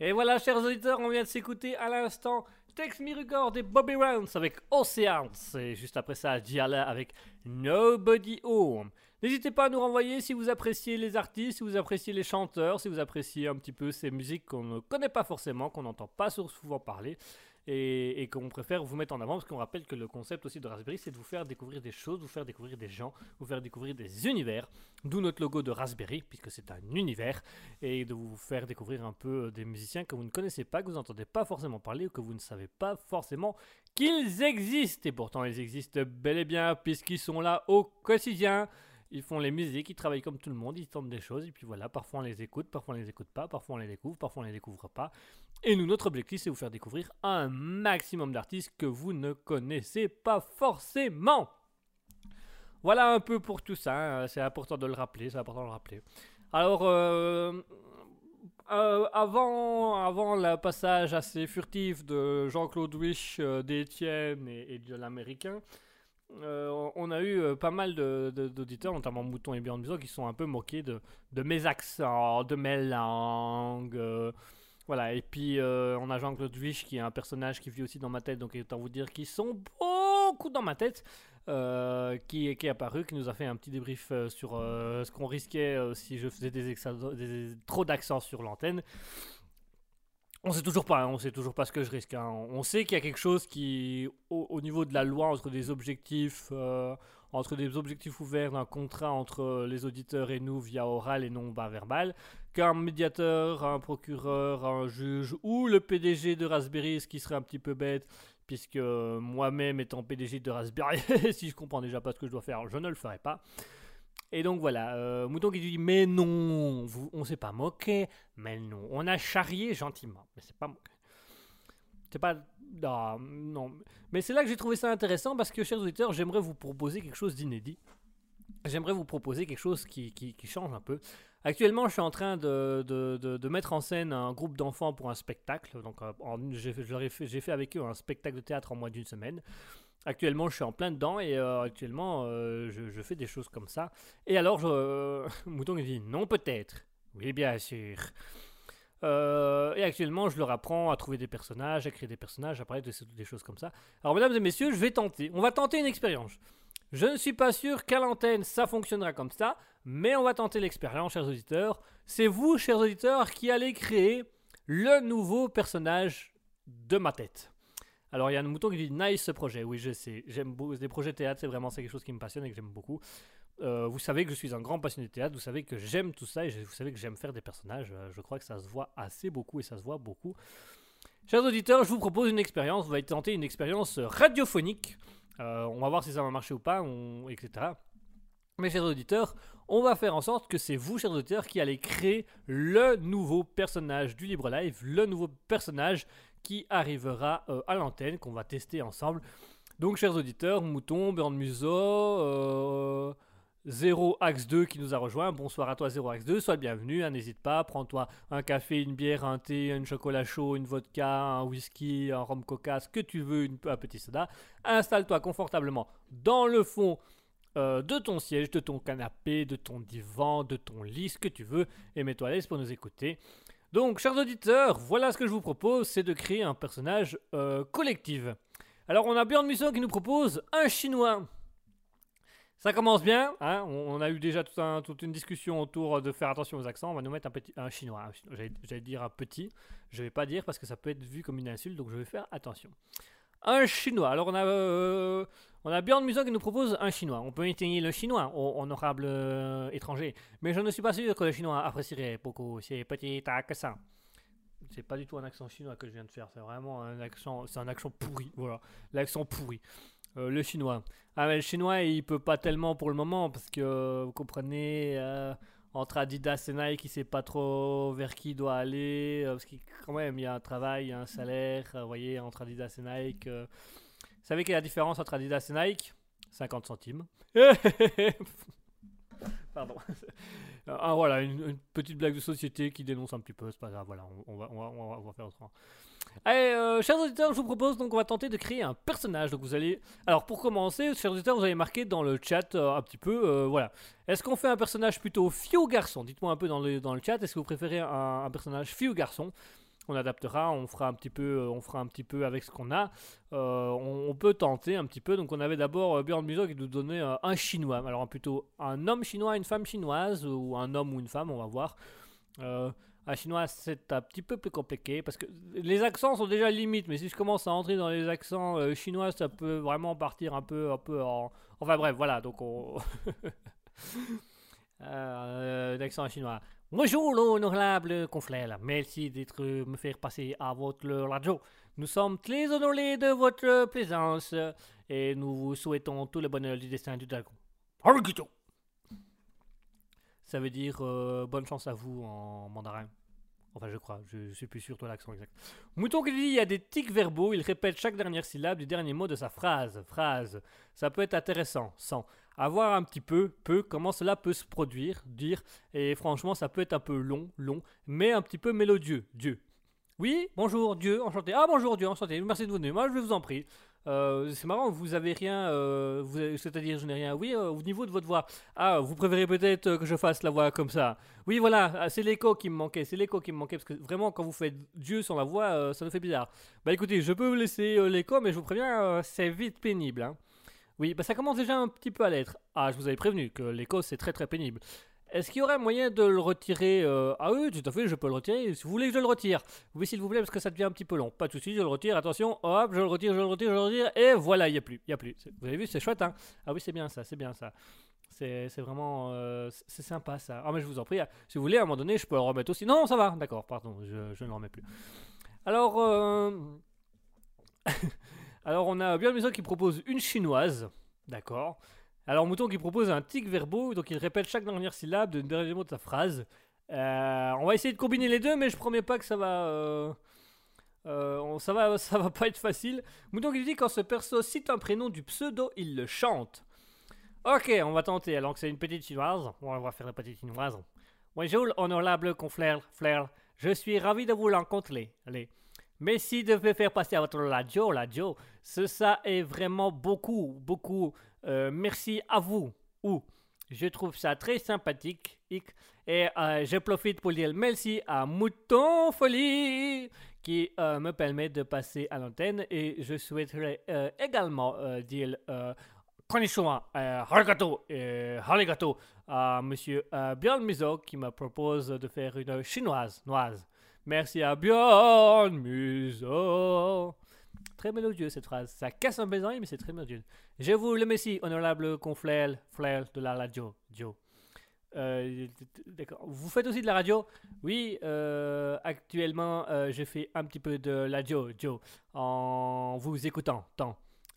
Speaker 3: Et voilà, chers auditeurs, on vient de s'écouter à l'instant Tex Me Record et Bobby Rounds avec Oceans. Et juste après ça, Diala avec Nobody Home. N'hésitez pas à nous renvoyer si vous appréciez les artistes, si vous appréciez les chanteurs, si vous appréciez un petit peu ces musiques qu'on ne connaît pas forcément, qu'on n'entend pas souvent parler. Et, et qu'on préfère vous mettre en avant parce qu'on rappelle que le concept aussi de Raspberry c'est de vous faire découvrir des choses, vous faire découvrir des gens, vous faire découvrir des univers, d'où notre logo de Raspberry puisque c'est un univers et de vous faire découvrir un peu euh, des musiciens que vous ne connaissez pas, que vous n'entendez pas forcément parler ou que vous ne savez pas forcément qu'ils existent. Et pourtant, ils existent bel et bien puisqu'ils sont là au quotidien. Ils font les musiques, ils travaillent comme tout le monde, ils tentent des choses, et puis voilà, parfois on les écoute, parfois on les écoute pas, parfois on les découvre, parfois on les découvre pas. Et nous, notre objectif, c'est vous faire découvrir un maximum d'artistes que vous ne connaissez pas forcément. Voilà un peu pour tout ça, hein, c'est important de le rappeler, c'est important de le rappeler. Alors, euh, euh, avant, avant le passage assez furtif de Jean-Claude Wish, euh, d'Étienne et, de l'américain, euh, on a eu pas mal d'auditeurs, notamment Mouton et Beyond Muso, qui sont un peu moqués de mes accents, de mes langues. Voilà, et puis euh, on a Jean-Claude Wish qui est un personnage qui vit aussi dans ma tête, donc autant vous dire qu'ils sont beaucoup dans ma tête, euh, qui, qui est apparu, qui nous a fait un petit débrief euh, sur euh, ce qu'on risquait euh, si je faisais des, trop d'accents sur l'antenne. On sait toujours pas, hein, on sait toujours pas ce que je risque. hein. On sait qu'il y a quelque chose qui, au, au niveau de la loi, entre des objectifs, entre des objectifs ouverts d'un contrat entre les auditeurs et nous via oral et non bas verbal, qu'un médiateur, un procureur, un juge ou le PDG de Raspberry, ce qui serait un petit peu bête, puisque euh, moi-même étant PDG de Raspberry, si je comprends déjà pas ce que je dois faire, je ne le ferai pas. Et donc voilà, euh, Mouton qui dit mais non, vous, on s'est pas moqué, mais non, on a charrié gentiment, mais c'est pas moqué. C'est pas non, mais c'est là que j'ai trouvé ça intéressant parce que chers auditeurs, j'aimerais vous proposer quelque chose d'inédit. J'aimerais vous proposer quelque chose qui change un peu. Actuellement, je suis en train de, de, de, mettre en scène un groupe d'enfants pour un spectacle. Donc, euh, j'ai fait, avec eux un spectacle de théâtre en moins d'une semaine. Actuellement, je suis en plein dedans et euh, actuellement, euh, je, fais des choses comme ça. Et alors, je, Mouton dit non, peut-être. Oui, bien sûr. Euh, et actuellement, je leur apprends à trouver des personnages, à créer des personnages, à parler de des choses comme ça. Alors, mesdames et messieurs, je vais tenter. On va tenter une expérience. Je ne suis pas sûr qu'à l'antenne, ça fonctionnera comme ça, mais on va tenter l'expérience, chers auditeurs. C'est vous, chers auditeurs, qui allez créer le nouveau personnage de ma tête. Alors, il y a un mouton qui dit nice ce projet. Oui, je sais. J'aime beaucoup des projets théâtre, c'est vraiment quelque chose qui me passionne et que j'aime beaucoup. Euh, vous savez que je suis un grand passionné de théâtre, vous savez que j'aime tout ça et vous savez que j'aime faire des personnages. Euh, je crois que ça se voit assez beaucoup et ça se voit beaucoup. Chers auditeurs, je vous propose une expérience. On va tenter une expérience radiophonique. Euh, on va voir si ça va marcher ou pas, etc. Mais chers auditeurs, on va faire en sorte que c'est vous, chers auditeurs, qui allez créer le nouveau personnage du Libre Live, le nouveau personnage qui arrivera euh, à l'antenne, qu'on va tester ensemble. Donc, chers auditeurs, Mouton, Burn Muso, euh, 0 Axe 2 qui nous a rejoint. Bonsoir à toi, 0 Axe 2. Sois le bienvenu. hein, N'hésite pas. Prends-toi un café, une bière, un thé, un chocolat chaud, une vodka, un whisky, un rhum coca, ce que tu veux, un petit soda. Installe-toi confortablement dans le fond euh, de ton siège, de ton canapé, de ton divan, de ton lit, ce que tu veux, et mets-toi à l'aise pour nous écouter. Donc, chers auditeurs, voilà ce que je vous propose, c'est de créer un personnage euh, collectif. Alors, on a Björn Musso qui nous propose un chinois. Ça commence bien, hein, on, a eu déjà toute une discussion autour de faire attention aux accents. On va nous mettre un, petit, un chinois. J'allais dire un petit, je vais pas dire parce que ça peut être vu comme une insulte, donc je vais faire attention. Un chinois. Alors, on a, euh, on a Björn Musso qui nous propose un chinois. On peut éteigner le chinois, honorable euh, étranger. Mais je ne suis pas sûr que le chinois apprécierait beaucoup ces petits accents. C'est pas du tout un accent chinois que je viens de faire, c'est vraiment un accent, c'est un accent pourri, voilà, l'accent pourri. Euh, le chinois. Ah mais le chinois il peut pas tellement pour le moment parce que vous comprenez, euh, entre Adidas et Nike, il sait pas trop vers qui il doit aller, euh, parce qu'il quand même il y a un travail, il y a un salaire, vous voyez, entre Adidas et Nike. Vous savez quelle est la différence entre Adidas et Nike? 50 centimes. Pardon. Ah voilà, une, petite blague de société qui dénonce un petit peu, c'est pas grave, voilà, on, va, on, va, on va faire autrement. Allez, euh, chers auditeurs, je vous propose donc on va tenter de créer un personnage. Donc vous allez, alors pour commencer, chers auditeurs, vous allez marquer dans le chat euh, un petit peu, euh, voilà. Est-ce qu'on fait un personnage plutôt fille ou garçon? Dites-moi un peu dans le, dans le chat. Est-ce que vous préférez un, personnage fille ou garçon? On adaptera, on fera un petit peu, on fera un petit peu avec ce qu'on a. On, peut tenter un petit peu. Donc on avait d'abord Björn Muso qui nous donnait un chinois. Alors plutôt un homme chinois, une femme chinoise ou un homme ou une femme, on va voir. Un chinois, c'est un petit peu plus compliqué parce que les accents sont déjà limites. Mais si je commence à entrer dans les accents euh, chinois, ça peut vraiment partir un peu, un peu en. Enfin bref, voilà. Donc on. euh, d'accent chinois. Bonjour, l'honorable confrère. Merci d'être me faire passer à votre radio. Nous sommes très honorés de votre présence euh, et nous vous souhaitons tout le bonheur du destin du dragon. Ça veut dire euh, bonne chance à vous en mandarin. Enfin, je crois, je, suis plus sûr de l'accent exact. Mouton qui dit il y a des tics verbaux, il répète chaque dernière syllabe du dernier mot de sa phrase. Phrase. Ça peut être intéressant, sans. À voir un petit peu, peu, comment cela peut se produire, dire, et franchement, ça peut être un peu long, long, mais un petit peu mélodieux. Dieu. Oui, bonjour, Dieu, enchanté. Ah, bonjour, Dieu, enchanté. Merci de venir. Moi, je vous en prie. Euh, c'est marrant, vous avez rien, euh, c'est-à-dire je n'ai rien. Oui, euh, au niveau de votre voix. Ah, vous préférez peut-être que je fasse la voix comme ça. Oui, voilà, ah, c'est l'écho qui me manquait, c'est l'écho qui me manquait parce que vraiment quand vous faites Dieu sans la voix, ça nous fait bizarre. Bah écoutez, je peux vous laisser l'écho, mais je vous préviens, c'est vite pénible. hein. Oui, bah ça commence déjà un petit peu à l'être. Ah, je vous avais prévenu que l'écho c'est très très pénible. Est-ce qu'il y aurait moyen de le retirer euh, Ah oui, tout à fait, je peux le retirer. Si vous voulez que je le retire. Oui, s'il vous plaît, parce que ça devient un petit peu long. Pas de souci, je le retire. Attention, hop, je le retire, je le retire, je le retire. Et voilà, il n'y a plus. Y a plus. Vous avez vu, c'est chouette, hein Ah oui, c'est bien ça, c'est bien ça. C'est vraiment. euh, c'est- sympa ça. Ah, mais je vous en prie, si vous voulez, à un moment donné, je peux le remettre aussi. Non, ça va, d'accord, pardon, je, ne le remets plus. Alors, euh, Alors, on a Björn Musso qui propose une chinoise. D'accord. Alors, Mouton qui propose un tic verbaux, donc il répète chaque dernière syllabe de dernier mot de sa phrase. Euh, on va essayer de combiner les deux, mais je promets pas que ça va. euh, euh, ça va, ça va pas être facile. Mouton qui dit quand ce perso cite un prénom du pseudo, il le chante. Ok, on va tenter. Alors que c'est une petite chinoise, on va faire la petite chinoise. Bonjour, honorable confrère, frère. Je suis ravi de vous rencontrer. Allez. Merci de me faire passer à votre radio, radio. Ce, ça est vraiment beaucoup, beaucoup. Euh, merci à vous. Ou, je trouve ça très sympathique. Et euh, je profite pour dire merci à Mouton Folie qui euh, me permet de passer à l'antenne. Et je souhaiterais euh, également dire konnichiwa, euh, arigato, euh, arigato à monsieur Björn Mizo qui me propose de faire une chinoise, noise. Merci à Björn Muso. Très mélodieux cette phrase. Ça casse un besoin, mais c'est très mélodieux. Je vous le remercie, honorable frère de la radio. Joe. Euh. Vous faites aussi de la radio? Oui, euh, actuellement, euh, je fais un petit peu de la radio, Joe, en vous écoutant. Tant.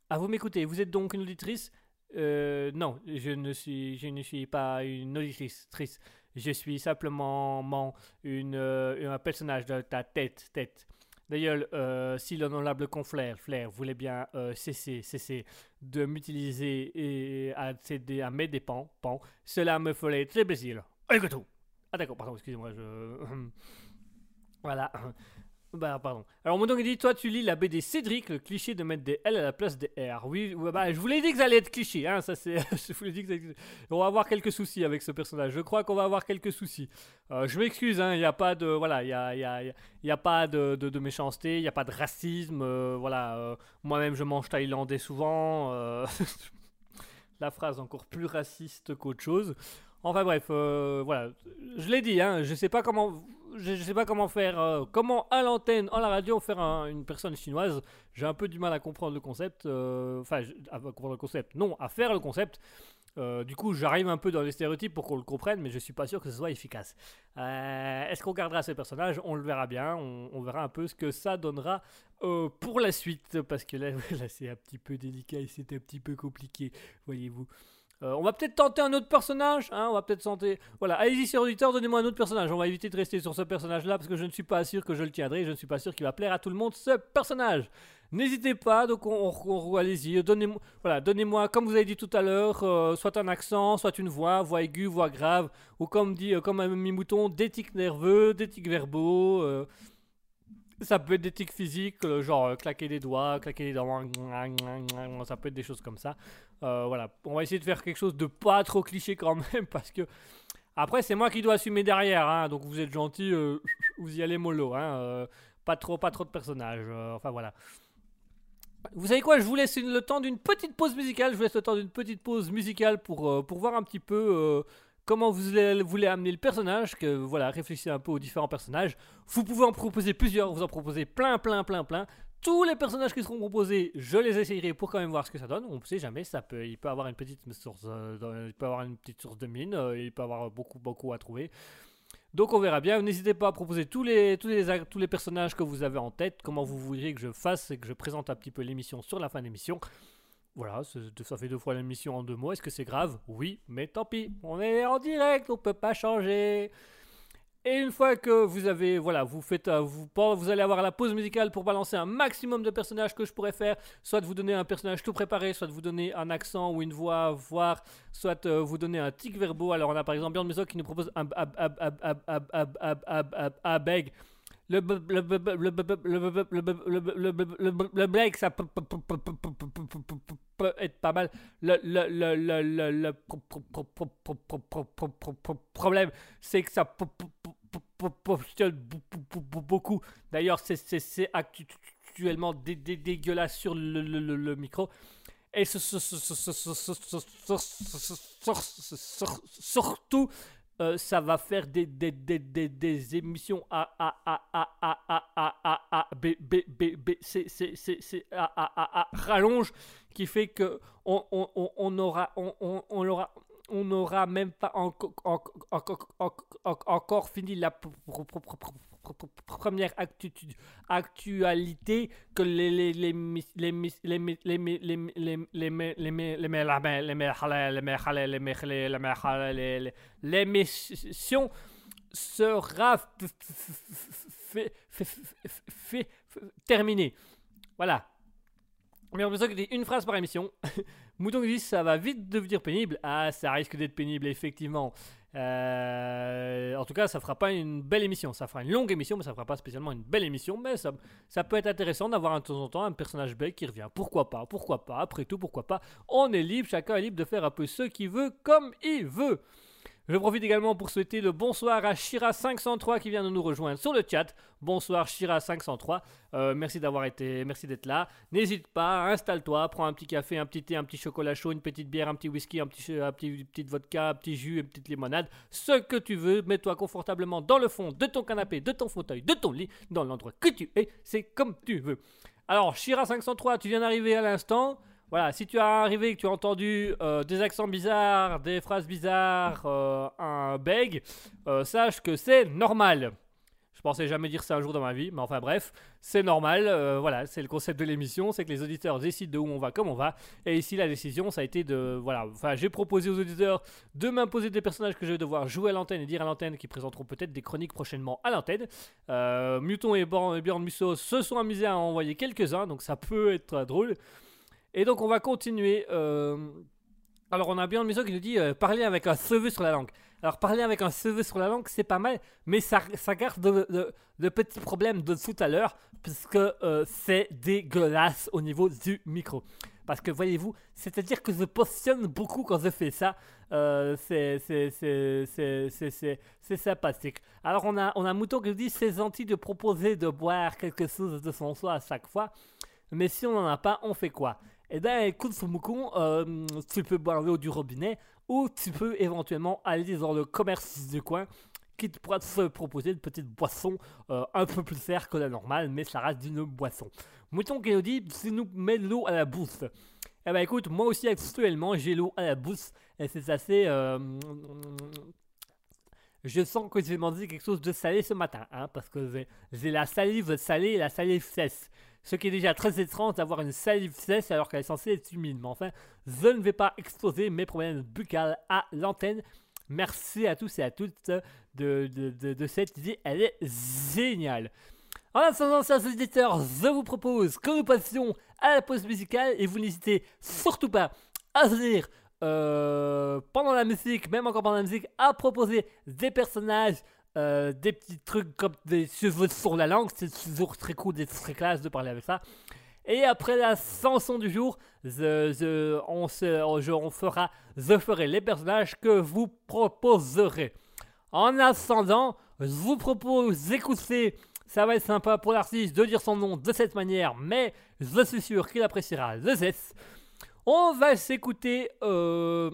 Speaker 3: Ah, vous m'écoutez Vous êtes donc une auditrice? Non, je ne suis, je ne suis pas une auditrice. Je suis simplement un personnage de ta tête. tête. D'ailleurs, euh, si l'honorable confrère Flair voulait bien euh, cesser, cesser de m'utiliser et accéder à mes dépens, cela me ferait très plaisir. Arigato. Ah d'accord, pardon, excusez-moi, je... voilà. Bah pardon. Alors mon il dit, toi tu lis la BD Cédric, le cliché de mettre des L à la place des R. Oui, bah je vous l'ai dit que ça allait être cliché, hein, ça c'est... je vous l'ai dit que On va avoir quelques soucis avec ce personnage, je crois qu'on va avoir quelques soucis. Euh, je m'excuse, hein, il n'y a pas de... Voilà, il y a, y a- y a pas de, de- méchanceté, il n'y a pas de racisme, euh, voilà. euh, moi-même je mange thaïlandais souvent. la phrase encore plus raciste qu'autre chose. Enfin bref, euh, voilà, je l'ai dit, hein, je sais pas comment, je, sais pas comment faire, euh, comment à l'antenne, à la radio faire un- une personne chinoise. J'ai un peu du mal à comprendre le concept, euh, enfin à comprendre le concept, non, à faire le concept. Du coup, j'arrive un peu dans les stéréotypes pour qu'on le comprenne, mais je suis pas sûr que ce soit efficace. Est-ce qu'on gardera ce personnage? On le verra bien, on, verra un peu ce que ça donnera pour la suite, parce que là c'est un petit peu délicat et c'est un petit peu compliqué, voyez-vous. Euh, on va peut-être tenter un autre personnage, hein, on va peut-être tenter... Voilà, allez-y, sur auditeur, donnez-moi un autre personnage. On va éviter de rester sur ce personnage-là parce que je ne suis pas sûr que je le tiendrai, je ne suis pas sûr qu'il va plaire à tout le monde, ce personnage. N'hésitez pas, donc on, on- on- allez-y, donnez-moi, voilà, donnez-moi, comme vous avez dit tout à l'heure, euh, soit un accent, soit une voix, voix aiguë, voix grave, ou comme dit, euh, comme un mi-mouton, des tics nerveux, des tics verbaux, euh, ça peut être des tics physiques, euh, genre euh, claquer des doigts, claquer les dents, ça peut être des choses comme ça. Euh, voilà, on va essayer de faire quelque chose de pas trop cliché quand même, parce que après c'est moi qui dois assumer derrière, hein, donc vous êtes gentil, vous y allez mollo, hein, pas trop, pas trop de personnages, enfin voilà. Vous savez quoi, je vous laisse le temps d'une petite pause musicale, je vous laisse le temps d'une petite pause musicale pour, pour voir un petit peu comment vous voulez, amener le personnage, que voilà, réfléchissez un peu aux différents personnages. Vous pouvez en proposer plusieurs, vous en proposez plein, plein, plein, plein. Tous les personnages qui seront proposés, je les essayerai pour quand même voir ce que ça donne. On ne sait jamais, ça peut, il peut avoir une petite source, euh, il peut avoir une petite source de mine, euh, il peut avoir beaucoup, beaucoup à trouver. Donc on verra bien. N'hésitez pas à proposer tous les, tous, les, tous les personnages que vous avez en tête, comment vous voudriez que je fasse et que je présente un petit peu l'émission sur la fin de l'émission. Voilà, ça fait deux fois l'émission en deux mots. Est-ce que c'est grave Oui, mais tant pis. On est en direct, on peut pas changer. Et une fois que vous avez, voilà, vous faites, euh, vous, vous allez avoir la pause musicale pour balancer un maximum de personnages que je pourrais faire, soit vous donner un personnage tout préparé, soit vous donner un accent ou une voix, voire soit euh, vous donner un tic verbaux. Alors on a par exemple Björn Musso qui nous propose un ab- le le break ça peut être pas mal le le le le le problème c'est que ça positionne beaucoup d'ailleurs c'est actuellement dégueulasse sur le micro et surtout euh, ça va faire des, des, des, des, des émissions A, A, A, A, A, A, A, A, B, B, B, B, C, C, C, C, A, A, A, A, rallonge, qui fait que on, on, on, aura, on, on, on aura, on n'aura même pas enco- enco- enco- enco- enco- encore fini la pr- pr- pr- pr- pr- pr- pr- première actu- actualité que les les les les les les les les les l'émission sera terminée. Voilà. Mais on que une phrase par émission. Mouton dit ça va vite devenir pénible. Ah, ça risque d'être pénible, effectivement. Euh, en tout cas, ça fera pas une belle émission. Ça fera une longue émission, mais ça fera pas spécialement une belle émission. Mais ça, peut être intéressant d'avoir de temps en temps un personnage bec qui revient. Pourquoi pas Pourquoi pas Après tout, pourquoi pas On est libre, chacun est libre de faire un peu ce qu'il veut comme il veut. Je profite également pour souhaiter le bonsoir à Shira503 qui vient de nous rejoindre sur le chat. Bonsoir Shira503. Euh, merci d'avoir été, merci d'être là. N'hésite pas, installe-toi, prends un petit café, un petit thé, un petit chocolat chaud, une petite bière, un petit whisky, un petit, un petit, une petite vodka, un petit jus, une petite limonade. Ce que tu veux, mets-toi confortablement dans le fond de ton canapé, de ton fauteuil, de ton lit, dans l'endroit que tu es. C'est comme tu veux. Alors Shira503, tu viens d'arriver à l'instant. Voilà, si tu as arrivé et que tu as entendu euh, des accents bizarres, des phrases bizarres, euh, un beg, euh, sache que c'est normal. Je pensais jamais dire ça un jour dans ma vie, mais enfin bref, c'est normal. voilà, c'est le concept de l'émission, c'est que les auditeurs décident de où on va, comme on va. Et ici, la décision, ça a été de, voilà, enfin, j'ai proposé aux auditeurs de m'imposer des personnages que je vais devoir jouer à l'antenne et dire à l'antenne, qui présenteront peut-être des chroniques prochainement à l'antenne. Muton et Bjorn, Musso se sont amusés à en envoyer quelques-uns, donc ça peut être drôle. Et donc on va continuer. euh, Alors on a Bjorn Musso qui nous dit euh, parler avec un cheveu sur la langue. Alors parler avec un cheveu sur la langue, c'est pas mal, mais ça, ça garde de, de- de petits problèmes de tout à l'heure, puisque euh, c'est dégueulasse au niveau du micro. Parce que voyez-vous, c'est-à-dire que je positionne beaucoup quand je fais ça. Euh, c'est sympathique. Alors on a, on a Mouton qui nous dit c'est gentil de proposer de boire quelque chose de son soi à chaque fois. Mais si on n'en a pas, on fait quoi? Eh ben, écoute, Mouton, euh, tu peux boire l'eau du robinet ou tu peux éventuellement aller dans le commerce du coin qui te pourra te proposer une petite boisson euh, un peu plus chère que la normale, mais ça reste une boisson. Mouton dit si nous met l'eau à la bouche. Eh ben écoute, moi aussi actuellement j'ai l'eau à la bouche et c'est assez. euh, Je sens que j'ai mangé quelque chose de salé ce matin, hein, parce que j'ai la salive salée et la salive sèche. Ce qui est déjà très étrange d'avoir une salive sèche alors qu'elle est censée être humide. Mais enfin, je ne vais pas exposer mes problèmes buccales à l'antenne. Merci à tous et à toutes de, cette idée, elle est géniale. En attendant, chers auditeurs, je vous propose que nous passions à la pause musicale et vous n'hésitez surtout pas à venir euh, pendant la musique, même encore pendant la musique, à proposer des personnages, euh, des petits trucs comme des cheveux sur la langue. C'est toujours très cool, et très classe de parler avec ça. Et après la chanson du jour, on, se- on fera, je ferai les personnages que vous proposerez. En attendant, je vous propose d'écouter. Ça va être sympa pour l'artiste de dire son nom de cette manière, mais je suis sûr qu'il appréciera le zest. On va s'écouter euh,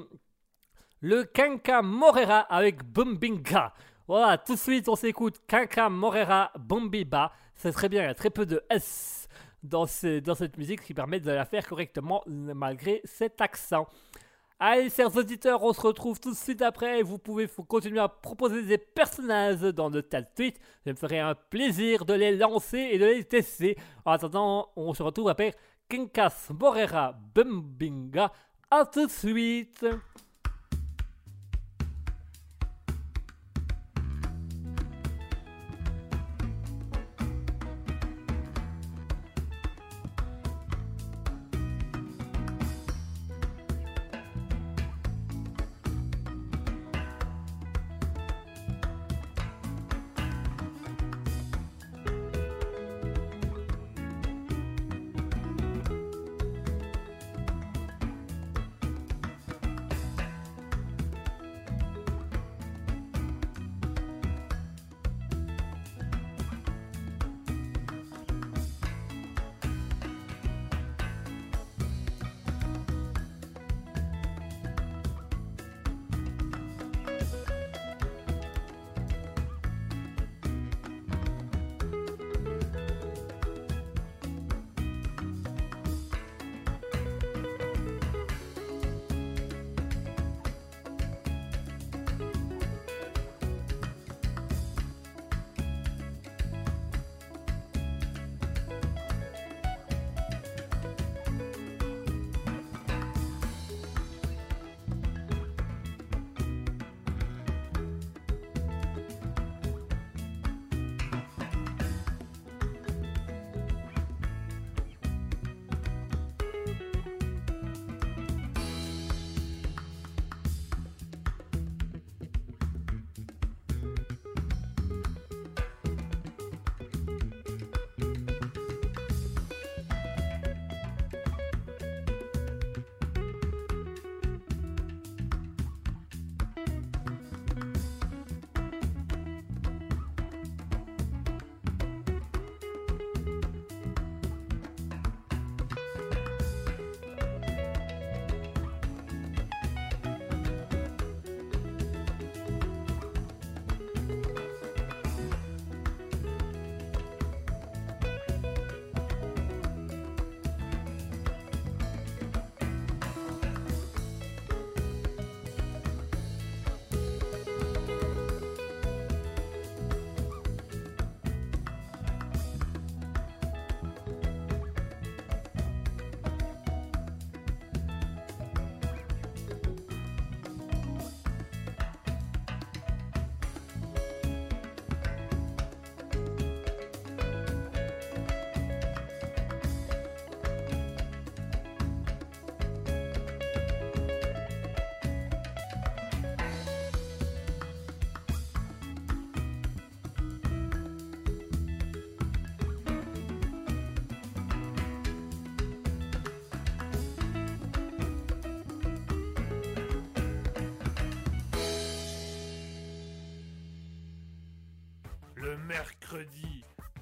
Speaker 3: le Kanka Morera avec Bumbinga. Voilà, tout de suite on s'écoute Kanka Morera Bombiba. C'est très bien, il y a très peu de S dans, ce- dans cette musique, ce qui permet de la faire correctement malgré cet accent. Allez, chers auditeurs, on se retrouve tout de suite après. Vous pouvez continuer à proposer des personnages dans le tas de tweets. Ça me ferait un plaisir de les lancer et de les tester. En attendant, on se retrouve après Kinkas Morera Bumbinga. A tout de suite.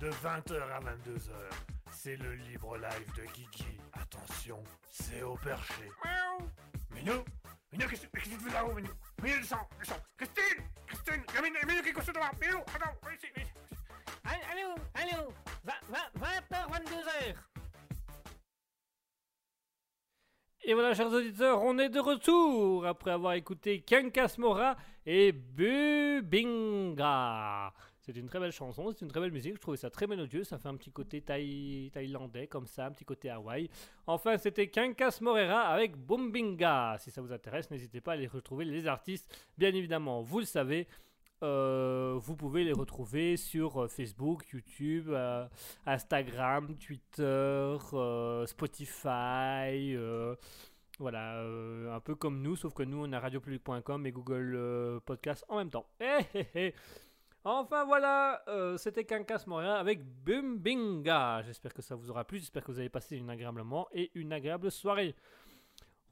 Speaker 1: De 20h à 22h, c'est le libre live de Kiki. Attention, c'est au perché. Miaou Minou Minou, qu'est-ce que tu fais là-haut, Minou? Minou, descends, descends Christine Christine Minou, Minou, qui est couché devant Minou, attends, viens ici, viens ici.
Speaker 2: Allô, allô, 20h, 22h.
Speaker 3: Et voilà, chers auditeurs, on est de retour après avoir écouté Kankas Mora et Bubinga. C'est une très belle chanson, c'est une très belle musique, je trouvais ça très mélodieux, ça fait un petit côté thaï- thaïlandais comme ça, un petit côté Hawaï. Enfin, c'était Kankas Morera avec Bumbinga. Si ça vous intéresse, n'hésitez pas à aller retrouver les artistes. Bien évidemment, vous le savez, euh, vous pouvez les retrouver sur euh, Facebook, YouTube, euh, Instagram, Twitter, Spotify. voilà, un peu comme nous, sauf que nous on a radiopublic.com et Google euh, Podcast en même temps. Eh, eh, eh. Enfin voilà, euh, c'était Kankas Montréal avec Bumbinga. J'espère que ça vous aura plu, j'espère que vous avez passé une agréable moment et une agréable soirée.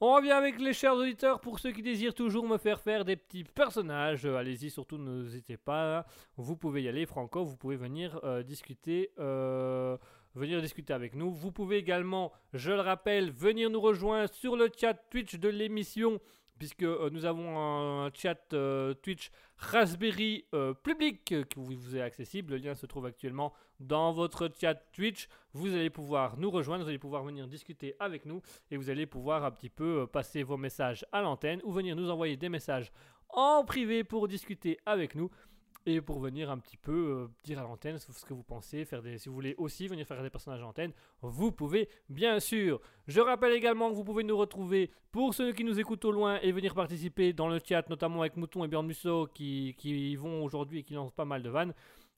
Speaker 3: On revient avec les chers auditeurs. Pour ceux qui désirent toujours me faire faire des petits personnages, euh, allez-y, surtout n'hésitez pas. Vous pouvez y aller, Franco. Vous pouvez venir euh, discuter, venir discuter avec nous. Vous pouvez également, je le rappelle, venir nous rejoindre sur le chat Twitch de l'émission, puisque euh, nous avons un, chat euh, Twitch Raspberry euh, public qui vous, est accessible. Le lien se trouve actuellement dans votre chat Twitch. Vous allez pouvoir nous rejoindre, vous allez pouvoir venir discuter avec nous et vous allez pouvoir un petit peu passer vos messages à l'antenne ou venir nous envoyer des messages en privé pour discuter avec nous et pour venir un petit peu euh, dire à l'antenne ce que vous pensez, faire des, si vous voulez aussi venir faire des personnages à l'antenne, vous pouvez bien sûr. Je rappelle également que vous pouvez nous retrouver pour ceux qui nous écoutent au loin et venir participer dans le chat, notamment avec Mouton et Björn Musso qui, qui vont aujourd'hui et qui lancent pas mal de vannes.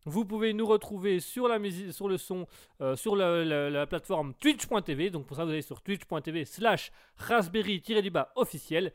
Speaker 3: Vous pouvez nous retrouver sur la musique, sur le son, euh, sur la plateforme twitch.tv. Donc pour ça, vous allez sur twitch.tv slash raspberry-du-bas officiel.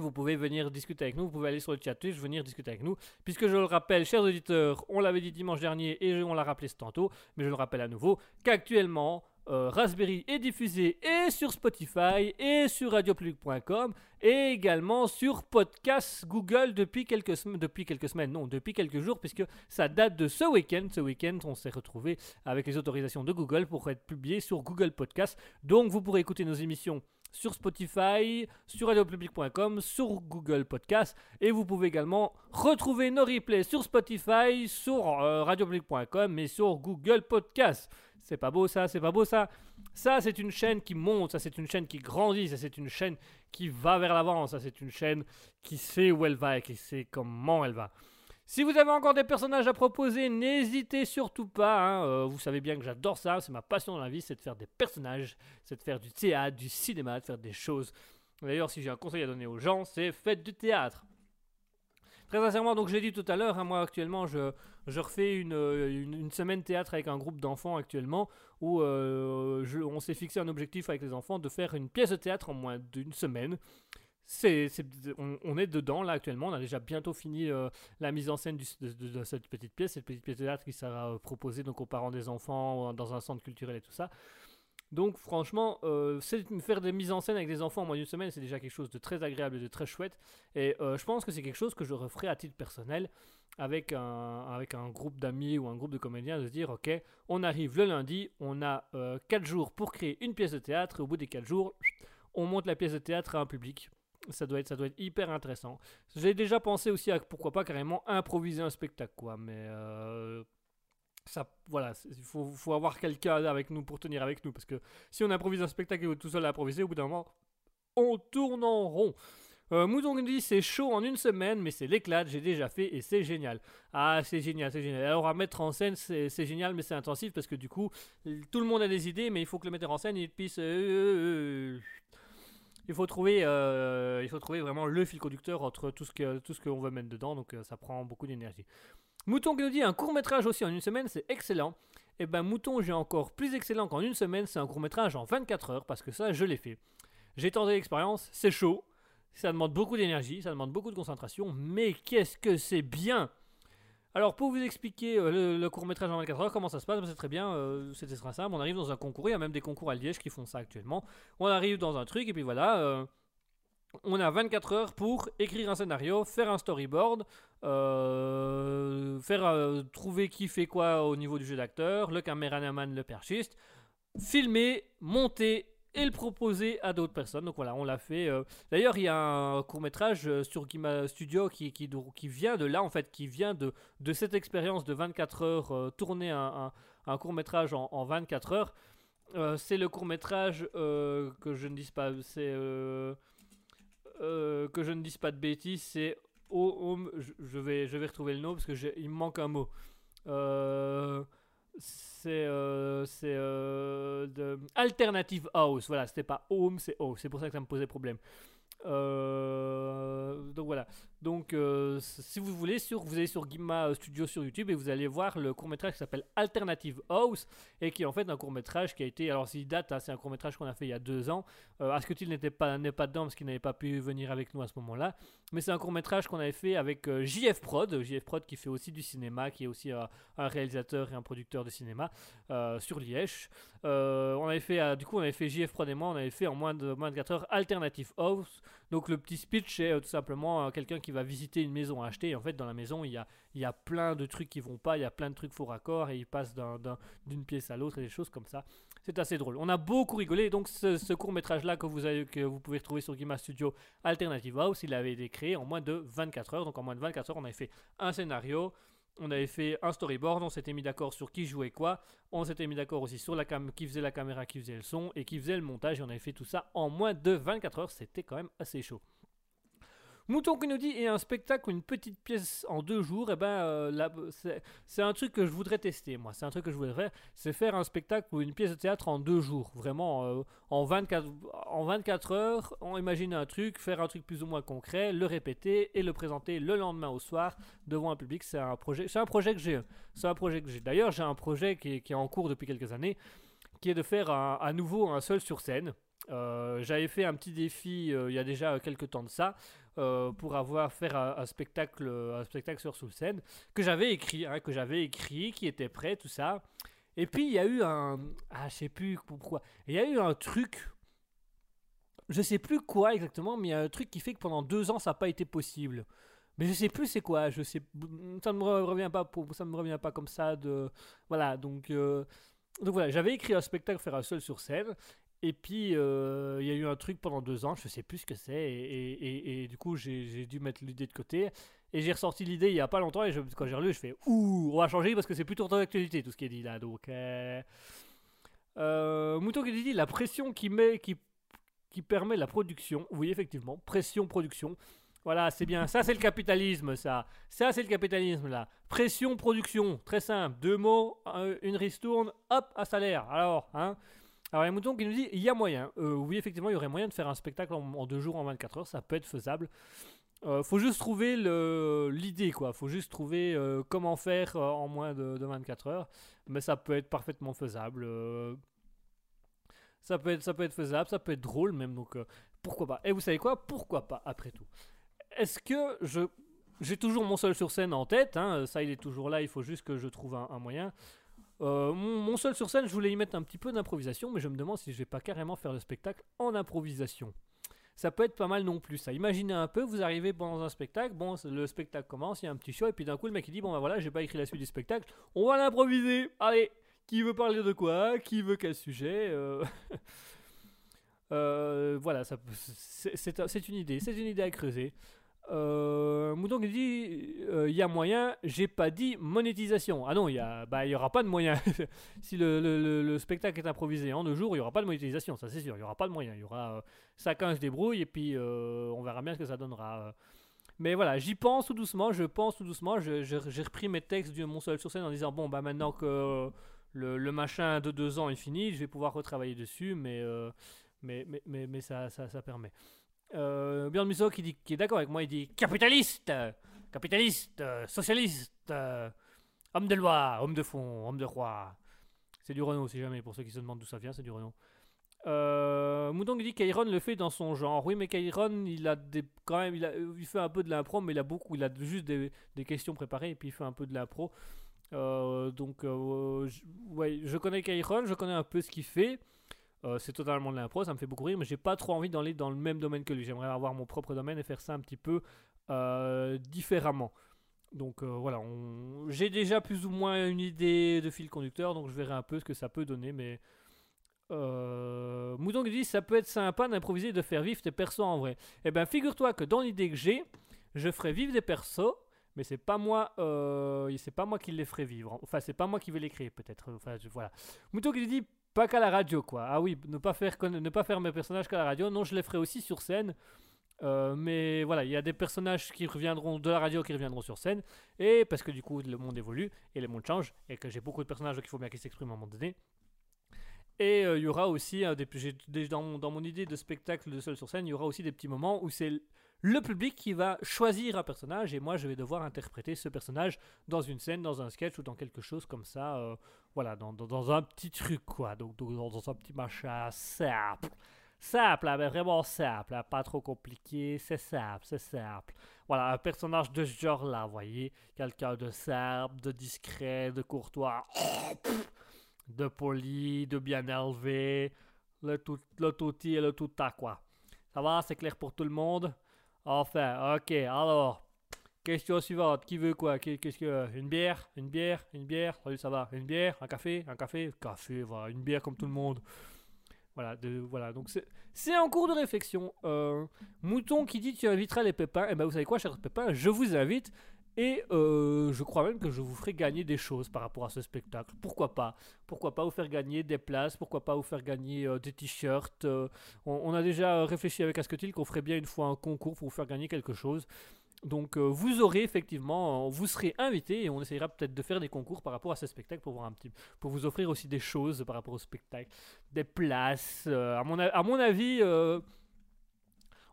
Speaker 3: Vous pouvez venir discuter avec nous, vous pouvez aller sur le chat Twitch, venir discuter avec nous. Puisque je le rappelle, chers auditeurs, on l'avait dit dimanche dernier et on l'a rappelé ce tantôt, mais je le rappelle à nouveau, qu'actuellement, euh, Raspberry est diffusé et sur Spotify et sur radiopublic.com et également sur podcast Google depuis quelques, sem- depuis quelques semaines, non, depuis quelques jours, puisque ça date de ce week-end. Ce week-end, on s'est retrouvé avec les autorisations de Google pour être publié sur Google Podcast. Donc, vous pourrez écouter nos émissions sur Spotify, sur radiopublic.com, sur Google Podcast et vous pouvez également retrouver nos replays sur Spotify, sur euh, radiopublic.com et sur Google Podcast. C'est pas beau ça, c'est pas beau ça. Ça c'est une chaîne qui monte, ça c'est une chaîne qui grandit, ça c'est une chaîne qui va vers l'avant, ça c'est une chaîne qui sait où elle va et qui sait comment elle va. Si vous avez encore des personnages à proposer, n'hésitez surtout pas. hein, euh, vous savez bien que j'adore ça, c'est ma passion dans la vie, c'est de faire des personnages, c'est de faire du théâtre, du cinéma, de faire des choses. D'ailleurs, si j'ai un conseil à donner aux gens, c'est faites du théâtre. Très sincèrement, donc j'ai dit tout à l'heure, hein, moi actuellement je, refais une, euh, une, une semaine théâtre avec un groupe d'enfants actuellement où euh, on s'est fixé un objectif avec les enfants de faire une pièce de théâtre en moins d'une semaine. On, est dedans là actuellement, on a déjà bientôt fini euh, la mise en scène de, cette petite pièce, cette petite pièce de théâtre qui sera euh, proposée donc aux parents des enfants euh, dans un centre culturel et tout ça. Donc franchement, euh, faire des mises en scène avec des enfants en moins d'une semaine, c'est déjà quelque chose de très agréable et de très chouette. Et euh, je pense que c'est quelque chose que je referai à titre personnel avec un, groupe d'amis ou un groupe de comédiens, de se dire, ok, on arrive le lundi, on a 4 jours pour créer une pièce de théâtre, et au bout des 4 jours, on monte la pièce de théâtre à un public. Ça doit être, ça doit être hyper intéressant. J'ai déjà pensé aussi à pourquoi pas carrément improviser un spectacle, quoi. Mais euh, ça, voilà, il faut, avoir quelqu'un avec nous pour tenir avec nous. Parce que si on improvise un spectacle et tout seul à improviser, au bout d'un moment, on tourne en rond. Euh, dit c'est chaud en une semaine, mais c'est l'éclate, j'ai déjà fait et c'est génial. Ah, c'est génial, c'est génial. Alors à mettre en scène, c'est génial, mais c'est intensif parce que du coup, tout le monde a des idées, mais il faut que le metteur en scène il puisse. euh, il faut trouver, euh, il faut trouver vraiment le fil conducteur entre tout ce que tout ce qu'on veut mettre dedans, donc euh, ça prend beaucoup d'énergie. Mouton qui nous dit un court métrage aussi en une semaine, c'est excellent. Et ben Mouton, j'ai encore plus excellent qu'en une semaine, c'est un court métrage en 24 heures parce que ça, je l'ai fait. J'ai tenté l'expérience, c'est chaud, ça demande beaucoup d'énergie, ça demande beaucoup de concentration, mais qu'est-ce que c'est bien alors pour vous expliquer euh, le, court métrage en 24 heures, comment ça se passe, Ben, c'est très bien, euh, c'était très simple, on arrive dans un concours, il y a même des concours à Liège qui font ça actuellement, on arrive dans un truc et puis voilà, euh, on a 24 heures pour écrire un scénario, faire un storyboard, euh, faire trouver qui fait quoi au niveau du jeu d'acteur, le caméraman, le perchiste, filmer, monter et le proposer à d'autres personnes. Donc voilà, on l'a fait. euh. D'ailleurs, il y a un court métrage sur Kima Studio qui, qui, vient de là, en fait, qui vient de, de cette expérience de 24 heures, euh, tourner un, un, court métrage en, en 24 heures. Euh, c'est le court métrage que je ne dise pas, c'est que je ne dise pas de bêtises, c'est Home. Je, vais, je vais retrouver le nom parce que il me manque un mot. C'est c'est de Alternative House. Voilà, c'était pas Home, c'est House. C'est pour ça que ça me posait problème. Euh, donc voilà. Donc euh, si vous voulez, sur, vous allez sur Gimma Studio sur YouTube et vous allez voir le court métrage qui s'appelle Alternative House et qui est en fait un court métrage qui a été, alors s'il date, hein, c'est un court métrage qu'on a fait il y a deux ans. Euh, n'était pas, n'est pas dedans parce qu'il n'avait pas pu venir avec nous à ce moment-là. Mais c'est un court métrage qu'on avait fait avec euh, JF Prod, JF Prod qui fait aussi du cinéma, qui est aussi un réalisateur et un producteur de cinéma sur Liège. on avait fait, du coup, on avait fait JF Prod et moi, on avait fait en moins de, moins de 4 heures Alternative House. Donc le petit speech c'est tout simplement quelqu'un qui va visiter une maison à acheter. en fait, dans la maison, il y a, y a plein de trucs qui vont pas, il y a plein de trucs faux raccords et il passe d'une pièce à l'autre et des choses comme ça. C'est assez drôle. On a beaucoup rigolé. Donc, ce, court métrage-là que vous, que vous pouvez retrouver sur Gima Studio Alternative House, il avait été créé en moins de 24 heures. Donc, en moins de 24 heures, on avait fait un scénario, on avait fait un storyboard, on s'était mis d'accord sur qui jouait quoi, on s'était mis d'accord aussi sur la cam qui faisait la caméra, qui faisait le son et qui faisait le montage et on avait fait tout ça en moins de 24 heures, c'était quand même assez chaud. Mouton qui nous dit et un spectacle ou une petite pièce en deux jours, et eh ben euh, c'est un truc que je voudrais tester moi. C'est un truc que je voudrais faire, c'est faire un spectacle ou une pièce de théâtre en deux jours. Vraiment euh, en 24 en 24 heures, on imagine un truc, faire un truc plus ou moins concret, le répéter et le présenter le lendemain au soir devant un public. C'est un projet, c'est un projet que j'ai. C'est un projet que j'ai. D'ailleurs, j'ai un projet qui est, en cours depuis quelques années, qui est de faire à nouveau un seul sur scène. Euh, j'avais fait un petit défi il y a déjà quelques temps de ça euh, pour avoir faire un, spectacle, un spectacle sur sous scène que j'avais écrit, hein, que j'avais écrit, qui était prêt, tout ça. Et puis il y a eu un, ah je sais plus pourquoi, il y a eu un truc, je sais plus quoi exactement, mais il y a un truc qui fait que pendant deux ans ça n'a pas été possible. Mais je sais plus c'est quoi, je sais, ça ne me revient pas, ça me revient pas comme ça de, voilà donc. Euh, donc voilà, j'avais écrit un spectacle faire un seul sur scène et puis, euh, il y a eu un truc pendant deux ans, je sais plus ce que c'est, et, du coup, j'ai dû mettre l'idée de côté. Et j'ai ressorti l'idée il y a pas longtemps, et quand j'ai relu, je fais Ouh, on va changer parce que c'est plutôt dans l'actualité tout ce qui est dit là. Donc, euh, euh, Mouton qui dit la pression qui, met, qui, qui permet la production. Oui, effectivement, pression, production. Voilà, c'est bien. Ça, c'est le capitalisme, ça. Ça, c'est le capitalisme, là. Pression, production. Très simple. Deux mots, une ristourne, hop, un salaire. Alors, hein. Alors, il y a Mouton qui nous dit il y a moyen. Euh, oui, effectivement, il y aurait moyen de faire un spectacle en, deux jours, en 24 heures. Ça peut être faisable. Euh, faut juste trouver l'idée, quoi. Faut juste trouver euh, comment faire euh, en moins de, 24 heures. Mais ça peut être parfaitement faisable. ça, peut être, ça peut être faisable, ça peut être drôle même. Donc, pourquoi pas Et vous savez quoi? Pourquoi pas, après tout? Est-ce que je. J'ai toujours mon seul sur scène en tête, hein, ça il est toujours là, il faut juste que je trouve un moyen. Euh, mon, seul sur scène, je voulais y mettre un petit peu d'improvisation, mais je me demande si je vais pas carrément faire le spectacle en improvisation. Ça peut être pas mal non plus. Ça. Imaginez un peu, vous arrivez pendant un spectacle, bon, le spectacle commence, il y a un petit show, et puis d'un coup le mec il dit bon ben voilà, j'ai pas écrit la suite du spectacle, on va l'improviser. Allez, qui veut parler de quoi Qui veut quel sujet euh, euh, Voilà, c'est une idée, c'est une idée à creuser. Euh, Mouton qui dit il euh, y a moyen, j'ai pas dit monétisation. Ah non, il bah, y aura pas de moyen. si le, spectacle est improvisé en deux jours, il y aura pas de monétisation, ça c'est sûr. Il y aura pas de moyen. Il y aura chacun se débrouille et puis euh, on verra bien ce que ça donnera. Mais voilà, j'y pense tout doucement, je pense tout doucement. J'ai repris mes textes du Mon Seul sur scène en disant bon bah maintenant que le, machin de deux ans est fini, je vais pouvoir retravailler dessus, mais mais, mais, mais, ça, ça, ça permet. Euh, Björn Musso qui, est d'accord avec moi, il dit capitaliste, capitaliste, socialiste, homme de loi, homme de fond, homme de roi. C'est du Renault, si jamais, pour ceux qui se demandent d'où ça vient, c'est du Renault. Euh, Moudon dit qu'Iron le fait dans son genre. Oui, mais qu'Iron, il a quand même, il, fait un peu de l'impro, mais il a beaucoup, il a juste des, des, questions préparées et puis il fait un peu de l'impro. Euh, donc, euh, je, ouais, je connais Kairon, je connais un peu ce qu'il fait. Euh, c'est totalement de l'impro, ça me fait beaucoup rire, mais j'ai pas trop envie d'aller dans le même domaine que lui. J'aimerais avoir mon propre domaine et faire ça un petit peu euh, différemment. Donc euh, voilà, j'ai déjà plus ou moins une idée de fil conducteur, donc je verrai un peu ce que ça peut donner, mais euh, Moudon dit ça peut être sympa d'improviser et de faire vivre tes persos en vrai. Eh ben figure-toi que dans l'idée que j'ai, je ferai vivre des persos, mais c'est pas moi, c'est pas moi qui les ferai vivre. Enfin c'est pas moi qui vais les créer peut-être. Enfin voilà. Mouton qui dit pas qu'à la radio, quoi. Ah oui, ne pas faire, ne pas faire mes personnages qu'à la radio. Non, je les ferai aussi sur scène. Euh, mais voilà, il y a des personnages qui reviendront de la radio qui reviendront sur scène. Et parce que du coup, le monde évolue et le monde change. Et que j'ai beaucoup de personnages, donc il faut bien qu'ils s'expriment à un moment donné. Et euh, il y aura aussi, un des, dans, mon, dans mon idée de spectacle de seul sur scène, il y aura aussi des petits moments où c'est le public qui va choisir un personnage et moi je vais devoir interpréter ce personnage dans une scène, dans un sketch ou dans quelque chose comme ça. euh, voilà, dans, dans- un petit truc quoi. Donc, dans, un petit machin simple. Simple, hein, mais vraiment simple, hein, pas trop compliqué, c'est simple, c'est simple. Voilà, un personnage de ce genre-là, vous voyez, quelqu'un de simple, de discret, de courtois, de poli, de bien élevé, le tout, le et le tout à quoi. Ça va, c'est clair pour tout le monde? Enfin, ok, alors, question suivante, qui veut quoi? Qu'est-ce que Une bière? Une bière? Une bière? Salut, ça va. Une bière? Un café? Un café? Café, voilà, une bière comme tout le monde. Voilà, donc c'est- en cours de réflexion. Euh, Mouton qui dit tu inviteras les pépins, et ben vous savez quoi, chers pépins, je vous invite et euh, je crois même que je vous ferai gagner des choses par rapport à ce spectacle. Pourquoi pas? Pourquoi pas vous faire gagner des places? Pourquoi pas vous faire gagner euh, des t-shirts? On, on a déjà réfléchi avec Asketil qu'on ferait bien une fois un concours pour vous faire gagner quelque chose. Donc euh, vous aurez effectivement, euh, vous serez invité et on essayera peut-être de faire des concours par rapport à ce spectacle pour voir un petit, pour vous offrir aussi des choses par rapport au spectacle, des places. euh, à mon à mon avis.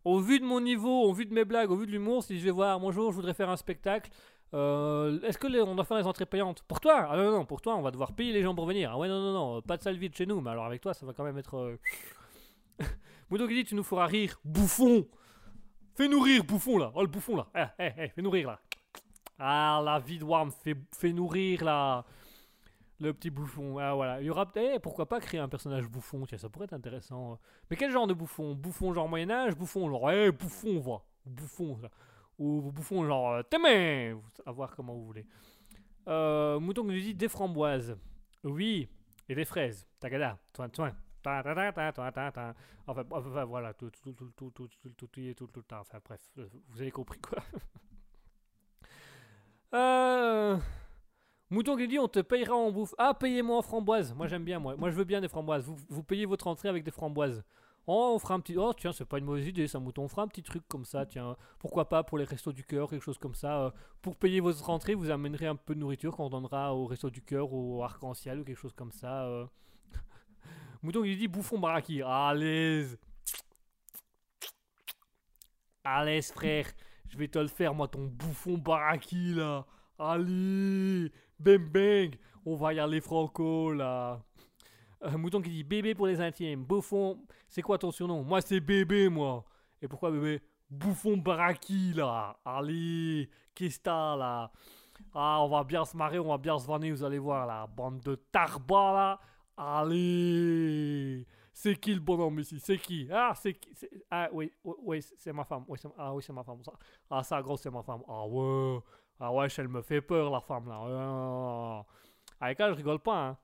Speaker 3: au vu de mon niveau, au vu de mes blagues, au vu de l'humour, si je vais voir, bonjour, je voudrais faire un spectacle, est-ce que on doit faire les entrées payantes? Pour toi? Ah non, non, non, pour toi, on va devoir payer les gens pour venir. Ah ouais, non, non, non, pas de salle vide chez nous, mais alors avec toi, ça va quand même être. Qui dit, tu nous feras rire, bouffon Fais-nous rire, bouffon là Oh le bouffon là Eh, eh, eh, fais-nous rire là Ah, la vie de Worm, fais, fais-nous rire là Le petit bouffon, ah voilà. Il y aura peut-être, pourquoi pas créer un personnage bouffon Tiens, ça pourrait être intéressant. Mais quel genre de bouffon? Bouffon genre Moyen-Âge Bouffon genre, eh, bouffon, va Bouffon. Ou bouffon genre, euh, mains À voir comment vous voulez. Euh, Mouton nous dit des framboises. Oui, et des fraises. Tagada, toin, toin. Enfin, enfin, enfin, voilà, tout, tout, tout, tout, tout, tout, tout, tout, tout, le temps. Enfin, bref, euh, vous avez compris quoi. euh... Mouton qui dit on te payera en bouffe. Ah, payez-moi en framboises. Moi j'aime bien, moi. Moi je veux bien des framboises. Vous, vous payez votre entrée avec des framboises. Oh, on fera un petit. Oh, tiens, c'est pas une mauvaise idée ça, Mouton. On fera un petit truc comme ça, tiens. Pourquoi pas pour les restos du cœur, quelque chose comme ça. euh, pour payer votre entrée, vous amènerez un peu de nourriture qu'on donnera au resto du cœur au arc-en-ciel ou quelque chose comme ça. euh. Mouton qui dit bouffon baraki. Allez. Allez, frère. Je vais te le faire, moi, ton bouffon baraki là. Allez. Bang bang. On va y aller franco là. Euh, Mouton qui dit bébé pour les intimes. Bouffon, c'est quoi ton surnom? Moi c'est bébé moi. Et pourquoi bébé? Bouffon baraki là. Allez, qu'est-ce que là? Ah, on va bien se marrer, on va bien se vanner, vous allez voir là. Bande de tarbas là. Allez. C'est qui le bonhomme ici? C'est qui? Ah, c'est qui? Ah oui, oui, c'est ma femme. Ah oui, c'est ma femme. Ah ça, gros, c'est ma femme. Ah ouais. Ah ouais, elle me fait peur la femme là. Ah. Avec elle, je rigole pas. Hein.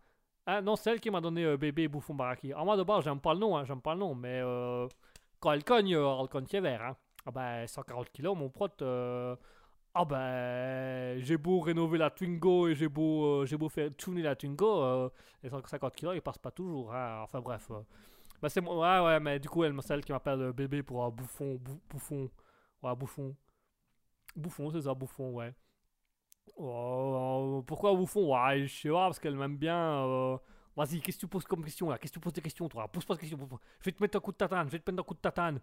Speaker 3: Ah, non, c'est elle qui m'a donné euh, bébé bouffon baraki. Ah, moi de base, j'aime pas le nom, hein, j'aime pas le nom, mais euh, quand elle cogne, euh, elle cogne vert. Hein. Ah ben, 140 kilos, mon pote. Ah ben, j'ai beau rénover la Twingo et j'ai beau, euh, j'ai beau faire tuner la Twingo, euh, les 150 kilos, ils passent pas toujours. Hein. Enfin bref. euh. Bah, c'est moi, ouais, ouais, mais du coup, elle, c'est elle qui m'appelle euh, bébé pour un bouffon, bou- bouffon. Ouais, bouffon. Bouffon, c'est ça, bouffon, ouais. Oh, pourquoi bouffon? Ouais, je sais pas, parce qu'elle m'aime bien. euh, Vas-y, qu'est-ce que tu poses comme question là? Qu'est-ce que tu poses des questions toi? Pose pas de questions. Je vais te mettre un coup de tatane, je vais te mettre un coup de tatane.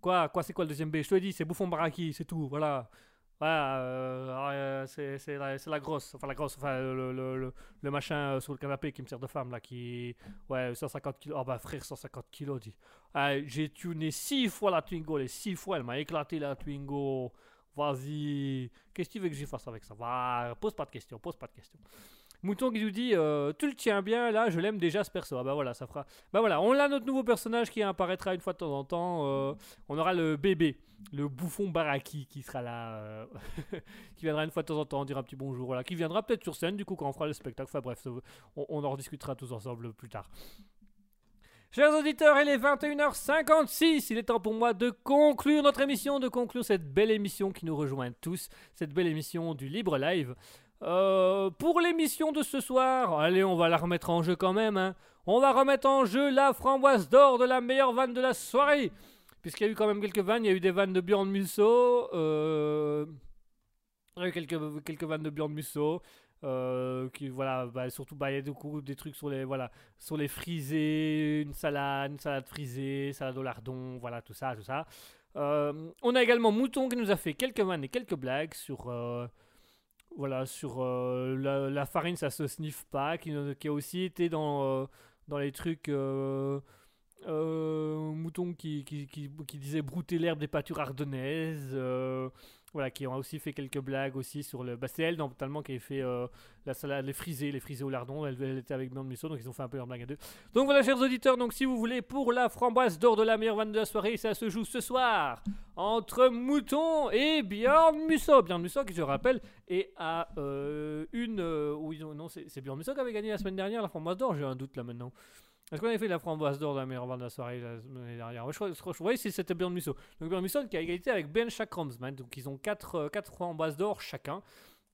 Speaker 3: Quoi Quoi, c'est quoi le deuxième B? Je te l'ai dit, c'est bouffon baraki, c'est tout, voilà. Ouais, euh, ouais, c'est c'est la, la grosse, enfin la grosse, enfin le, le, le, le machin euh, sur le canapé qui me sert de femme là, qui. Ouais, 150 kilos. Oh bah frère, 150 kilos, dit. J'ai tuné 6 fois la Twingo, les 6 fois, elle m'a éclaté la Twingo. Vas-y. Qu'est-ce que tu veux que j'y fasse avec ça? Va, pose pas de questions, pose pas de questions. Mouton qui nous dit euh, Tu le tiens bien, là, je l'aime déjà ce perso. Ah bah voilà, ça fera. Bah voilà, on a notre nouveau personnage qui apparaîtra une fois de temps en temps. euh, on aura le bébé, le bouffon Baraki qui sera là. euh, qui viendra une fois de temps en temps dire un petit bonjour. Voilà, qui viendra peut-être sur scène du coup quand on fera le spectacle. Enfin bref, on, on en rediscutera tous ensemble plus tard. Chers auditeurs, il est 21h56. Il est temps pour moi de conclure notre émission, de conclure cette belle émission qui nous rejoint tous, cette belle émission du Libre Live. Euh, pour l'émission de ce soir, allez, on va la remettre en jeu quand même. hein. On va remettre en jeu la framboise d'or de la meilleure vanne de la soirée. Puisqu'il y a eu quand même quelques vannes. Il y a eu des vannes de Bjorn Musso. Euh... Il y a eu quelques, quelques vannes de Bjorn Musso. Euh, qui voilà bah, surtout bah, il y a coup des trucs sur les voilà sur les frisés une salade une salade frisée salade au lardon voilà tout ça tout ça on a également Mouton qui nous a fait quelques vannes et quelques blagues sur voilà sur euh, la, farine ça se sniffe pas qui, a aussi été dans euh, les trucs euh, euh, Mouton qui, qui, disait brouter l'herbe des pâtures ardennaises voilà, qui ont aussi fait quelques blagues aussi sur le. Bah, c'est elle, totalement, qui avait fait euh, la salade, les frisés, les frisés au lardon. Elle, était avec Bjorn Musso, donc ils ont fait un peu leur blague à deux. Donc voilà, chers auditeurs, donc si vous voulez, pour la framboise d'or de la meilleure vanne de la soirée, ça se joue ce soir entre Mouton et Bjorn Musso. Bjorn Musso, qui je rappelle, est à euh, une. euh, oui, non, c'est c'est Bjorn Musso qui avait gagné la semaine dernière la framboise d'or, j'ai un doute là maintenant. Est-ce qu'on avait fait la framboise d'or de la meilleure vanne de la soirée la semaine dernière je crois, je crois- je- c'est- c'était Bjorn. Donc Bjorn Musso qui a égalité avec Ben Chakromsman. Donc ils ont 4 quatre, framboises d'or chacun.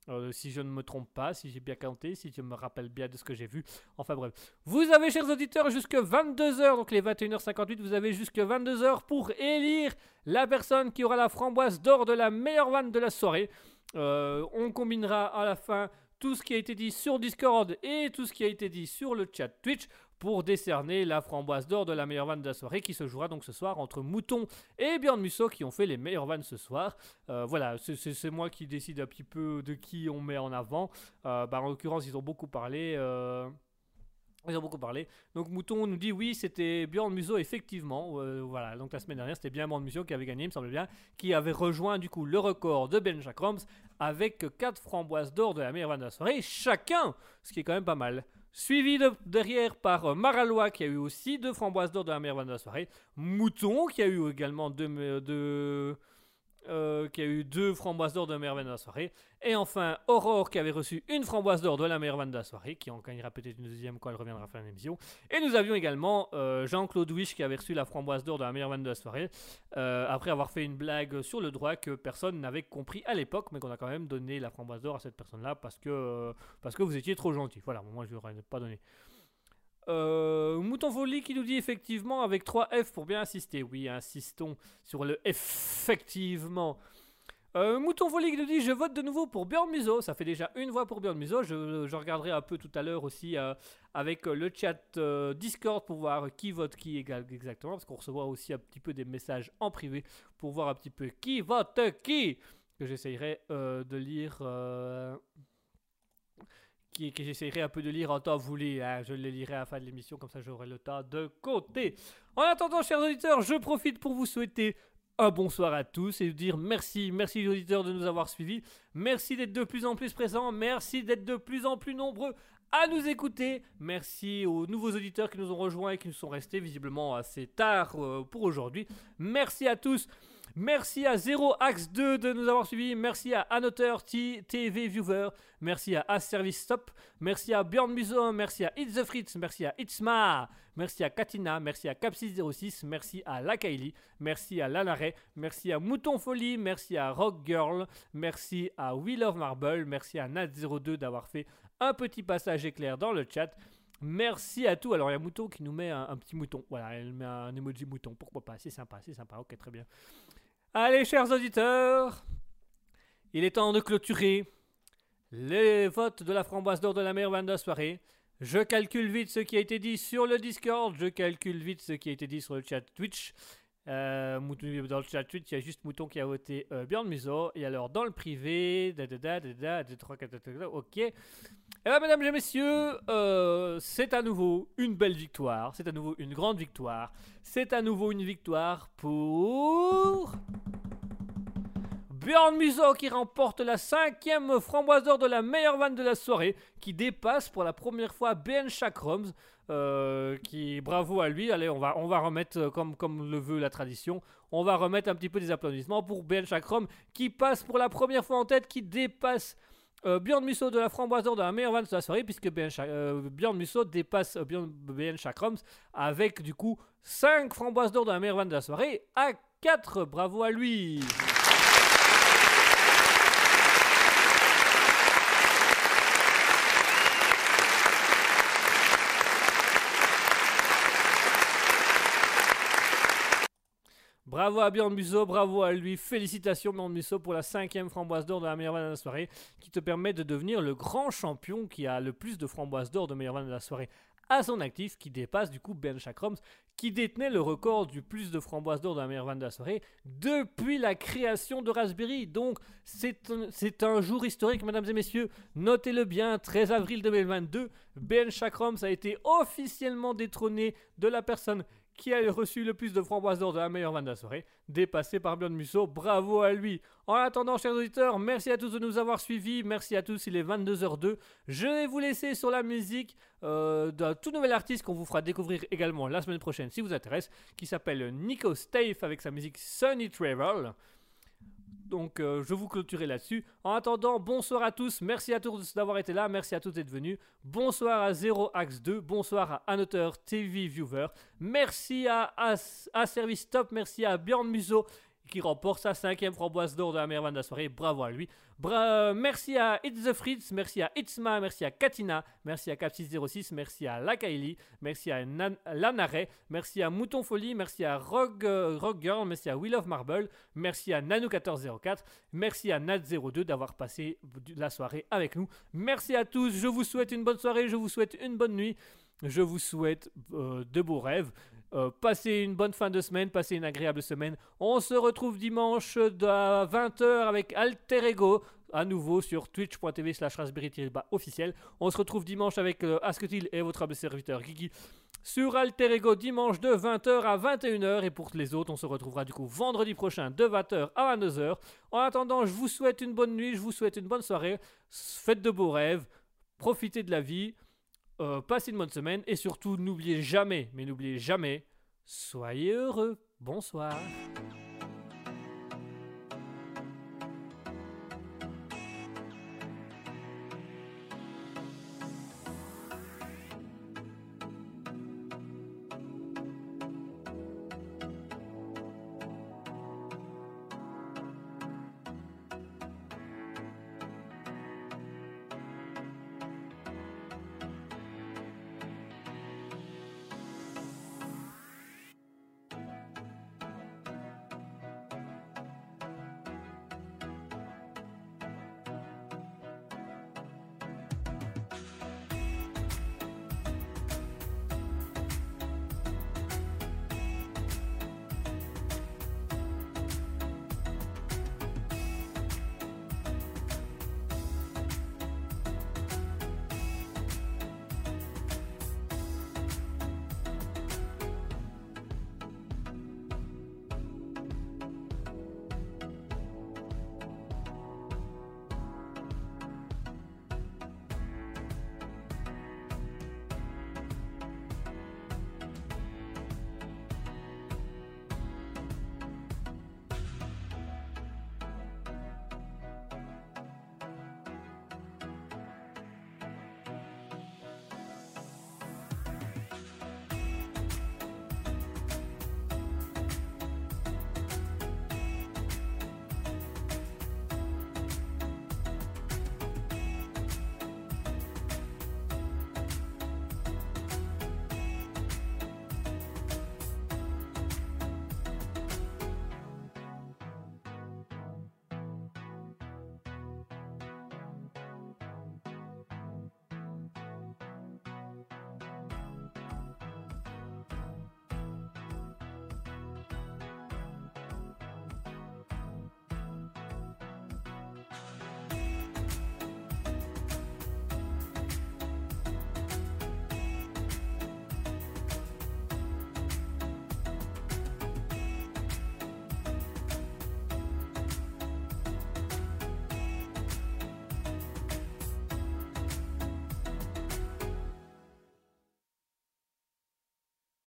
Speaker 3: Euh, si je ne me trompe pas, si j'ai bien compté, si je me rappelle bien de ce que j'ai vu. Enfin bref. Vous avez, chers auditeurs, jusque 22h, donc les 21h58, vous avez jusque 22h pour élire la personne qui aura la framboise d'or de la meilleure vanne de la soirée. Euh, on combinera à la fin tout ce qui a été dit sur Discord et tout ce qui a été dit sur le chat Twitch pour décerner la framboise d'or de la meilleure vanne de la soirée qui se jouera donc ce soir entre Mouton et Bjorn Musso qui ont fait les meilleures vannes ce soir. Euh, voilà, c'est moi qui décide un petit peu de qui on met en avant. Euh, bah, en l'occurrence, ils ont beaucoup parlé. euh, Ils ont beaucoup parlé. Donc Mouton nous dit oui, c'était Bjorn Musso effectivement. Euh, voilà, donc la semaine dernière, c'était bien Bjorn Musso qui avait gagné, me semble bien, qui avait rejoint du coup le record de Ben Jacroms avec 4 framboises d'or de la meilleure vanne de la soirée chacun, ce qui est quand même pas mal. Suivi de- derrière par Maralois qui a eu aussi deux framboises d'or de la meilleure vanne de la soirée. Mouton qui a eu également deux, me- deux, euh, qui a eu deux framboises d'or de la meilleure vanne de la soirée. Et enfin Aurore qui avait reçu une framboise d'or de la meilleure vanne de la soirée, qui en gagnera peut-être une deuxième quand elle reviendra faire l'émission. Et nous avions également euh, Jean-Claude Wish qui avait reçu la framboise d'or de la meilleure vanne de la soirée, euh, après avoir fait une blague sur le droit que personne n'avait compris à l'époque, mais qu'on a quand même donné la framboise d'or à cette personne-là parce que, parce que vous étiez trop gentil. Voilà, moi je ne pas donné. Euh, Mouton Folie qui nous dit effectivement avec 3 F pour bien insister. Oui, insistons sur le effectivement. Euh, Mouton Folie qui nous dit je vote de nouveau pour Björn Musso. Ça fait déjà une voix pour Björn Musso. Je, regarderai un peu tout à l'heure aussi euh, avec le chat Discord pour voir qui vote qui exactement. Parce qu'on recevra aussi un petit peu des messages en privé pour voir un petit peu qui vote qui. Que j'essayerai de lire. Qui, que j'essayerai un peu de lire en temps voulu. hein. Je les lirai à la fin de l'émission, comme ça j'aurai le temps de côté. En attendant, chers auditeurs, je profite pour vous souhaiter un bonsoir à tous et vous dire merci, merci les auditeurs de nous avoir suivis. Merci d'être de plus en plus présents. Merci d'être de plus en plus nombreux à nous écouter. Merci aux nouveaux auditeurs qui nous ont rejoints et qui nous sont restés visiblement assez tard euh, pour aujourd'hui. Merci à tous. Merci à 0 Axe 2 de nous avoir suivis. Merci à Annoteur TV Viewer. Merci à A-Service Stop. Merci à Björn Muso. Merci à It's the Fritz. Merci à Itzma. Merci à Katina. Merci à Capsis06. Merci à La Kylie. Merci à Lanaret. Merci à Mouton Folie. Merci à Rock Girl. Merci à We Love Marble. Merci à Nat02 d'avoir fait un petit passage éclair dans le chat. Merci à tout. Alors, il y a Mouton qui nous met un petit mouton. Voilà, elle met un emoji mouton. Pourquoi pas C'est sympa, c'est sympa. Ok, très bien. Allez, chers auditeurs, il est temps de clôturer les votes de la framboise d'or de la meilleure vanne de la soirée. Je calcule vite ce qui a été dit sur le Discord, je calcule vite ce qui a été dit sur le chat Twitch. Euh, dans le chat Twitch, il y a juste Mouton qui a voté euh, Muso. Et alors, dans le privé, ok. Et bien, mesdames et messieurs, euh, c'est à nouveau une belle victoire. C'est à nouveau une grande victoire. C'est à nouveau une victoire pour. Björn Muso qui remporte la cinquième framboise d'or de la meilleure vanne de la soirée, qui dépasse pour la première fois Ben Chakroms. Euh, qui bravo à lui. Allez, on va on va remettre euh, comme comme le veut la tradition. On va remettre un petit peu des applaudissements pour Ben Chakrom qui passe pour la première fois en tête, qui dépasse euh, Björn Musso de la framboise d'or de la meilleure vanne de la soirée, puisque Cha- euh, Musso dépasse euh, Björn, Ben Chakroms avec du coup 5 framboises d'or de la meilleure vanne de la soirée à 4. Bravo à lui. Bravo à Bjorn Musso, bravo à lui. Félicitations Bjorn Musso pour la cinquième framboise d'or de la meilleure vanne de la soirée qui te permet de devenir le grand champion qui a le plus de framboises d'or de meilleure vanne de la soirée à son actif qui dépasse du coup Ben Chakroms qui détenait le record du plus de framboises d'or de la meilleure vanne de la soirée depuis la création de Raspberry. Donc c'est un, jour historique mesdames et messieurs. Notez-le bien, 13 avril 2022, Ben Chakroms a été officiellement détrôné de la personne qui a reçu le plus de framboises d'or de la meilleure vanne de la soirée, dépassé par Bjorn Musso. Bravo à lui. En attendant, chers auditeurs, merci à tous de nous avoir suivis. Merci à tous, il est 22h02. Je vais vous laisser sur la musique euh, d'un tout nouvel artiste qu'on vous fera découvrir également la semaine prochaine si vous intéresse, qui s'appelle Nico Stave avec sa musique Sunny Travel. Donc euh, je vous clôturerai là-dessus. En attendant, bonsoir à tous. Merci à tous d'avoir été là. Merci à tous d'être venus. Bonsoir à Zero Axe 2. Bonsoir à Annoteur TV Viewer. Merci à, Service Top. Merci à Bjorn Musso qui remporte sa cinquième framboise d'or de la meilleure vanne de la soirée. Bravo à lui. Merci à It's the Fritz, merci à Itzma, merci à Katina, merci à Cap606, merci à Lakaili, merci à Nan- Lanare, merci à Mouton Folie, merci à Rogue, euh, Girl, merci à Will of Marble, merci à Nano1404, merci à Nat02 d'avoir passé la soirée avec nous. Merci à tous, je vous souhaite une bonne soirée, je vous souhaite une bonne nuit, je vous souhaite euh, de beaux rêves. Euh, passez une bonne fin de semaine, passez une agréable semaine. On se retrouve dimanche à 20h avec Alter Ego, à nouveau sur twitch.tv slash officiel. On se retrouve dimanche avec euh, Asketil et votre serviteur Guigui sur Alter Ego dimanche de 20h à 21h. Et pour les autres, on se retrouvera du coup vendredi prochain de 20h à 22h. En attendant, je vous souhaite une bonne nuit, je vous souhaite une bonne soirée. Faites de beaux rêves, profitez de la vie. Euh, passez une bonne semaine et surtout n'oubliez jamais, mais n'oubliez jamais, soyez heureux. Bonsoir.